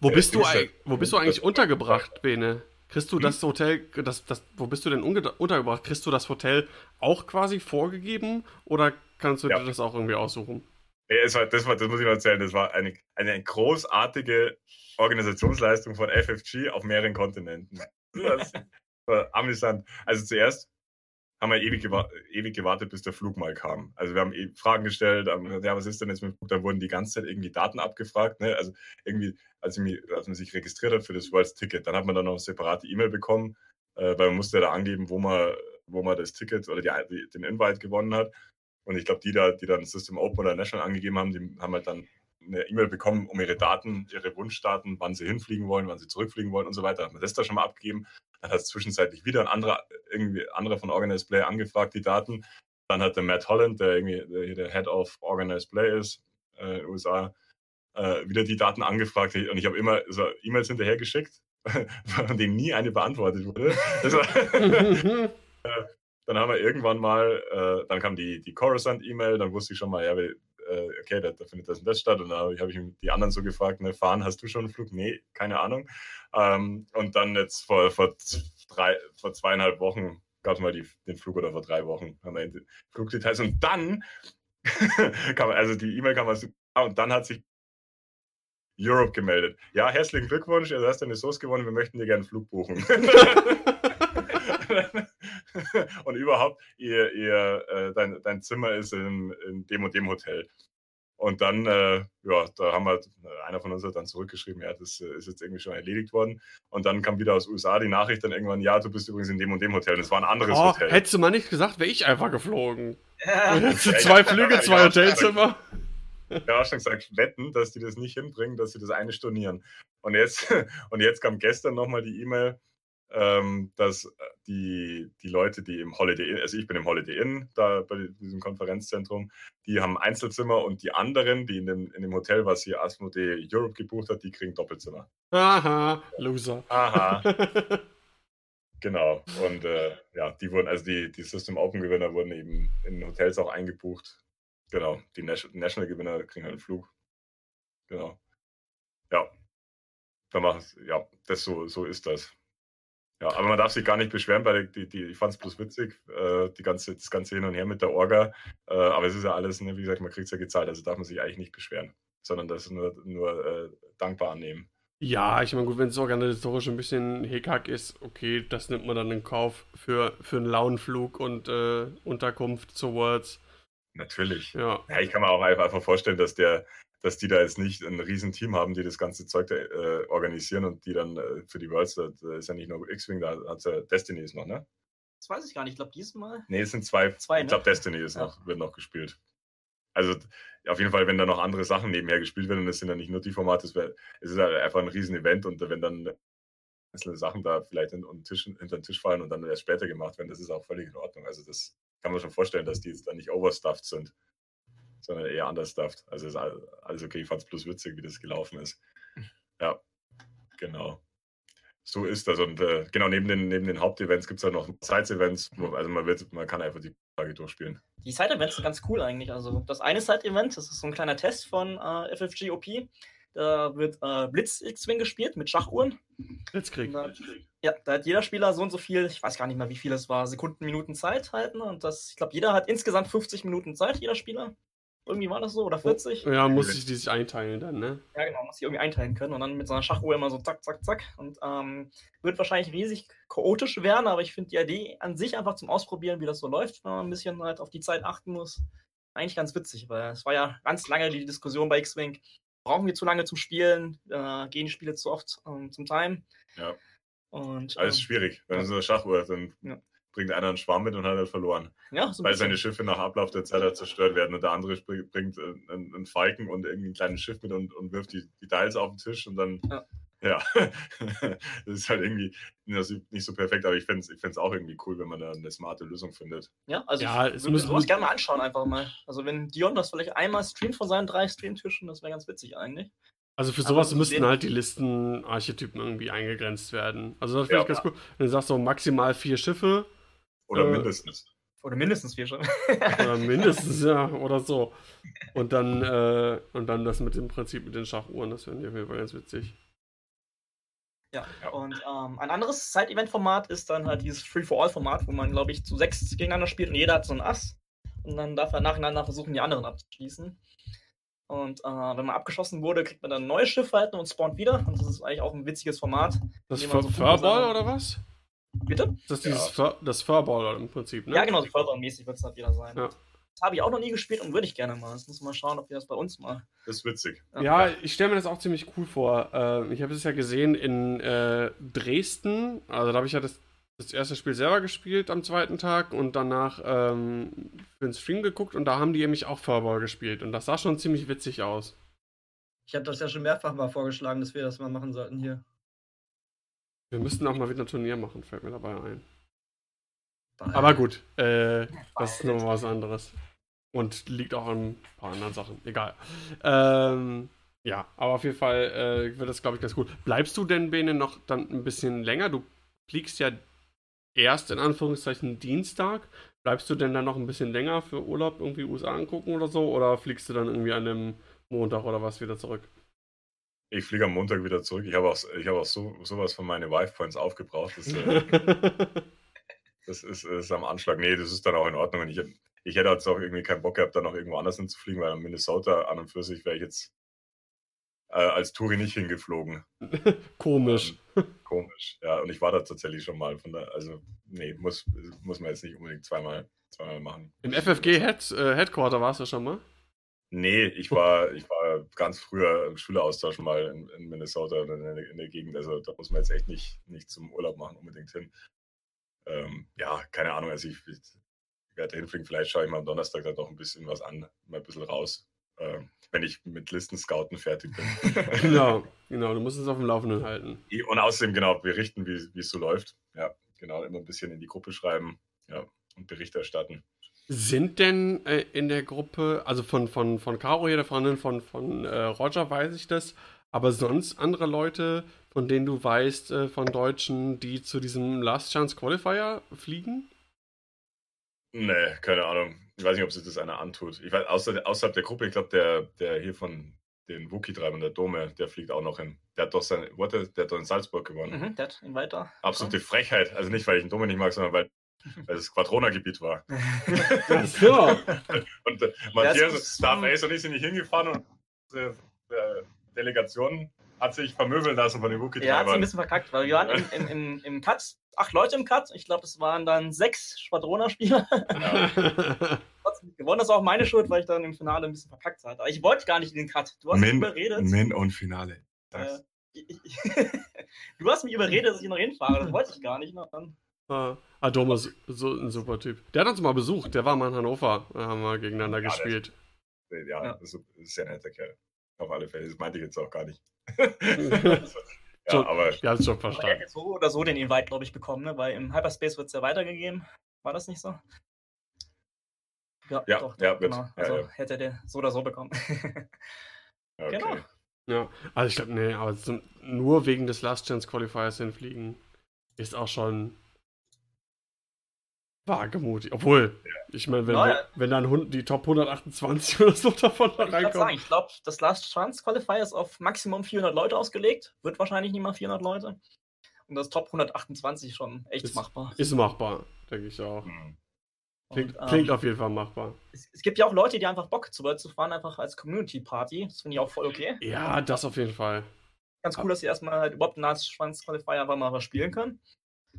Wo Ja, bist du, wo bist du eigentlich untergebracht, Bene? Kriegst du Hm? das Hotel, das, das, wo bist du denn untergebracht? Kriegst du das Hotel auch quasi vorgegeben oder kannst du Ja. dir das auch irgendwie aussuchen? Ja, es war, das, war, das muss ich noch erzählen, das war eine, eine großartige Organisationsleistung von FFG auf mehreren Kontinenten. Das war amüsant. Also zuerst haben wir ewig, gewa ewig gewartet, bis der Flug mal kam. Also wir haben eh Fragen gestellt, haben gesagt, ja, was ist denn jetzt mit dem Flug? Dann wurden die ganze Zeit irgendwie Daten abgefragt. Ne? Also irgendwie, als, ich mich, als man sich registriert hat für das World's Ticket, dann hat man dann noch eine separate E-Mail bekommen, äh, weil man musste da angeben, wo man, wo man das Ticket oder die, die, den Invite gewonnen hat. Und ich glaube, die da, die dann System Open oder National angegeben haben, die haben halt dann eine E-Mail bekommen, um ihre Daten, ihre Wunschdaten, wann sie hinfliegen wollen, wann sie zurückfliegen wollen und so weiter. Hat man das da schon mal abgegeben. Dann hat es zwischenzeitlich wieder ein anderer, irgendwie anderer von Organized Play angefragt, die Daten. Dann hat der Matt Holland, der irgendwie der, der Head of Organized Play ist, äh, in den USA, äh, wieder die Daten angefragt. Und ich habe immer so E-Mails hinterhergeschickt, von denen nie eine beantwortet wurde. Das war, dann haben wir irgendwann mal, äh, dann kam die, die Coruscant-E-Mail, dann wusste ich schon mal, ja, äh, okay, da, da findet das und das statt. Und dann habe ich, hab ich die anderen so gefragt, ne, fahren, hast du schon einen Flug? Nee, keine Ahnung. Ähm, und dann jetzt vor, vor, drei, vor zweieinhalb Wochen gab es mal die, den Flug oder vor drei Wochen haben wir die Flugdetails. Und dann kam, also die E-Mail kam aus, ah, und dann hat sich Europe gemeldet. Ja, herzlichen Glückwunsch, du hast deine Source gewonnen, wir möchten dir gerne einen Flug buchen. und überhaupt, ihr, ihr, äh, dein, dein Zimmer ist in, in dem und dem Hotel. Und dann, äh, ja, da haben wir, einer von uns hat dann zurückgeschrieben, ja, das äh, ist jetzt irgendwie schon erledigt worden. Und dann kam wieder aus USA die Nachricht dann irgendwann, ja, du bist übrigens in dem und dem Hotel. Und es war ein anderes Oh, Hotel. hättest du mal nicht gesagt, wäre ich einfach geflogen. Ja. Jetzt sind Ja, zwei ja, Flüge, zwei ja, Hotelzimmer. Ja, auch schon gesagt, wetten, dass die das nicht hinbringen, dass sie das eine stornieren. Und jetzt, und jetzt kam gestern nochmal die E-Mail, ähm, dass die, die Leute, die im Holiday Inn, also ich bin im Holiday Inn, da bei diesem Konferenzzentrum, die haben Einzelzimmer und die anderen, die in dem, in dem Hotel, was hier Asmodee Europe gebucht hat, die kriegen Doppelzimmer. Aha, Loser. Aha. Genau. Und äh, ja, die wurden, also die, die System Open-Gewinner wurden eben in Hotels auch eingebucht. Genau. Die National-Gewinner kriegen halt einen Flug. Genau. Ja. Da machen ja, das so, so ist das. Ja, aber man darf sich gar nicht beschweren, weil die, die, ich fand es bloß witzig, äh, die ganze, das ganze Hin und Her mit der Orga. Äh, aber es ist ja alles, ne, wie gesagt, man kriegt es ja gezahlt, also darf man sich eigentlich nicht beschweren, sondern das nur, nur äh, dankbar annehmen. Ja, ich meine, gut, wenn es organisatorisch ein bisschen Hickhack ist, okay, das nimmt man dann in Kauf für, für einen Lauenflug und äh, Unterkunft zu Worlds. Natürlich. Ja. ja. Ich kann mir auch einfach vorstellen, dass der, dass die da jetzt nicht ein Riesenteam haben, die das ganze Zeug da, äh, organisieren und die dann äh, für die Worlds, da ist ja nicht nur X-Wing, da hat ja Destiny ist noch, ne? Das weiß ich gar nicht. Ich glaube, diesmal. Nee, es sind zwei. zwei ich glaube, ne? Destiny ist ja. noch, wird noch gespielt. Also auf jeden Fall, wenn da noch andere Sachen nebenher gespielt werden, und es sind ja nicht nur die Formate, es, wär, es ist halt einfach ein Riesen-Event und wenn dann einzelne Sachen da vielleicht in, in Tisch, hinter den Tisch fallen und dann erst später gemacht werden, das ist auch völlig in Ordnung. Also das kann man schon vorstellen, dass die jetzt da nicht overstuffed sind sondern eher understuffed. Also ist alles okay. Ich fand es bloß witzig, wie das gelaufen ist. Ja, genau. So ist das. Und äh, genau, neben den, neben den Hauptevents gibt es halt noch Sides-Events. Also man, wird, man kann einfach die Tage durchspielen. Die Side-Events sind ganz cool eigentlich. Also das eine Side-Event, das ist so ein kleiner Test von äh, FFG OP. Da wird äh, Blitz X-Wing gespielt mit Schachuhren. Blitzkrieg. Da, ja, da hat jeder Spieler so und so viel, ich weiß gar nicht mehr, wie viel es war, Sekunden, Minuten Zeit halten. Und das, ich glaube, jeder hat insgesamt 50 Minuten Zeit, jeder Spieler. Irgendwie war das so, oder 40? Ja, muss ich die sich einteilen dann, ne? Ja, genau, muss ich irgendwie einteilen können und dann mit so einer Schachuhr immer so zack, zack, zack. Und ähm, wird wahrscheinlich riesig chaotisch werden, aber ich finde die Idee an sich einfach zum Ausprobieren, wie das so läuft, wenn man ein bisschen halt auf die Zeit achten muss, eigentlich ganz witzig, weil es war ja ganz lange die Diskussion bei X-Wing, brauchen wir zu lange zum Spielen, äh, gehen die Spiele zu oft ähm, zum Time. Ja. Und, Alles ähm, schwierig, wenn so eine Schachuhr, dann Ja. Bringt einer einen Schwarm mit und hat er verloren. ja, so Weil bisschen. seine Schiffe nach Ablauf der Zeit halt zerstört werden und der andere bringt äh, einen, einen Falken und irgendwie ein kleines Schiff mit und, und wirft die, die Dials auf den Tisch und dann, Ja. ja, das ist halt irgendwie nicht so perfekt, aber ich fände es ich auch irgendwie cool, wenn man da eine smarte Lösung findet. Ja, also Ja, ich es würde sowas gerne mal anschauen, einfach mal. Also wenn Dion das vielleicht einmal streamt von seinen drei Streamtischen, das wäre ganz witzig eigentlich. Also für sowas müssten halt die Listenarchetypen irgendwie eingegrenzt werden. Also das finde ich Ja. ganz cool. Wenn du sagst so maximal vier Schiffe Oder Äh, mindestens. Oder mindestens vier schon. oder mindestens, ja, oder so. Und dann, äh, und dann das mit dem Prinzip mit den Schachuhren, das finde ich auf jeden Fall ganz witzig. Ja, und ähm, ein anderes Side-Event-Format ist dann halt dieses Free-for-All-Format, wo man, glaube ich, zu sechs gegeneinander spielt und jeder hat so ein Ass. Und dann darf er nacheinander versuchen, die anderen abzuschließen. Und äh, wenn man abgeschossen wurde, kriegt man dann ein neues Schiff halt und spawnt wieder. Und das ist eigentlich auch ein witziges Format. Das man so Furball oder was? Bitte? Das ist Ja. dieses Fur das Furball im Prinzip, ne? Ja, genau, so Fördermäßig wird es halt wieder sein. Ja. Das habe ich auch noch nie gespielt und würde ich gerne mal. Jetzt muss man mal schauen, ob wir das bei uns mal. Das ist witzig. Ja, ich stelle mir das auch ziemlich cool vor. Äh, ich habe es ja gesehen in äh, Dresden. Also da habe ich ja das, das erste Spiel selber gespielt am zweiten Tag und danach ähm, für den Stream geguckt und da haben die nämlich auch Furball gespielt und das sah schon ziemlich witzig aus. Ich habe das ja schon mehrfach mal vorgeschlagen, dass wir das mal machen sollten hier. Wir müssten auch mal wieder ein Turnier machen, fällt mir dabei ein. Bei- Aber gut, äh, das ist nochmal was anderes. Und liegt auch an ein paar anderen Sachen. Egal. Ähm, ja, aber auf jeden Fall äh, wird das, glaube ich, ganz gut. Bleibst du denn, Bene, noch dann ein bisschen länger? Du fliegst ja erst in Anführungszeichen Dienstag. Bleibst du denn dann noch ein bisschen länger für Urlaub irgendwie USA angucken oder so? Oder fliegst du dann irgendwie an dem Montag oder was wieder zurück? Ich fliege am Montag wieder zurück. Ich habe auch, ich habe auch so, sowas von meine Wife Points aufgebraucht. Das, äh, das ist, ist am Anschlag. Nee, das ist dann auch in Ordnung. Und ich, ich hätte jetzt auch irgendwie keinen Bock gehabt, dann noch irgendwo anders hinzufliegen, weil an Minnesota an und für sich wäre ich jetzt äh, als Touri nicht hingeflogen. Komisch. Ähm, komisch. Ja, und ich war da tatsächlich schon mal. Von der, also, nee, muss, muss man jetzt nicht unbedingt zweimal, zweimal machen. Im FFG Head, äh, Headquarter warst du schon mal? Nee, ich war, ich war ganz früher im Schüleraustausch mal in, in Minnesota oder in der, in der Gegend. Also da muss man jetzt echt nicht, nicht zum Urlaub machen unbedingt hin. Ähm, ja, keine Ahnung. Also ich, ich werde hinfliegen. Vielleicht schaue ich mal am Donnerstag da doch ein bisschen was an, mal ein bisschen raus, ähm, wenn ich mit Listen scouten fertig bin. Genau, genau. Du musst es auf dem Laufenden halten. Und außerdem genau berichten, wie wie es so läuft. Ja, genau, immer ein bisschen in die Gruppe schreiben, ja, und Bericht erstatten. Sind denn äh, in der Gruppe, also von, von, von Caro hier, der Freundin von, von äh, Roger, weiß ich das, Aber sonst andere Leute, von denen du weißt, äh, von Deutschen, die zu diesem Last Chance Qualifier fliegen? Nee, keine Ahnung. Ich weiß nicht, ob sich das einer antut. Ich weiß, außer, außerhalb der Gruppe, ich glaube, der, der hier von den Wookie-Treibern, der Dome, der fliegt auch noch hin. Der hat doch sein, warte, der hat doch in Salzburg gewonnen. Mhm, der hat ihn weiter. Absolute Frechheit. Also nicht, weil ich den Dome nicht mag, sondern weil, weil es Quadrona-Gebiet war. Ach so. Und äh, Matthias, Darf Ace und ich sind nicht hingefahren und äh, Delegation hat sich vermöbeln lassen von den Ja, hat sich ein Wookie-Treibern. bisschen verkackt, weil wir waren im, im, im, im Cut, acht Leute im Cut. Ich glaube, das waren dann sechs Schwadroner-Spieler. Trotzdem nicht gewonnen. Das ist auch meine Schuld, weil ich dann im Finale ein bisschen verkackt hatte. Aber ich wollte gar nicht in den Cut. Du hast mich Min, überredet. Min und Finale. Äh, ich, ich, du hast mich überredet, dass ich noch hinfahre. Das wollte ich gar nicht. Na, dann. Ah, ah, Dome ist so ein super Typ. Der hat uns mal besucht, der war mal in Hannover. Da haben wir gegeneinander Ja, der- gespielt. Ja, Ja. Das ist, ist ja ein netter Kerl. Auf alle Fälle. Das meinte ich jetzt auch gar nicht. ja, So. aber Ja, hab's schon er verstanden. hätte so oder so den Invite, glaube ich, bekommen, ne? weil im Hyperspace wird es ja weitergegeben. War das nicht so? Ja, Ja, doch, ja, genau. Ja, Also ja. hätte der so oder so bekommen. okay. Genau. Ja, also ich glaube, nee, aber zum, nur wegen des Last Chance Qualifiers hinfliegen ist auch schon wagemutig. Obwohl, ich meine, wenn, Ja, ja. wenn dann Hund- die Top 128 oder so davon da Ich würde sagen, ich glaube, das Last Chance Qualifier ist auf Maximum 400 Leute ausgelegt. Wird wahrscheinlich nicht mal 400 Leute. Und das Top 128 schon echt Ist- machbar. Ist machbar, denke ich auch. Hm. Klingt, Und, ähm, klingt auf jeden Fall machbar. es, es gibt ja auch Leute, die einfach Bock zu World zu fahren, einfach als Community Party. Das finde ich auch voll okay. Ja, das auf jeden Fall. Ganz cool, dass sie erstmal halt überhaupt einen Last Chance Qualifier einfach mal was spielen können.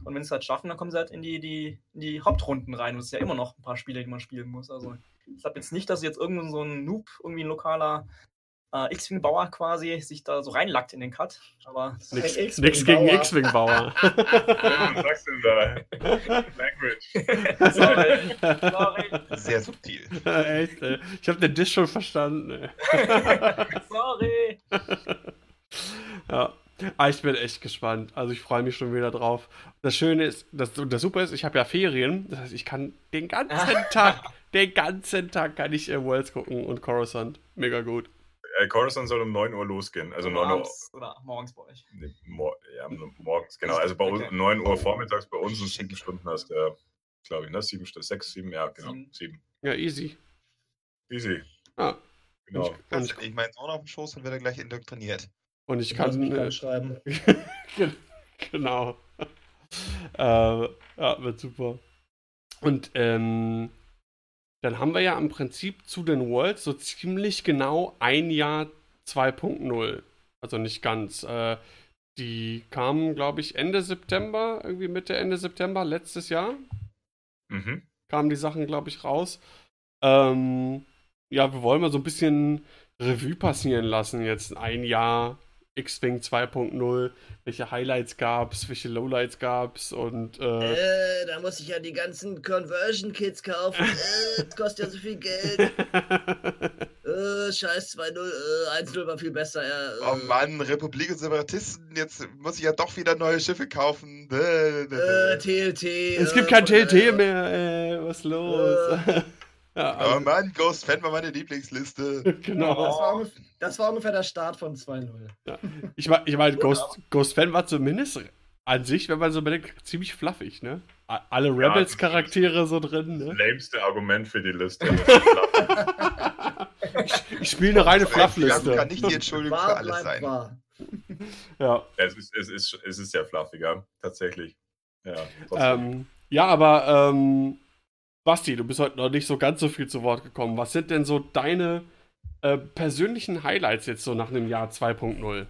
Und wenn sie es halt schaffen, dann kommen sie halt in die, die, in die Hauptrunden rein. Und es ist ja immer noch ein paar Spiele, die man spielen muss. Also ich glaube jetzt nicht, dass jetzt irgendein so ein Noob, irgendwie ein lokaler äh, X-Wing-Bauer quasi sich da so reinlackt in den Cut. Aber X-Wing nix gegen Bauer. X-Wing-Bauer. Was sagst du denn da? Language. sorry, sorry, Sehr subtil. Echt, ey. Ich habe den Dish schon verstanden. Sorry. Ja. Aber ich bin echt gespannt. Also ich freue mich schon wieder drauf. Das Schöne ist, das, das Super ist, ich habe ja Ferien. Das heißt, ich kann den ganzen Tag, den ganzen Tag kann ich äh, Worlds gucken und Coruscant. Mega gut. Äh, Coruscant soll um 9 Uhr losgehen. Also 9 Uhr. Oder morgens bei euch. Nee, mor ja, morgens, genau. Also bei uns Okay. 9 Uhr vormittags, bei uns sind sieben Stunden hast du, glaube ich, ne? Sieben Stunden, sechs, sieben, ja, genau. Sieben. Sieben. Ja, easy. Easy. Ja. Genau. Und ich, nicht meinen Sohn auf dem Schoß und wird er gleich indoktriniert. Und ich Kannst kann. mich Äh, schreiben. Gen- genau. äh, ja, wird super. Und ähm, dann haben wir ja im Prinzip zu den Worlds so ziemlich genau ein Jahr 2.0. Also nicht ganz. Äh, die kamen, glaube ich, Ende September, irgendwie Mitte, Ende September letztes Jahr. Mhm. Kamen die Sachen, glaube ich, raus. Ähm, ja, wir wollen mal so ein bisschen Revue passieren lassen. Jetzt ein Jahr X-Wing 2.0. Welche Highlights gab's, welche Lowlights gab's und äh, Äh, da muss ich ja die ganzen Conversion-Kits kaufen. Äh, das kostet ja so viel Geld. Äh, scheiß 2-0, äh, 1-0 war viel besser. Ja, äh, Oh Mann, Republik und Separatisten, jetzt muss ich ja doch wieder neue Schiffe kaufen. Äh. TLT. es gibt äh, kein TLT daher- mehr, ey, was ist los? Ja, Oh also, Mann, Ghost Fan war meine Lieblingsliste. Das genau. war, ungefähr, das war ungefähr der Start von 2-0. Ich meine, ich mein, Ghost, Ghost Fan war zumindest an sich, wenn man so bedenkt, ziemlich fluffig, ne? Alle Ja, Rebels-Charaktere so drin, ne? Lämste Argument für die Liste. Ich, ich spiele eine reine Das kann Fluffliste. nicht die Entschuldigung für Wahr alles sein. wahr. Ja. es, ist, es, ist, es ist sehr fluffiger, tatsächlich. Ja. Ähm, ja, aber ähm, Basti, du bist heute noch nicht so ganz so viel zu Wort gekommen. Was sind denn so deine äh, persönlichen Highlights jetzt so nach einem Jahr 2.0?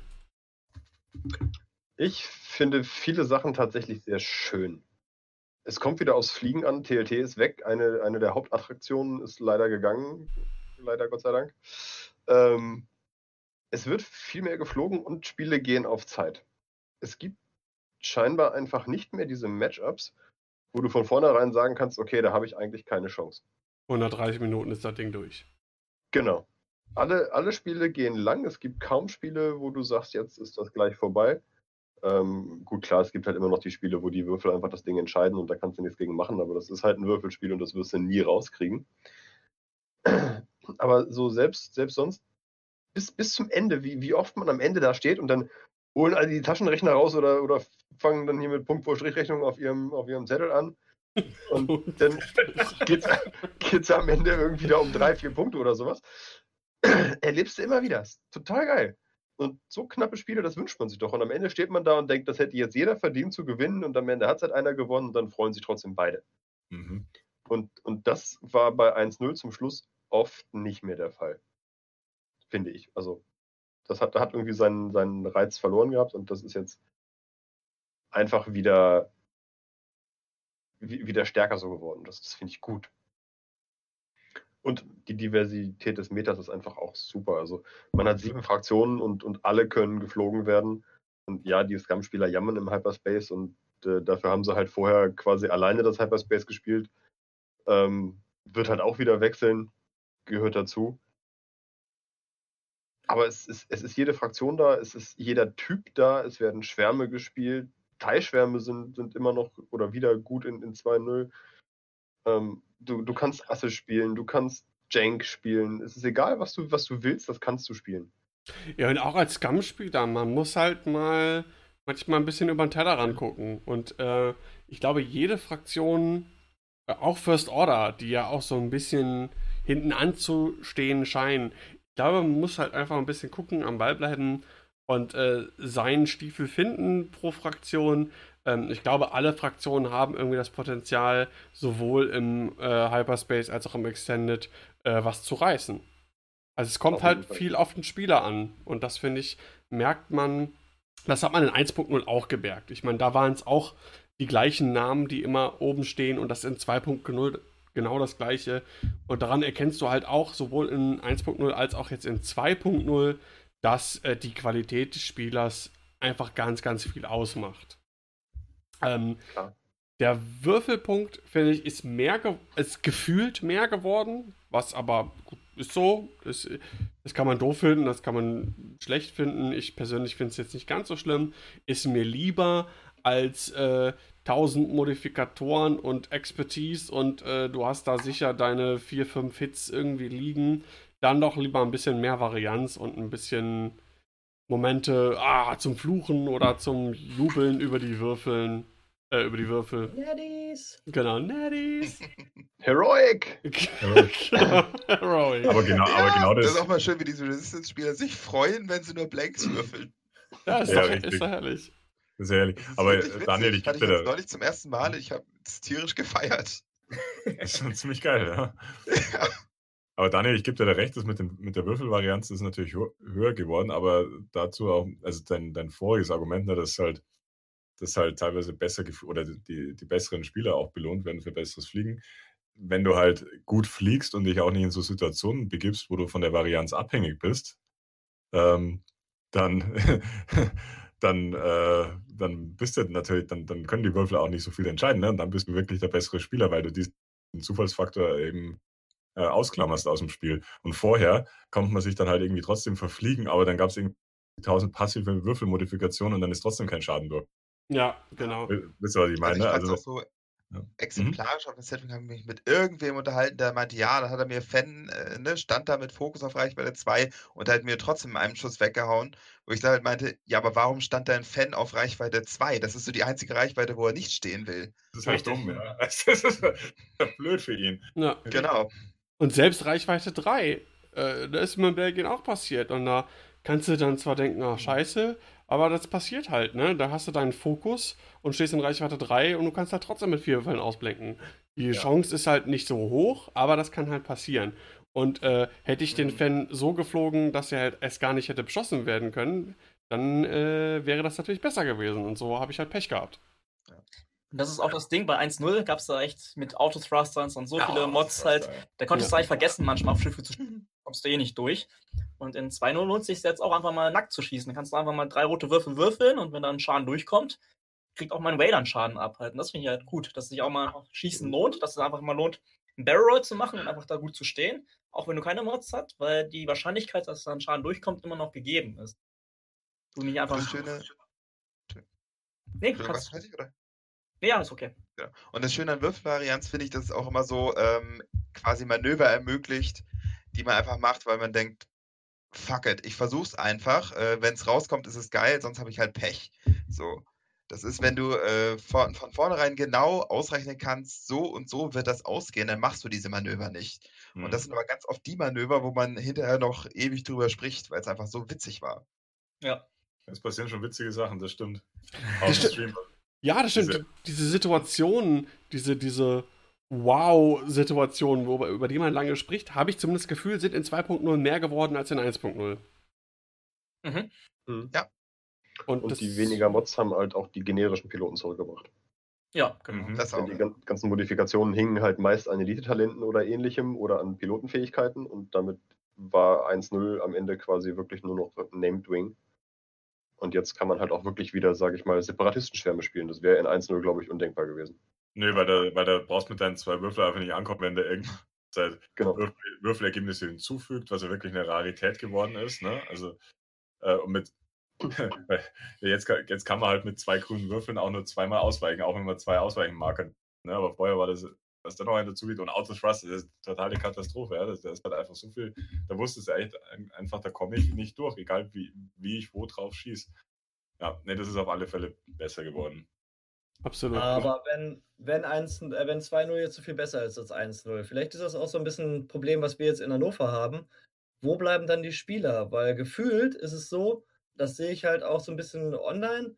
Ich finde viele Sachen tatsächlich sehr schön. Es kommt wieder aufs Fliegen an. TLT ist weg. Eine, eine der Hauptattraktionen ist leider gegangen. Leider, Gott sei Dank. Ähm, es wird viel mehr geflogen und Spiele gehen auf Zeit. Es gibt scheinbar einfach nicht mehr diese Matchups, wo du von vornherein sagen kannst, okay, da habe ich eigentlich keine Chance. 130 Minuten ist das Ding durch. Genau. Alle, alle Spiele gehen lang. Es gibt kaum Spiele, wo du sagst, jetzt ist das gleich vorbei. Ähm, gut, klar, es gibt halt immer noch die Spiele, wo die Würfel einfach das Ding entscheiden und da kannst du nichts gegen machen, aber das ist halt ein Würfelspiel und das wirst du nie rauskriegen. Aber so selbst, selbst sonst bis, bis zum Ende, wie, wie oft man am Ende da steht und dann holen alle die Taschenrechner raus oder, oder fangen dann hier mit Punkt vor Strichrechnung auf ihrem, auf ihrem Zettel an. Und dann geht es am Ende irgendwie da um drei, vier Punkte oder sowas. Erlebst du immer wieder. Ist total geil. Und so knappe Spiele, das wünscht man sich doch. Und am Ende steht man da und denkt, das hätte jetzt jeder verdient zu gewinnen und am Ende hat es halt einer gewonnen und dann freuen sich trotzdem beide. Mhm. Und, und das war bei 1-0 zum Schluss oft nicht mehr der Fall. Finde ich. Also, das hat, hat irgendwie seinen, seinen Reiz verloren gehabt und das ist jetzt einfach wieder, wieder stärker so geworden. Das, das finde ich gut. Und die Diversität des Metas ist einfach auch super. Also man hat sieben Fraktionen und, und alle können geflogen werden. Und ja, die Scum-Spieler jammern im Hyperspace und äh, dafür haben sie halt vorher quasi alleine das Hyperspace gespielt. Ähm, wird halt auch wieder wechseln, gehört dazu. Aber es ist, es ist jede Fraktion da, es ist jeder Typ da, es werden Schwärme gespielt. Teilschwärme sind, sind immer noch oder wieder gut in, in 2-0. Ähm, du, du kannst Asse spielen, du kannst Jank spielen. Es ist egal, was du, was du willst, das kannst du spielen. Ja, und auch als Scum-Spieler, man muss halt mal manchmal ein bisschen über den Teller rangucken. Und äh, ich glaube, jede Fraktion, äh, auch First Order, die ja auch so ein bisschen hinten anzustehen scheinen, ich glaube, man muss halt einfach ein bisschen gucken, am Ball bleiben und äh, seinen Stiefel finden pro Fraktion. Ähm, ich glaube, alle Fraktionen haben irgendwie das Potenzial, sowohl im äh, Hyperspace als auch im Extended äh, was zu reißen. Also es kommt halt viel auf den Spieler an. Und das finde ich, merkt man, das hat man in 1.0 auch gemerkt. Ich meine, da waren es auch die gleichen Namen, die immer oben stehen und das in 2.0 genau das gleiche. Und daran erkennst du halt auch sowohl in 1.0 als auch jetzt in 2.0, dass äh, die Qualität des Spielers einfach ganz, ganz viel ausmacht. Ähm, der Würfelpunkt, finde ich, ist mehr ist gefühlt mehr geworden, was aber gut, ist so. Das, das kann man doof finden, das kann man schlecht finden. Ich persönlich finde es jetzt nicht ganz so schlimm. Ist mir lieber als äh, 1000 Modifikatoren und Expertise und äh, du hast da sicher deine 4, 5 Hits irgendwie liegen. Dann doch lieber ein bisschen mehr Varianz und ein bisschen Momente ah, zum Fluchen oder zum Jubeln über die Würfeln. Äh, über die Würfel. Netties. Genau, Netties. Heroic. genau, Heroic. Aber genau, ja, aber genau das. Das ist auch mal schön, wie diese Resistance-Spieler sich freuen, wenn sie nur Blanks würfeln. Ja, ist, ja, doch, ist doch herrlich. Das ist herrlich. Aber Daniel, ich gebe dir da. neulich zum ersten Mal, ich habe es tierisch gefeiert. Das ist schon ziemlich geil, ja. ja. Aber Daniel, ich gebe dir da recht, das mit, dem, mit der Würfelvarianz ist natürlich höher geworden, aber dazu auch, also dein, dein voriges Argument, ne, dass halt, dass halt teilweise besser oder die, die besseren Spieler auch belohnt werden für besseres Fliegen. Wenn du halt gut fliegst und dich auch nicht in so Situationen begibst, wo du von der Varianz abhängig bist, ähm, dann, dann, äh, dann bist du natürlich, dann, dann können die Würfel auch nicht so viel entscheiden. Ne? Und dann bist du wirklich der bessere Spieler, weil du diesen Zufallsfaktor eben äh, ausklammerst aus dem Spiel. Und vorher kommt man sich dann halt irgendwie trotzdem verfliegen, aber dann gab es irgendwie tausend passive Würfelmodifikationen und dann ist trotzdem kein Schaden durch. Ja, genau. Wisst ihr, was ich meine? Also, ich also, so ja. exemplarisch mhm. auf dem Setting habe ich mich mit irgendwem unterhalten, der meinte, ja, dann hat er mir Fan, äh, ne, stand da mit Fokus auf Reichweite 2 und hat mir trotzdem einen Schuss weggehauen, wo ich da halt meinte, ja, aber warum stand da ein Fan auf Reichweite 2? Das ist so die einzige Reichweite, wo er nicht stehen will. Das ist halt dumm, ja. Das ist blöd für ihn. Ja. Genau. Und selbst Reichweite 3, äh, da ist mir in Belgien auch passiert. Und da kannst du dann zwar denken, ach scheiße, aber das passiert halt, ne? Da hast du deinen Fokus und stehst in Reichweite 3 und du kannst halt trotzdem mit vier Würfeln ausblenken. Die ja. Chance ist halt nicht so hoch, aber das kann halt passieren. Und äh, hätte ich den mhm. Fan so geflogen, dass er halt erst gar nicht hätte beschossen werden können, dann äh, wäre das natürlich besser gewesen. Und so habe ich halt Pech gehabt. Und das ist auch das Ding, bei 1.0 gab es da echt mit Autothrusters und so ja, viele Mods halt. Da konntest ja. du eigentlich vergessen, manchmal auf Schiffe zu schießen. Kommst du eh nicht durch. Und in 2.0 lohnt sich jetzt auch einfach mal nackt zu schießen. Dann kannst du einfach mal drei rote Würfel würfeln und wenn dann Schaden durchkommt, kriegt auch mein Wayland Schaden ab. Halt. Und das finde ich halt gut, dass sich auch mal Schießen lohnt, dass es einfach mal lohnt, einen Barrel Roll zu machen und einfach da gut zu stehen. Auch wenn du keine Mods hast, weil die Wahrscheinlichkeit, dass dann Schaden durchkommt, immer noch gegeben ist. Du nicht einfach. Das schöne. Nee, kannst. Was, oder? Ja, ist okay. Ja. Und das Schöne an Würfelvarianz finde ich, dass es auch immer so ähm, quasi Manöver ermöglicht, die man einfach macht, weil man denkt, fuck it, ich versuch's einfach. Äh, Wenn es rauskommt, ist es geil, sonst habe ich halt Pech. So. Das ist, wenn du äh, von, von vornherein genau ausrechnen kannst, so und so wird das ausgehen, dann machst du diese Manöver nicht. Und das Mhm. sind aber ganz oft die Manöver, wo man hinterher noch ewig drüber spricht, weil es einfach so witzig war. Ja. Es passieren schon witzige Sachen, das stimmt. Das Auf dem sti- Stream. Ja, das stimmt. Diese- Diese, Situationen, diese, diese Wow-Situationen, wo- über die man lange spricht, habe ich zumindest das Gefühl, sind in 2.0 mehr geworden als in 1.0. Mhm. Mhm. Und, Und das, die weniger Mods haben halt auch die generischen Piloten zurückgebracht. Ja, genau. Mhm. Das auch. die gan- ganzen Modifikationen hingen halt meist an Elite-Talenten oder ähnlichem oder an Pilotenfähigkeiten und damit war 1.0 am Ende quasi wirklich nur noch Named Wing. Und jetzt kann man halt auch wirklich wieder, sage ich mal, Separatistenschwärme spielen. Das wäre in 1.0 glaube ich, undenkbar gewesen. Nö, weil da, weil da brauchst mit deinen zwei Würfeln einfach nicht ankommen, wenn der irgendeine Zeit Genau. Würfel, Würfelergebnisse hinzufügt, was ja wirklich eine Rarität geworden ist. Ne? Also, äh, und mit, jetzt, kann- jetzt kann man halt mit zwei grünen Würfeln auch nur zweimal ausweichen, auch wenn man zwei Ausweichenmarker. Ne? Aber vorher war das, was da noch einen dazu geht, und Autothrust, das ist eine totale Katastrophe. Ja? Das, das ist halt einfach so viel, da wusstest du echt ein- einfach, da komme ich nicht durch, egal wie, wie ich wo drauf schieße. Ja, ne, das ist auf alle Fälle besser geworden. Absolut. Aber wenn, wenn, 1, äh, wenn 2-0 jetzt so viel besser ist als 1-0, vielleicht ist das auch so ein bisschen ein Problem, was wir jetzt in Hannover haben. Wo bleiben dann die Spieler? Weil gefühlt ist es so, das sehe ich halt auch so ein bisschen online.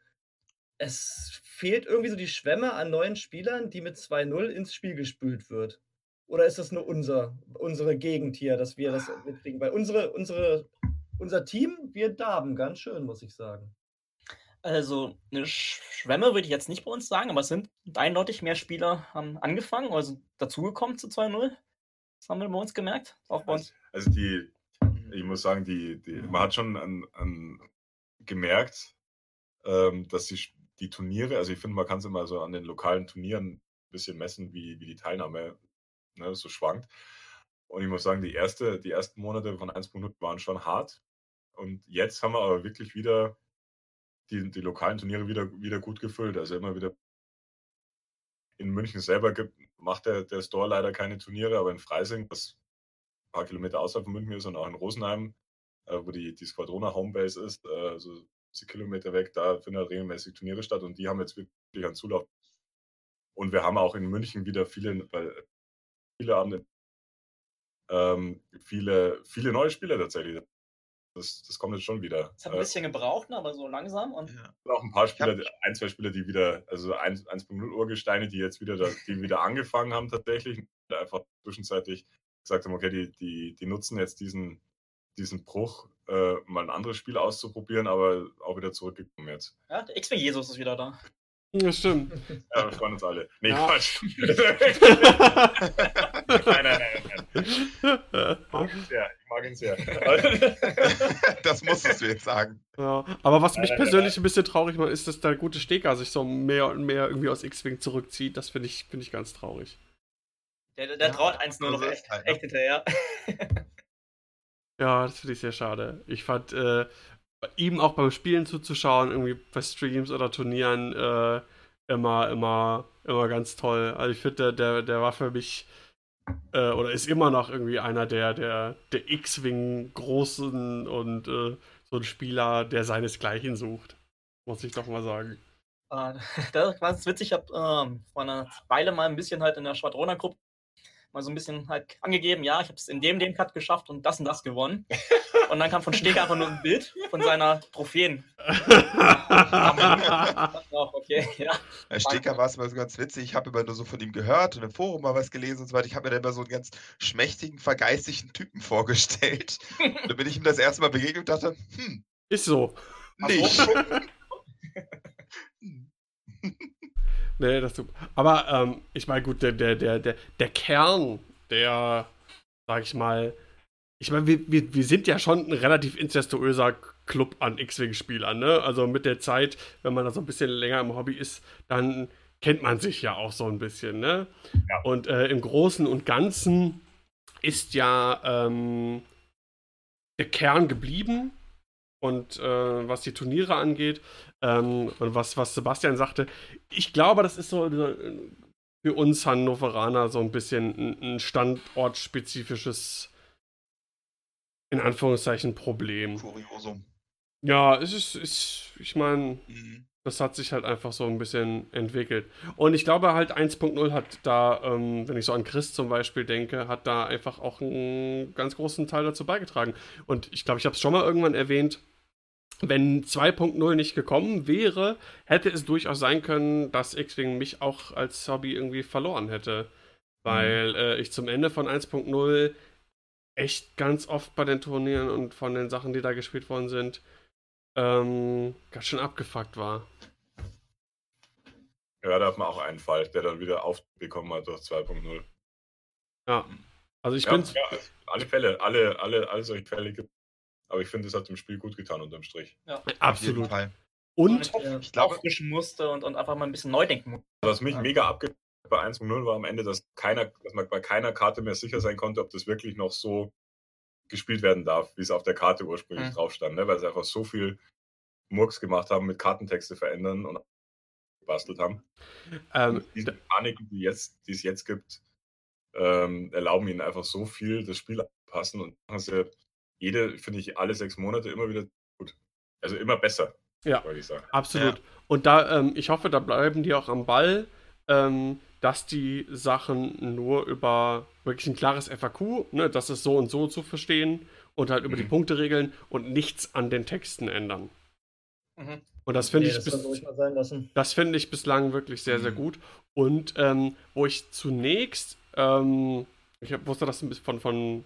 Es fehlt irgendwie so die Schwemme an neuen Spielern, die mit 2-0 ins Spiel gespült wird. Oder ist das nur unser, unsere Gegend hier, dass wir das mitkriegen? Weil unsere, unsere, unser Team, wir darben ganz schön, muss ich sagen. Also eine Sch- Schwemme würde ich jetzt nicht bei uns sagen, aber es sind eindeutig mehr Spieler haben angefangen, also dazugekommen zu 2-0. Das haben wir bei uns gemerkt. Auch bei uns. Also die, ich muss sagen, die, die, man hat schon an, an gemerkt, ähm, dass die, die Turniere, also ich finde, man kann es immer so an den lokalen Turnieren ein bisschen messen, wie, wie die Teilnahme ne, so schwankt. Und ich muss sagen, die, erste, die ersten Monate von 1.0 waren schon hart. Und jetzt haben wir aber wirklich wieder die, die lokalen Turniere wieder, wieder gut gefüllt. Also immer wieder in München selber gibt, macht der, der Store leider keine Turniere, aber in Freising, das ein paar Kilometer außerhalb von München ist und auch in Rosenheim, äh, wo die, die Squadrona Homebase ist, äh, so 70 Kilometer weg, da finden halt regelmäßig Turniere statt und die haben jetzt wirklich einen Zulauf. Und wir haben auch in München wieder viele, viele Abende, ähm, viele, viele neue Spieler tatsächlich. Das, das kommt jetzt schon wieder. Es hat ein Äh, bisschen gebraucht, ne, aber so langsam. Und Ja. auch ein paar Spieler, hab- ein, zwei Spieler, die wieder, also 1 1.0 Urgesteine, die jetzt wieder, da, die wieder angefangen haben tatsächlich, und einfach zwischenzeitlich gesagt haben, okay, die, die, die nutzen jetzt diesen, diesen Bruch, äh, mal ein anderes Spiel auszuprobieren, aber auch wieder zurückgekommen jetzt. ja, der X-Wing Jesus ist wieder da. Ja, stimmt. Ja, wir freuen uns alle. Nee, Ja. Quatsch. nein, nein, nein. Ich mag ihn sehr. Ich mag ihn sehr. das musstest du jetzt sagen. Ja, aber was mich Nein, nein, persönlich ein bisschen traurig macht, ist, dass der gute Steger sich so mehr und mehr irgendwie aus X-Wing zurückzieht. Das finde ich, find ich ganz traurig. Der, der, Ja, traut 1-0 noch so ist echt, halt, echt hinterher. Ja, das finde ich sehr schade. Ich fand, äh, ihm auch beim Spielen zuzuschauen, irgendwie bei Streams oder Turnieren, äh, immer, immer, immer ganz toll. Also ich finde, der, der, der war für mich, äh, oder ist immer noch irgendwie einer der, der, der X-Wing großen und äh, so ein Spieler, der seinesgleichen sucht. Muss ich doch mal sagen. Äh, das war ganz witzig. Ich habe ähm, vor einer Weile mal ein bisschen halt in der Schwadroner-Gruppe mal so ein bisschen halt angegeben, ja, ich habe es in dem, dem Cut geschafft und das und das gewonnen. Und dann kam von Steger einfach nur ein Bild von seiner Trophäen. Okay, ja. Bei Stecker war es immer so ganz witzig. Ich habe immer nur so von ihm gehört und im Forum mal was gelesen und so weiter. Ich habe mir dann immer so einen ganz schmächtigen, vergeistigten Typen vorgestellt. Und dann bin ich ihm das erste Mal begegnet und dachte, hm, ist so. nicht. Nee, das tut. Aber ähm, ich meine, gut, der, der, der, der, der Kern, der, sag ich mal, ich meine, wir, wir, wir sind ja schon ein relativ incestuöser Club an X-Wing-Spielern, ne? Also mit der Zeit, wenn man da so ein bisschen länger im Hobby ist, dann kennt man sich ja auch so ein bisschen, ne? Ja. Und äh, im Großen und Ganzen ist ja ähm, der Kern geblieben. Und äh, was die Turniere angeht, ähm, und was, was Sebastian sagte, ich glaube, das ist so äh, für uns Hannoveraner so ein bisschen ein, ein standortspezifisches in Anführungszeichen Problem. Kuriosum. Ja, es ist, ist ich meine, Mhm. das hat sich halt einfach so ein bisschen entwickelt. Und ich glaube halt 1.0 hat da, ähm, wenn ich so an Chris zum Beispiel denke, hat da einfach auch einen ganz großen Teil dazu beigetragen. Und ich glaube, ich habe es schon mal irgendwann erwähnt, wenn 2.0 nicht gekommen wäre, hätte es durchaus sein können, dass X-Wing mich auch als Hobby irgendwie verloren hätte. Weil äh, ich zum Ende von 1.0 echt ganz oft bei den Turnieren und von den Sachen, die da gespielt worden sind, ähm, ganz schön abgefuckt war. Ja, da hat man auch einen Fall, der dann wieder aufbekommen hat durch 2.0. Ja. Also ich Ja, bin. ja, alle Fälle, alle, alle, alle solche Fälle gibt Aber ich finde, es hat dem Spiel gut getan unterm Strich. Jeden Absolut. Und Ja. Ich glaube, auffrischen musste und, und einfach mal ein bisschen neu denken musste. Was mich Ja. mega abge bei 1.0 war am Ende, dass keiner, dass man bei keiner Karte mehr sicher sein konnte, ob das wirklich noch so gespielt werden darf, wie es auf der Karte ursprünglich Mhm. drauf stand, ne? weil sie einfach so viel Murks gemacht haben mit Kartentexte verändern und gebastelt haben. ähm, Und diese Mechaniken, die, jetzt, die es jetzt gibt, ähm, erlauben ihnen einfach so viel, das Spiel anzupassen und machen sie jede, finde ich, alle sechs Monate immer wieder gut. Also immer besser, Ja. wollte ich sagen. Absolut. Und da, ähm, ich hoffe, da bleiben die auch am Ball, ähm, dass die Sachen nur über wirklich ein klares FAQ, ne, das ist so und so zu verstehen und halt über die Mhm. Punkte regeln und nichts an den Texten ändern. Mhm. Und das finde Nee, ich das bis, kann ruhig mal sein lassen. Das finde ich bislang wirklich sehr, sehr Mhm. gut. Und ähm, wo ich zunächst, ähm, ich wusste das ein bisschen von, von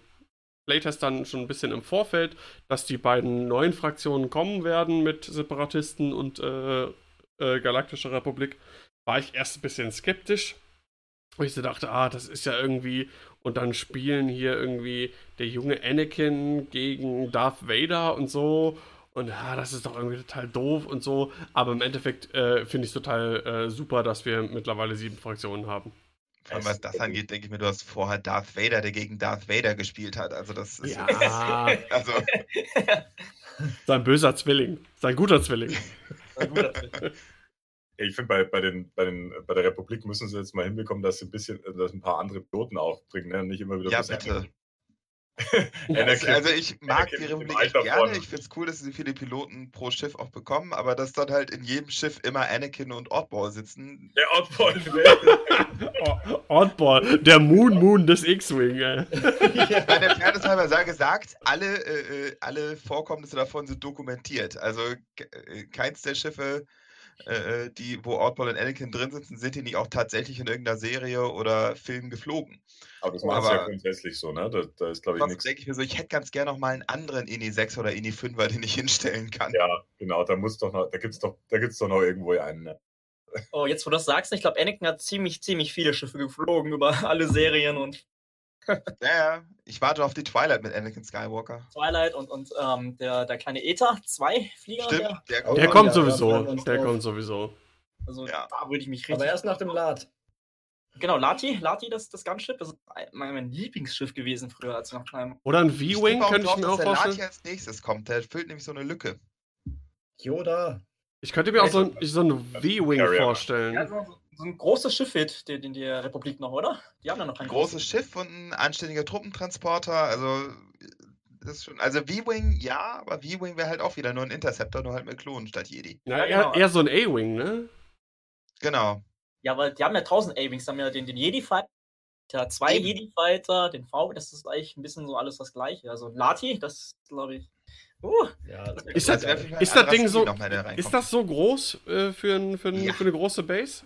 Playtestern schon ein bisschen im Vorfeld, dass die beiden neuen Fraktionen kommen werden mit Separatisten und äh, äh, Galaktischer Republik, war ich erst ein bisschen skeptisch. Wo ich so dachte, ah, das ist ja irgendwie, und dann spielen hier irgendwie der junge Anakin gegen Darth Vader und so. Und ja, das ist doch irgendwie total doof und so. Aber im Endeffekt äh, finde ich es total äh, super, dass wir mittlerweile sieben Fraktionen haben. vor allem was das angeht, denke ich mir, du hast vorher Darth Vader, der gegen Darth Vader gespielt hat. Also das ist Ja, also sein böser Zwilling. Sein guter Zwilling. War gut, das wird. Ich finde, bei, bei, den, bei, den, bei der Republik müssen sie jetzt mal hinbekommen, dass sie ein bisschen, dass ein paar andere Piloten aufbringen, ne? Nicht immer wieder ja das bitte. Anakin- Also ich mag Anakin die Republik echt gerne. von- Ich finde es cool, dass sie viele Piloten pro Schiff auch bekommen, aber dass dann halt in jedem Schiff immer Anakin und Oddball sitzen. Der Outball. Oh, Oddball, der Moon Moon des X-Wing. ey. Bei der Fairness sei gesagt, alle, äh, äh, alle Vorkommnisse davon sind dokumentiert. Also äh, keins der Schiffe, äh, äh, die, wo Oddball und Anakin drin sitzen, sind die nicht auch tatsächlich in irgendeiner Serie oder Film geflogen. Aber das machen sie ja grundsätzlich so, ne? Da, da ist, glaube ich, nichts. denke ich mir so, ich hätte ganz gerne noch mal einen anderen INI 6 oder INI 5, weil den ich hinstellen kann. Ja, genau, da muss doch noch, da gibt's doch, da gibt's doch noch irgendwo einen. Ne? Oh, jetzt wo du das sagst, ich glaube, Anakin hat ziemlich, ziemlich viele Schiffe geflogen über alle Serien und Ja, ja. Ich warte auf die Twilight mit Anakin Skywalker. Twilight und, und ähm, der, der kleine Eta, zwei Flieger. Stimmt, Der, der kommt. Der kommt sowieso. Der drauf. kommt sowieso. also Ja. da würde ich mich richtig. Aber erst nach dem Lad. Genau, Lati, Lati, das, das Gunship, das ist ein- mein, mein Lieblingsschiff gewesen früher, als ich noch klein war. Oder ein V-Wing könnte ich mir dass auch der Lati vorstellen. als nächstes kommt. Der füllt nämlich so eine Lücke. Yoda. Ich könnte mir auch so ein, so einen V-Wing vorstellen. Ja, so, so ein großes Schiff fehlt den, den der Republik noch, oder? Die haben ja noch kein Ein großes Schiff und ein anständiger Truppentransporter. Also, das ist schon. Also, V-Wing, ja, aber V-Wing wäre halt auch wieder nur ein Interceptor, nur halt mit Klonen statt Jedi. Ja, Ja, eher, genau. eher so ein A-Wing, ne? Genau. Ja, weil die haben ja 1000 A-Wings, die haben ja den, den Jedi-Fighter, zwei. Jedi-Fighter, den V, das ist eigentlich ein bisschen so alles das gleiche. Also Lati, das glaube ich. Uh, Ja, Ist Das ist das Ding so-. Ist das so groß äh, für, ein, für, ein, Ja. für eine große Base?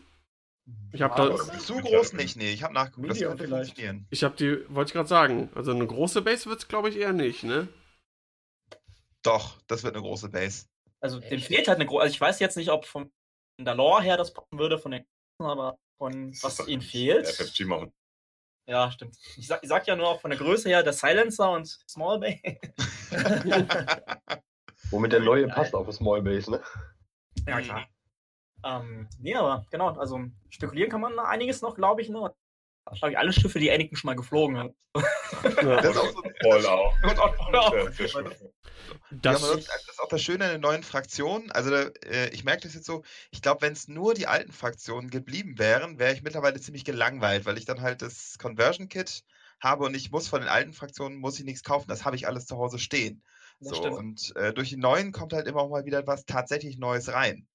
Ich habe Ja, da, das- So groß nicht, nee. Ich habe nachgeguckt. Das könnte vielleicht. funktionieren. ich habe die, wollte ich gerade sagen, also eine große Base wird es, glaube ich, eher nicht, ne? Doch, das wird eine große Base. also dem fehlt halt eine große. Also ich weiß jetzt nicht, ob von der Lore her das passen würde, von den aber von was ihnen fehlt. FFG machen. Ja, stimmt. Ich sag, ich sag ja nur auch von der Größe her, der Silencer und Small Bay. Womit der neue passt auf eine Small Base, ne? Ja, klar. Ähm, nee, aber genau, also spekulieren kann man einiges noch, glaube ich, nur. Glaube ich, alle Schiffe, die Anakin schon mal geflogen hat. Ja. Das ist auch so Voll auch. Das, das das ist auch das Schöne an den neuen Fraktionen. Also, äh, ich merke das jetzt so, ich glaube, wenn es nur die alten Fraktionen geblieben wären, wäre ich mittlerweile ziemlich gelangweilt, weil ich dann halt das Conversion Kit habe und ich muss von den alten Fraktionen muss ich nichts kaufen. Das habe ich alles zu Hause stehen. Das so, stimmt. und äh, durch die neuen kommt halt immer auch mal wieder was tatsächlich Neues rein.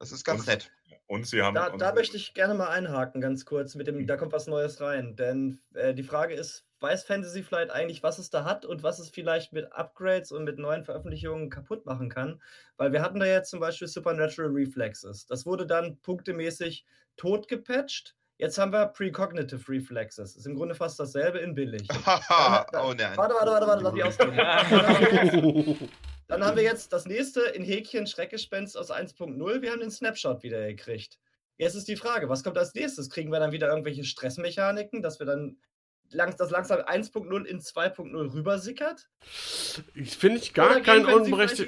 Das ist ganz Und- nett. Und sie haben. Da, da möchte ich gerne mal einhaken, ganz kurz, mit Mhm. dem, da kommt was Neues rein. Denn äh, die Frage ist, weiß Fantasy Flight eigentlich, was es da hat und was es vielleicht mit Upgrades und mit neuen Veröffentlichungen kaputt machen kann? Weil wir hatten da jetzt zum Beispiel Supernatural Reflexes. Das wurde dann punktemäßig tot gepatcht. Jetzt haben wir Precognitive Reflexes. Ist im Grunde fast dasselbe in billig. Oh nein. Warte, warte, warte, warte, lass mich ausreden. Dann haben wir jetzt- das nächste in Häkchen Schreckgespenst aus 1.0. Wir haben den Snapshot wieder gekriegt. Jetzt ist die Frage, was kommt als nächstes? Kriegen wir dann wieder irgendwelche Stressmechaniken, dass wir dann langs das langsam 1.0 in 2.0 rübersickert? Ich finde ich gar kein unberechtigter.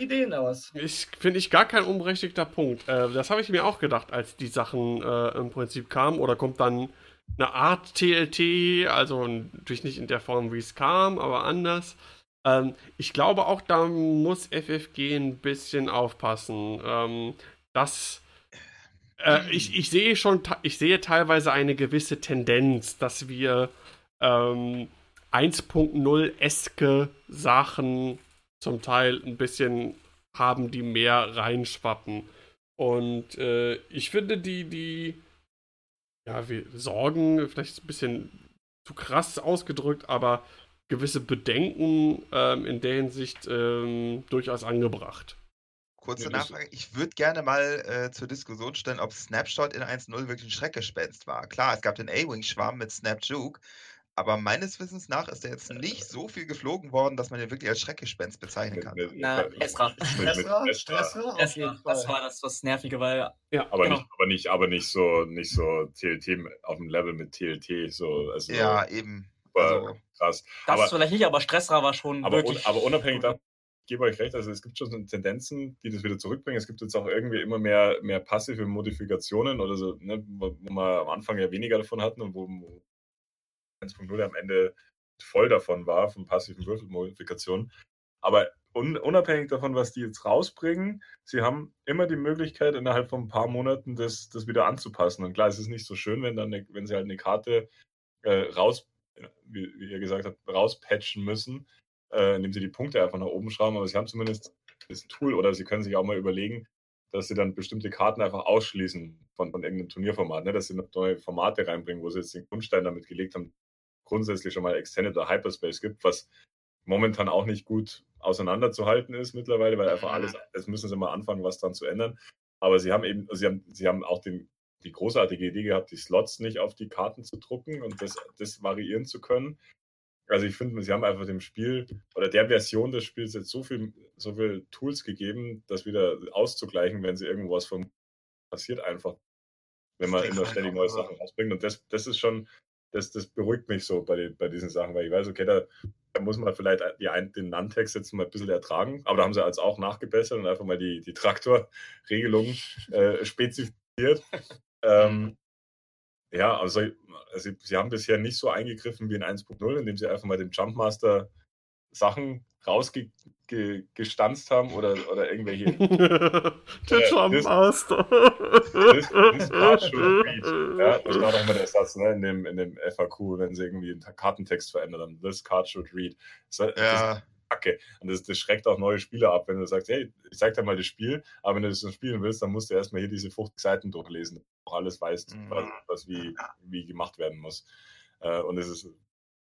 Ich finde ich gar kein unberechtigter Punkt. Äh, das habe ich mir auch gedacht, als die Sachen äh, im Prinzip kamen. Oder kommt dann eine Art TLT, also natürlich nicht in der Form, wie es kam, aber anders. Ähm, ich glaube auch, da muss FFG ein bisschen aufpassen. Ähm, dass äh, ich, ich sehe schon, ich sehe teilweise eine gewisse Tendenz, dass wir ähm, 1.0-eske Sachen zum Teil ein bisschen haben, die mehr reinschwappen. Und äh, ich finde die, die, ja, wir Sorgen, vielleicht ein bisschen zu krass ausgedrückt, aber gewisse Bedenken ähm, in der Hinsicht ähm, durchaus angebracht. Kurze Ja, Nachfrage. Ich würde gerne mal äh, zur Diskussion stellen, ob Snapshot in 1.0 wirklich ein Schreckgespenst war. Klar, es gab den A-Wing-Schwarm mit Snapjuke, aber meines Wissens nach ist er jetzt nicht so viel geflogen worden, dass man ihn wirklich als Schreckgespenst bezeichnen kann. Na, Ezra. Stressra? Stressra? Auf Das, jeden war- das war das, was Nervige, weil aber, genau. nicht, aber nicht, aber nicht so, nicht so TLT auf dem Level mit TLT, so, also Ja, eben. Super Also, krass. das aber, vielleicht nicht, aber Stressra war schon aber, un, wirklich. aber unabhängig davon, ich gebe euch recht, also es gibt schon so Tendenzen, die das wieder zurückbringen. Es gibt jetzt auch irgendwie immer mehr, mehr passive Modifikationen oder so, ne, wo, wo wir am Anfang ja weniger davon hatten und wo, wo 1.0 am Ende voll davon war, von passiven Würfelmodifikationen. Aber un, unabhängig davon, was die jetzt rausbringen, sie haben immer die Möglichkeit, innerhalb von ein paar Monaten das, das wieder anzupassen. Und klar, es ist nicht so schön, wenn, dann eine, wenn sie halt eine Karte äh, raus, wie, wie ihr gesagt habt, rauspatchen müssen, äh, indem sie die Punkte einfach nach oben schrauben. Aber sie haben zumindest das Tool oder sie können sich auch mal überlegen, dass sie dann bestimmte Karten einfach ausschließen von, von irgendeinem Turnierformat, ne? dass sie noch neue Formate reinbringen, wo sie jetzt den Grundstein damit gelegt haben, grundsätzlich schon mal Extended oder Hyperspace gibt, was momentan auch nicht gut auseinanderzuhalten ist mittlerweile, weil einfach alles, jetzt müssen sie mal anfangen, was dran zu ändern. Aber sie haben eben, sie haben, sie haben auch den, die großartige Idee gehabt, die Slots nicht auf die Karten zu drucken und das, das variieren zu können. Also ich finde, sie haben einfach dem Spiel oder der Version des Spiels jetzt so viel, so viel Tools gegeben, das wieder auszugleichen, wenn sie irgendwas vom passiert einfach, wenn man immer ist ständig neue. Sachen rausbringt. Und das, das ist schon, das, das beruhigt mich so bei, den, bei diesen Sachen, weil ich weiß, okay, da, da muss man vielleicht die, den Nantex jetzt mal ein bisschen ertragen, aber da haben sie als auch nachgebessert und einfach mal die, die Traktorregelung äh, spezifiziert. Ähm, ja, also, also sie haben bisher nicht so eingegriffen wie in 1.0, indem sie einfach mal dem Jumpmaster Sachen rausgestanzt haben oder, oder irgendwelche Der das- Jumpmaster. this, this card should read. Ja, das war doch immer der Satz ne, in, dem, in dem FAQ, wenn sie irgendwie einen Kartentext verändert haben. This card should read. Das, das ja, Kacke. Und das, das schreckt auch neue Spieler ab, wenn du sagst, hey, ich zeig dir mal das Spiel, aber wenn du das spielen willst, dann musst du erstmal hier diese 50 Seiten durchlesen, dass du auch alles weißt, Mhm. was, was wie, wie gemacht werden muss. Äh, und es ist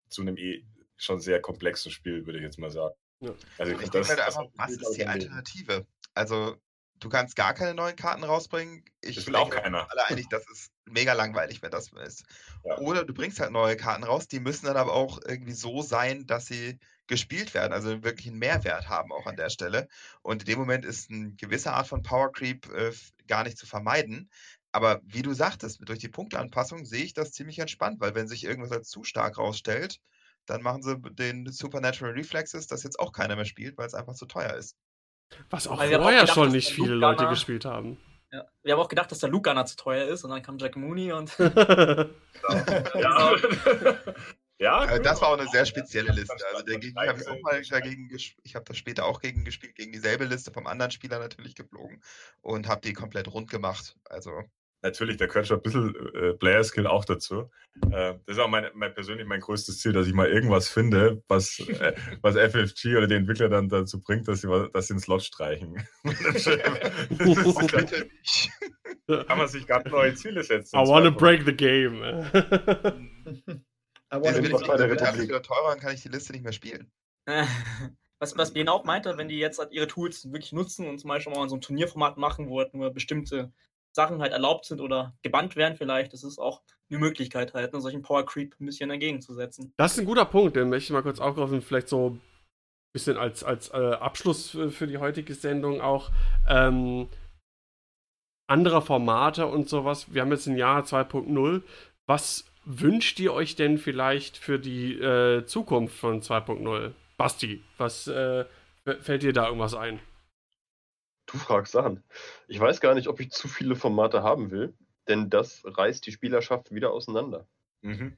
zu einem eh schon sehr komplexen Spiel, würde ich jetzt mal sagen. Ja. Also ich find denke das einfach, was ist die. Alternative? Also, du kannst gar keine neuen Karten rausbringen. Ich Das will auch denke, keiner. alle einig, das ist mega langweilig, wenn das ist. Ja. Oder du bringst halt neue Karten raus, die müssen dann aber auch irgendwie so sein, dass sie gespielt werden, also wirklich einen Mehrwert haben auch an der Stelle. Und in dem Moment ist eine gewisse Art von Power Creep äh, gar nicht zu vermeiden. Aber wie du sagtest, durch die Punkteanpassung sehe ich das ziemlich entspannt, weil wenn sich irgendwas als zu stark rausstellt, dann machen sie den Supernatural Reflexes, das jetzt auch keiner mehr spielt, weil es einfach zu teuer ist. Was auch Weil wir haben auch vorher gedacht, schon nicht viele Luke Leute Gunner- gespielt haben. Ja. Wir haben auch gedacht, dass der Luke Gunner zu teuer ist und dann kam Jack Mooney und Ja. ja, Äh, das war auch eine sehr spezielle Liste. Also dagegen dann habe ich auch mal dagegen ich habe das später auch gegen gespielt, gegen dieselbe Liste vom anderen Spieler natürlich geflogen und habe die komplett rund gemacht. Also natürlich, da gehört schon ein bisschen äh, Player-Skill auch dazu. Äh, das ist auch mein, mein persönlich mein größtes Ziel, dass ich mal irgendwas finde, was, äh, was FFG oder die Entwickler dann dazu bringt, dass sie, dass sie einen Slot streichen. das ist, kann man sich ganz neue Ziele setzen. I wanna break the game. Aber wenn ich wieder teurer, dann kann ich die Liste nicht mehr spielen. was, was Ben auch meinte, wenn die jetzt halt ihre Tools wirklich nutzen und zum Beispiel mal so ein Turnierformat machen, wo halt nur bestimmte Sachen halt erlaubt sind oder gebannt werden vielleicht, das ist auch eine Möglichkeit halt, ne, solchen Power Creep ein bisschen entgegenzusetzen. Das ist ein guter Punkt, den möchte ich mal kurz aufgreifen, vielleicht so ein bisschen als, als äh, Abschluss für, für, die heutige Sendung auch. Ähm, andere Formate und sowas. Wir haben jetzt ein Jahr 2.0. Was wünscht ihr euch denn vielleicht für die äh, Zukunft von 2.0? Basti, was äh, fällt dir da irgendwas ein? Du fragst Sachen. Ich weiß gar nicht, ob ich zu viele Formate haben will, denn das reißt die Spielerschaft wieder auseinander. Mhm.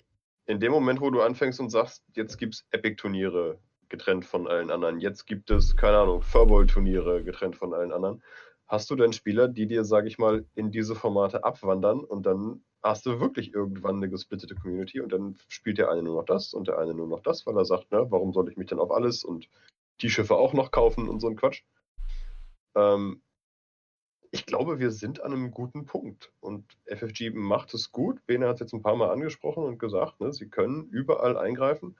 In dem Moment, wo du anfängst und sagst, jetzt gibt es Epic-Turniere getrennt von allen anderen, jetzt gibt es, keine Ahnung, Furball-Turniere getrennt von allen anderen, hast du dann Spieler, die dir, sage ich mal, in diese Formate abwandern und dann hast du wirklich irgendwann eine gesplittete Community und dann spielt der eine nur noch das und der eine nur noch das, weil er sagt, ne, warum soll ich mich denn auf alles und die Schiffe auch noch kaufen und so ein Quatsch. Ähm, ich glaube, wir sind an einem guten Punkt und FFG macht es gut. Bene hat es jetzt ein paar Mal angesprochen und gesagt, ne, sie können überall eingreifen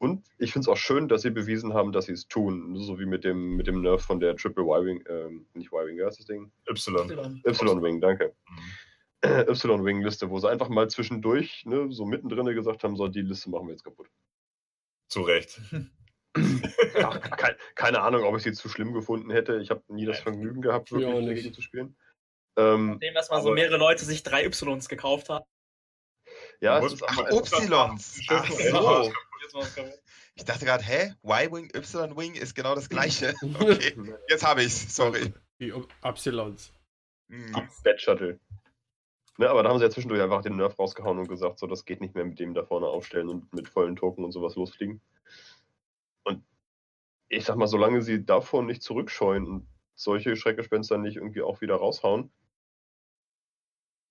und ich finde es auch schön, dass sie bewiesen haben, dass sie es tun. So wie mit dem, mit dem Nerf von der Triple Y-Wing, ähm, nicht Y-Wing, wie heißt das Ding? Y. Y-Wing, danke. Mhm. Y-Wing-Liste, wo sie einfach mal zwischendurch, ne, so mittendrin gesagt haben, so, die Liste machen wir jetzt kaputt. Zu Recht. Ja, kein, keine Ahnung, ob ich sie zu schlimm gefunden hätte. Ich habe nie das Vergnügen gehabt, wirklich ja, dagegen zu spielen. Ähm, Nachdem erstmal so mehrere Leute sich drei Ys gekauft haben. Ja, es ist Ach, Ys. Ach so. Ich dachte gerade, hä? Y-Wing, Y-Wing ist genau das gleiche. Okay, jetzt habe ich's, sorry. Die Epsilons. Mhm. Bad Shuttle. Ne, aber da haben sie ja zwischendurch einfach den Nerf rausgehauen und gesagt, so, das geht nicht mehr mit dem da vorne aufstellen und mit vollen Token und sowas losfliegen. Ich sag mal, solange sie davor nicht zurückscheuen und solche Schreckgespenster nicht irgendwie auch wieder raushauen,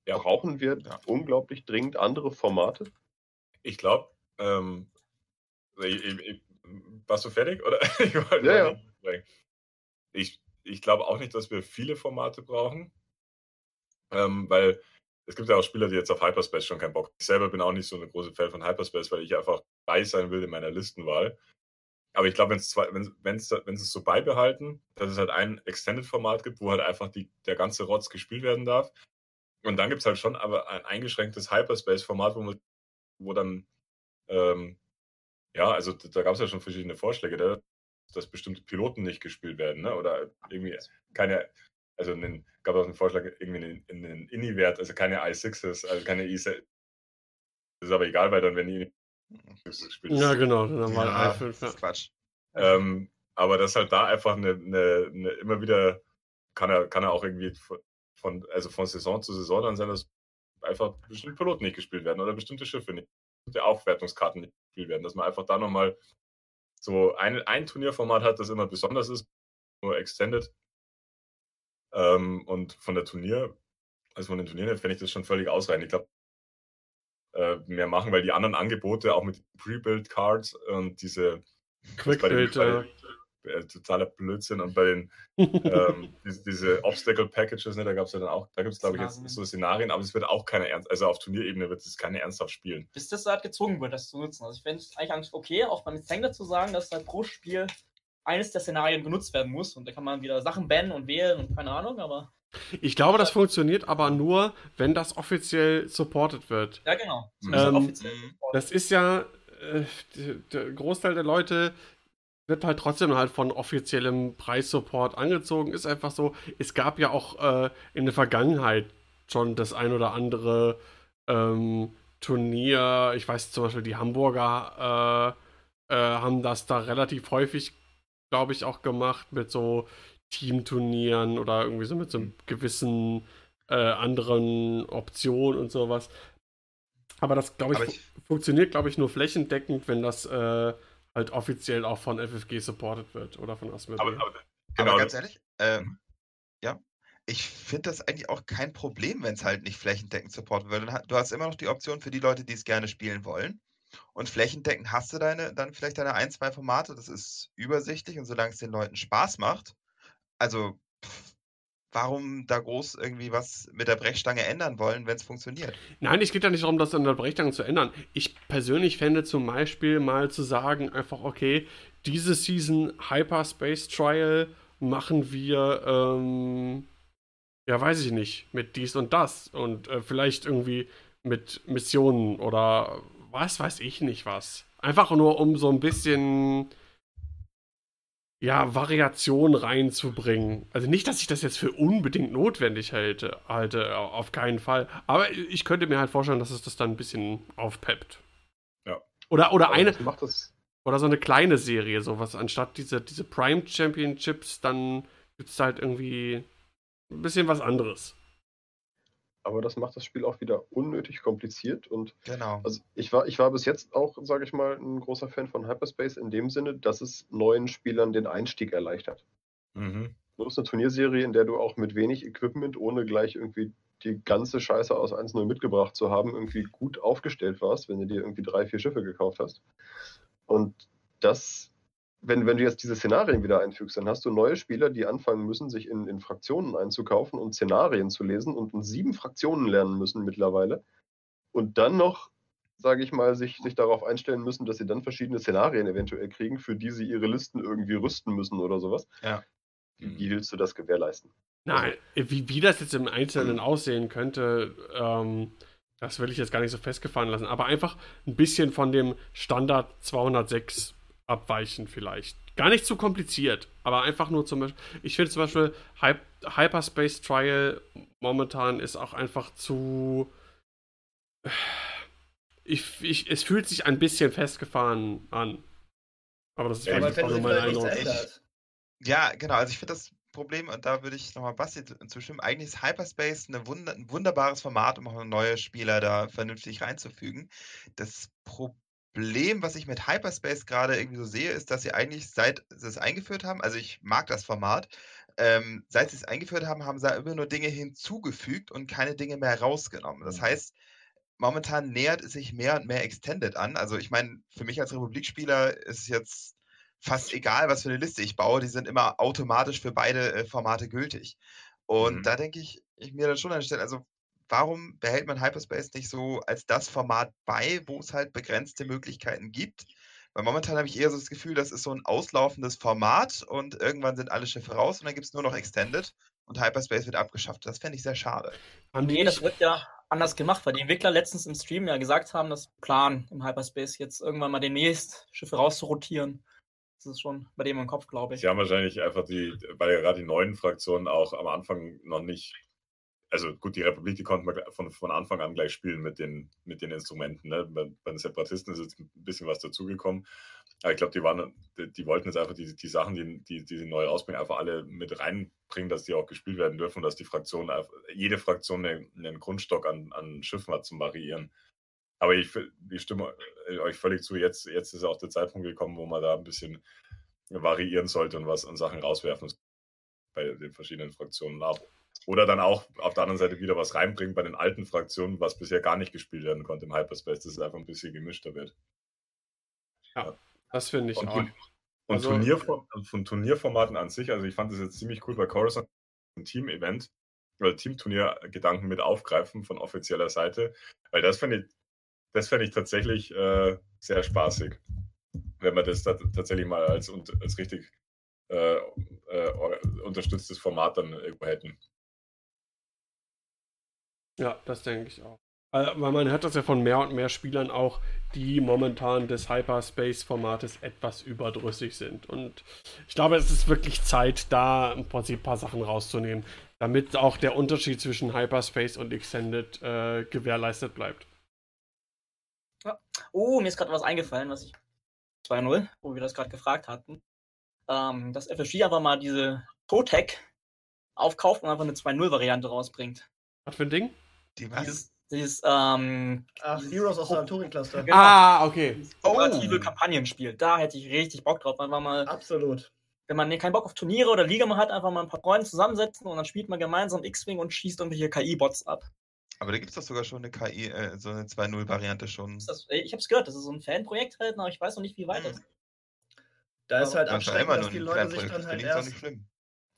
ja. brauchen wir ja. unglaublich dringend andere Formate. Ich glaube, ähm, ich, ich, warst du fertig? Oder? ich ja, ja. Ich, ich glaube auch nicht, dass wir viele Formate brauchen, ähm, weil es gibt ja auch Spieler, die jetzt auf Hyperspace schon keinen Bock haben. Ich selber bin auch nicht so eine große Fan von Hyperspace, weil ich einfach bei sein will in meiner Listenwahl. Aber ich glaube, wenn es es so beibehalten, dass es halt ein Extended-Format gibt, wo halt einfach die, der ganze Rotz gespielt werden darf. Und dann gibt es halt schon aber ein eingeschränktes Hyperspace-Format, wo, wo dann ähm, ja, also da gab es ja schon verschiedene Vorschläge, da, dass bestimmte Piloten nicht gespielt werden, ne? Oder irgendwie keine, also einen, gab es auch einen Vorschlag, irgendwie in den INI-Wert, also keine i6s, also keine i 6 Das ist aber egal, weil dann, wenn die Ja, genau, dann war ja, i5, ja. Quatsch. Ähm, aber das halt da einfach eine, eine, eine, immer wieder kann er, kann er auch irgendwie von, also von Saison zu Saison dann sein, dass einfach bestimmte Piloten nicht gespielt werden oder bestimmte Schiffe nicht der Aufwertungskarten nicht gespielt werden. Dass man einfach da nochmal so ein, ein Turnierformat hat, das immer besonders ist, nur Extended. Ähm, und von der Turnier, also von den Turnieren fände ich das schon völlig ausreichend. Ich glaube, äh, mehr machen, weil die anderen Angebote, auch mit Pre-Build-Cards und diese Quick-Build, äh, totaler Blödsinn. Und bei den ähm, diese, diese, Obstacle Packages, ne, da gab es ja dann auch, da gibt es glaube ich jetzt so Szenarien, aber es wird auch keine ernst, also auf Turnierebene wird es keine ernsthaft spielen. Bis das halt gezwungen wird, das zu nutzen. Also ich finde es eigentlich okay, auch beim Zengler zu sagen, dass halt pro Spiel eines der Szenarien genutzt werden muss und da kann man wieder Sachen bannen und wählen und keine Ahnung, aber. Ich glaube, das funktioniert aber nur, wenn das offiziell supported wird. Ja, genau. Ähm, das ist ja, äh, der Großteil der Leute wird halt trotzdem halt von offiziellem Preissupport angezogen. Ist einfach so. Es gab ja auch äh, in der Vergangenheit schon das ein oder andere ähm, Turnier. Ich weiß zum Beispiel, die Hamburger äh, äh, haben das da relativ häufig, glaube ich, auch gemacht mit so Teamturnieren oder irgendwie so mit so einem gewissen äh, anderen Optionen und sowas. Aber das, glaube ich, ich, funktioniert, glaube ich, nur flächendeckend, wenn das äh, halt offiziell auch von FFG supported wird oder von Asmodee. Aber, aber, genau. aber ganz ehrlich, äh, ja, ich finde das eigentlich auch kein Problem, wenn es halt nicht flächendeckend supportet wird. Du hast immer noch die Option für die Leute, die es gerne spielen wollen. Und flächendeckend hast du deine, dann vielleicht deine ein, zwei Formate. Das ist übersichtlich und solange es den Leuten Spaß macht. Also, warum da groß irgendwie was mit der Brechstange ändern wollen, wenn es funktioniert? Nein, es geht ja nicht darum, das an der Brechstange zu ändern. Ich persönlich fände zum Beispiel mal zu sagen, einfach, okay, diese Season Hyperspace Trial machen wir, ähm, ja, weiß ich nicht, mit dies und das und äh, vielleicht irgendwie mit Missionen oder was weiß ich nicht was. Einfach nur, um so ein bisschen, ja, Variation reinzubringen. Also nicht, dass ich das jetzt für unbedingt notwendig halte, halte, auf keinen Fall. Aber ich könnte mir halt vorstellen, dass es das dann ein bisschen aufpeppt. Ja. Oder, oder Aber eine, das macht das, oder so eine kleine Serie, sowas. Anstatt diese, diese Prime Championships, dann gibt es halt irgendwie ein bisschen was anderes. Aber das macht das Spiel auch wieder unnötig kompliziert und Genau. Also ich war, ich war bis jetzt auch, sage ich mal, ein großer Fan von Hyperspace in dem Sinne, dass es neuen Spielern den Einstieg erleichtert. Mhm. Du hast eine Turnierserie, in der du auch mit wenig Equipment, ohne gleich irgendwie die ganze Scheiße aus 1.0 mitgebracht zu haben, irgendwie gut aufgestellt warst, wenn du dir irgendwie drei, vier Schiffe gekauft hast. Und das, wenn, wenn du jetzt diese Szenarien wieder einfügst, dann hast du neue Spieler, die anfangen müssen, sich in, in Fraktionen einzukaufen und Szenarien zu lesen und in sieben Fraktionen lernen müssen mittlerweile. Und dann noch, sage ich mal, sich, sich darauf einstellen müssen, dass sie dann verschiedene Szenarien eventuell kriegen, für die sie ihre Listen irgendwie rüsten müssen oder sowas. Ja. Wie, wie willst du das gewährleisten? Nein, wie, wie das jetzt im Einzelnen aussehen könnte, ähm, das will ich jetzt gar nicht so festgefahren lassen. Aber einfach ein bisschen von dem Standard 206 abweichen vielleicht. Gar nicht zu kompliziert, aber einfach nur zum Beispiel. Ich finde zum Beispiel Hy Hyperspace Trial momentan ist auch einfach zu. Ich, ich, es fühlt sich ein bisschen festgefahren an. Aber das ist Ja, vielleicht auch nur mein Eindruck. Ja, genau. Also ich finde das Problem, und da würde ich nochmal Basti zu- zustimmen, eigentlich ist Hyperspace eine Wunder ein wunderbares Format, um auch neue Spieler da vernünftig reinzufügen. Das Problem, was ich mit Hyperspace gerade irgendwie so sehe, ist, dass sie eigentlich, seit sie es eingeführt haben, also ich mag das Format, ähm, seit sie es eingeführt haben, haben sie immer nur Dinge hinzugefügt und keine Dinge mehr rausgenommen. Das heißt, momentan nähert es sich mehr und mehr Extended an. Also ich meine, für mich als Republikspieler ist es jetzt fast egal, was für eine Liste ich baue, die sind immer automatisch für beide äh, Formate gültig. Und Mhm. da denke ich, ich mir dann schon an der Stelle, also warum behält man Hyperspace nicht so als das Format bei, wo es halt begrenzte Möglichkeiten gibt? Weil momentan habe ich eher so das Gefühl, das ist so ein auslaufendes Format und irgendwann sind alle Schiffe raus und dann gibt es nur noch Extended und Hyperspace wird abgeschafft. Das fände ich sehr schade. Nee, das wird ja anders gemacht, weil die Entwickler letztens im Stream ja gesagt haben, dass Plan im Hyperspace jetzt irgendwann mal demnächst Schiffe rauszurotieren. Das ist schon bei dem im Kopf, glaube ich. Sie haben wahrscheinlich einfach die, weil gerade die neuen Fraktionen auch am Anfang noch nicht, also gut, die Republik, die konnten wir von, von Anfang an gleich spielen mit den, mit den Instrumenten. Ne? Bei, bei den Separatisten ist jetzt ein bisschen was dazugekommen. Aber ich glaube, die die, die wollten jetzt einfach die, die Sachen, die, die, die sie neu rausbringen, einfach alle mit reinbringen, dass die auch gespielt werden dürfen und dass die Fraktion, jede Fraktion einen, einen Grundstock an, an Schiffen hat zum Variieren. Aber ich, ich stimme euch völlig zu, jetzt, jetzt ist auch der Zeitpunkt gekommen, wo man da ein bisschen variieren sollte und was an Sachen rauswerfen bei den verschiedenen Fraktionen ab. Oder dann auch auf der anderen Seite wieder was reinbringen bei den alten Fraktionen, was bisher gar nicht gespielt werden konnte im Hyperspace, dass es einfach ein bisschen gemischter wird. das finde ich Und, auch. und Also- Turnierform, von Turnierformaten an sich, also ich fand das jetzt ziemlich cool, weil Coruscant ein Team-Event oder Teamturnier-Gedanken mit aufgreifen von offizieller Seite, weil das fände ich, das fände ich tatsächlich äh, sehr spaßig, wenn wir das da tatsächlich mal als, als richtig äh, äh, unterstütztes Format dann irgendwo hätten. Ja, das denke ich auch. Weil man hört das ja von mehr und mehr Spielern auch, die momentan des Hyperspace-Formates etwas überdrüssig sind. Und ich glaube, es ist wirklich Zeit, da im Prinzip ein paar Sachen rauszunehmen, damit auch der Unterschied zwischen Hyperspace und Extended äh, gewährleistet bleibt. Oh, mir ist gerade was eingefallen, was ich 2-0, wo wir das gerade gefragt hatten. Ähm, dass FSG einfach mal diese Totec aufkauft und einfach eine 2-0-Variante rausbringt. Was für ein Ding? Die was? Dieses, dieses ähm, Ach, Heroes aus der Arturi-Cluster. Genau. Ah, okay. kooperative Oh. Kampagnenspiel. Da hätte ich richtig Bock drauf, einfach mal Absolut. wenn man keinen Bock auf Turniere oder Liga mehr hat, einfach mal ein paar Freunde zusammensetzen und dann spielt man gemeinsam X-Wing und schießt irgendwelche KI-Bots ab. Aber da gibt es doch sogar schon eine KI, äh, so eine 2.0-Variante schon. Ist das, ich habe es gehört, das ist so ein Fanprojekt halt, aber ich weiß noch nicht, wie weit Mhm. das Da ist halt abschreckend, dass die ein Leute sich dann halt erst nicht schlimm.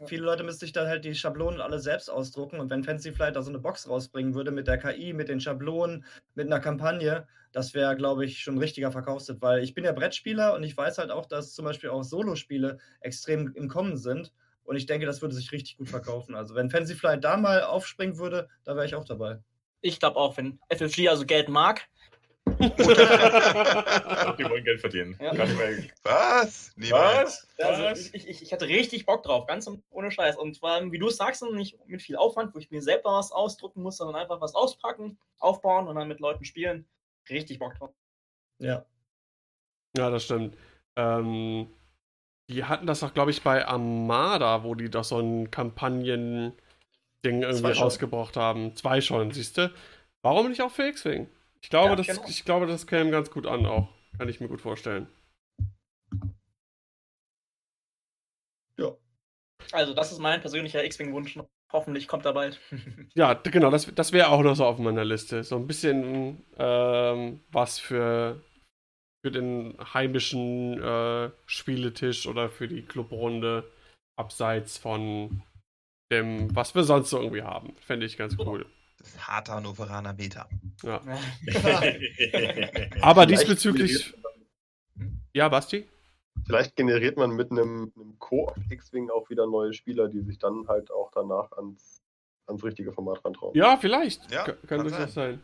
Viele Leute müssten sich dann halt die Schablonen alle selbst ausdrucken und wenn Fancy Flight da so eine Box rausbringen würde mit der KI, mit den Schablonen, mit einer Kampagne, das wäre, glaube ich, schon ein richtiger Verkaufstipp, weil ich bin ja Brettspieler und ich weiß halt auch, dass zum Beispiel auch Solospiele extrem im Kommen sind und ich denke, das würde sich richtig gut verkaufen. Also wenn Fancy Flight da mal aufspringen würde, da wäre ich auch dabei. Ich glaube auch, wenn FFG also Geld mag, Die wollen Geld verdienen. Ja. Was? Niemals. was? Also ich, ich, ich hatte richtig Bock drauf, ganz ohne Scheiß. Und zwar, wie du es sagst, nicht mit viel Aufwand, wo ich mir selber was ausdrucken muss, sondern einfach was auspacken, aufbauen und dann mit Leuten spielen. Richtig Bock drauf. Ja. Ja, das stimmt. Ähm, die hatten das auch, glaube ich, bei Armada, wo die doch so ein Kampagnen-Ding irgendwie rausgebracht haben. Zwei schon, siehst du? Warum nicht auch für X-Wing? Ich glaube, Ja, das, genau. ich glaube, das käme ganz gut an auch. Kann ich mir gut vorstellen. Ja. Also, das ist mein persönlicher X-Wing-Wunsch. Hoffentlich kommt er bald. Ja, genau, das, das wäre auch noch so auf meiner Liste. So ein bisschen ähm, was für, für den heimischen äh, Spieletisch oder für die Clubrunde abseits von dem, was wir sonst so irgendwie haben. Fände ich ganz cool. Das harte Hannoveraner Meta. Ja. Aber diesbezüglich. Ja, Basti? Vielleicht generiert man mit einem, einem Co-op X-Wing auch wieder neue Spieler, die sich dann halt auch danach ans, ans richtige Format rantrauen. Ja, vielleicht. Ja, kann kann durchaus sein.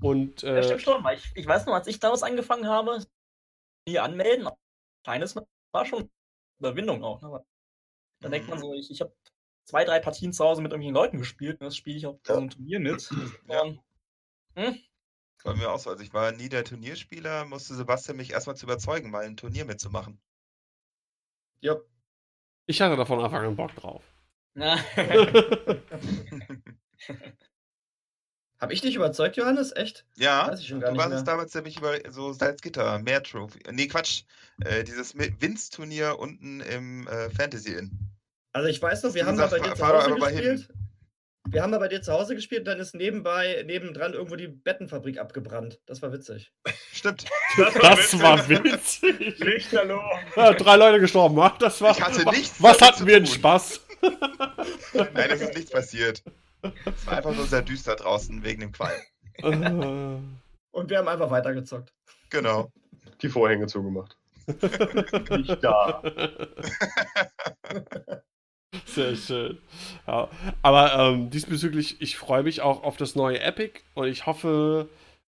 Und Ja, äh, stimmt schon, weil ich, ich weiß noch, als ich damals angefangen habe, die anmelden, kleines war schon Überwindung auch. Ne? Dann denkt man so, ich, ich habe zwei, drei Partien zu Hause mit irgendwelchen Leuten gespielt und das spiele ich auf so einem Turnier mit. Ja. Hm? Bei mir auch so. Also ich war nie der Turnierspieler, musste Sebastian mich erstmal zu überzeugen, mal ein Turnier mitzumachen. Ja. ich hatte da von Anfang an Bock drauf. Na, Habe ich dich überzeugt, Johannes? Echt? Ja, Weiß ich schon gar du nicht warst mehr. es damals nämlich über so Salzgitter, mehr Trophy. Nee, Quatsch. Äh, dieses Winz-Turnier unten im äh, Fantasy Inn. Also ich weiß noch, wir haben mal sagst, bei dir zu Hause mal gespielt. Wir haben mal bei dir zu Hause gespielt, dann ist nebenbei, nebendran irgendwo die Bettenfabrik abgebrannt. Das war witzig. Stimmt. Das war witzig. Lichterloh. Ja, drei Leute gestorben. Das war, Ich hatte nichts Was hatten wir einen tun. Spaß? Nein, es ist nichts passiert. Es war einfach nur sehr düster draußen wegen dem Qualm. Äh, Und wir haben einfach weitergezockt. Genau. Die Vorhänge zugemacht. Nicht da. Sehr schön. Ja. Aber ähm, diesbezüglich, ich freue mich auch auf das neue Epic und ich hoffe,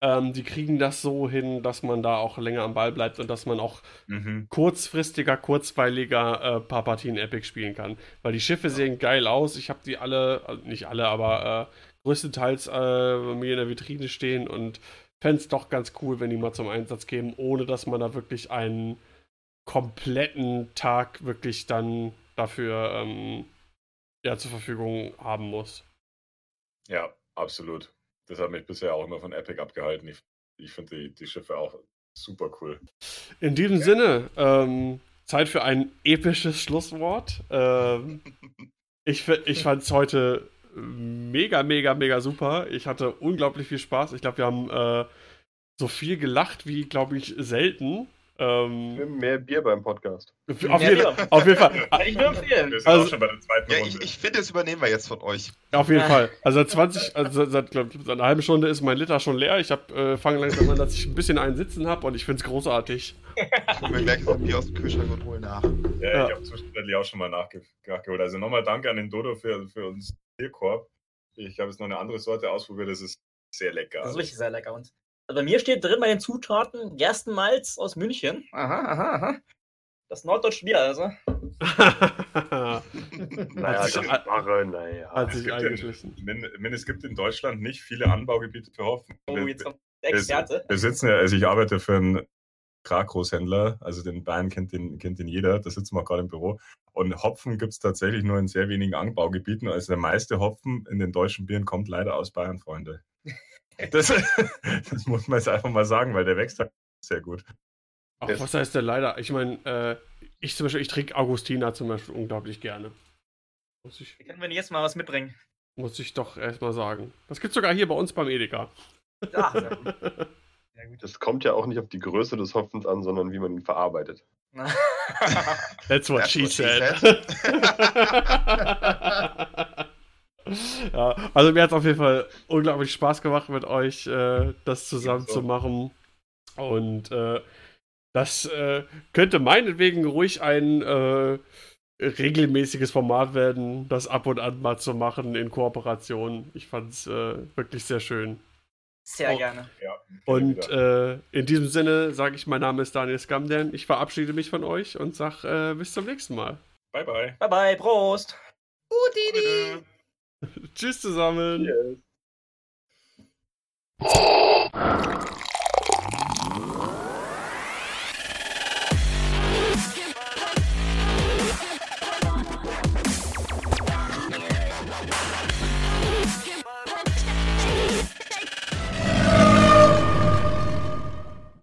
ähm, die kriegen das so hin, dass man da auch länger am Ball bleibt und dass man auch Mhm. kurzfristiger, kurzweiliger äh, paar Partien Epic spielen kann. Weil die Schiffe sehen geil aus. Ich habe die alle, also nicht alle, aber äh, größtenteils äh, bei mir in der Vitrine stehen und fände es doch ganz cool, wenn die mal zum Einsatz kämen, ohne dass man da wirklich einen kompletten Tag wirklich dann dafür ähm, ja, zur Verfügung haben muss. Ja, absolut. Das hat mich bisher auch immer von Epic abgehalten. Ich, ich finde die, die Schiffe auch super cool. In diesem Sinne, ähm, Zeit für ein episches Schlusswort. Ähm, ich ich fand es heute mega, mega, mega super. Ich hatte unglaublich viel Spaß. Ich glaube, wir haben äh, so viel gelacht wie, glaube ich, selten. Ähm, Mehr Bier beim Podcast. auf, jeden, auf jeden Fall. Ich nur empfehlen. Wir sind Also- auch schon bei der zweiten Ja, Runde. ich, ich finde, das übernehmen wir jetzt von euch. Auf jeden. Fall. Also seit 20, also seit, glaub, seit einer halben Stunde ist mein Liter schon leer. Ich habe äh, fange langsam an, dass ich ein bisschen einen sitzen habe und ich finde es großartig. Ich hole mir gleich ein Bier aus dem Kühlschrank und hole nach. Ja, Ja. ich habe zwischendurch auch schon mal nachge nachgeholt. Also nochmal danke an den Dodo für, für uns Bierkorb. Ich habe jetzt noch eine andere Sorte ausprobiert, das ist sehr lecker. Das ist wirklich sehr lecker. Und also bei mir steht drin bei den Zutaten Gerstenmalz aus München. Aha, aha, aha. Das norddeutsche Bier, also. Naja, Hat sich- das Barre, naja. Hat Es sich gibt eingeschlichen. es gibt in Deutschland nicht viele Anbaugebiete für Hopfen. Oh, jetzt kommt der Experte. Wir sitzen ja, also ich arbeite für einen Krak-Großhändler, also den Bayern kennt den, kennt den jeder, da sitzen wir auch gerade im Büro. Und Hopfen gibt es tatsächlich nur in sehr wenigen Anbaugebieten. Also der meiste Hopfen in den deutschen Bieren kommt leider aus Bayern, Freunde. Das, das muss man jetzt einfach mal sagen, weil der wächst halt sehr gut. Ach, was heißt denn leider? Ich meine, äh, ich zum Beispiel, ich trinke Augustina zum Beispiel unglaublich gerne. Muss ich, Wir können wir jetzt mal was mitbringen. muss ich doch erstmal sagen. Das gibt's sogar hier bei uns beim Edeka. Ja, sehr gut. Sehr gut. Das kommt ja auch nicht auf die Größe des Hopfens an, sondern wie man ihn verarbeitet. That's what That's she what she said. Ja, also mir hat es auf jeden Fall unglaublich Spaß gemacht mit euch, äh, das zusammen zu machen. Und äh, das äh, könnte meinetwegen ruhig ein äh, regelmäßiges Format werden, das ab und an mal zu machen in Kooperation. Ich fand es äh, wirklich sehr schön. Sehr Oh. gerne. Ja, Und äh, in diesem Sinne sage ich, mein Name ist Daniel Skamden. Ich verabschiede mich von euch und sage äh, bis zum nächsten Mal. bye bye. Bye bye, Prost. Bitte. Tschüss zusammen. Cheers.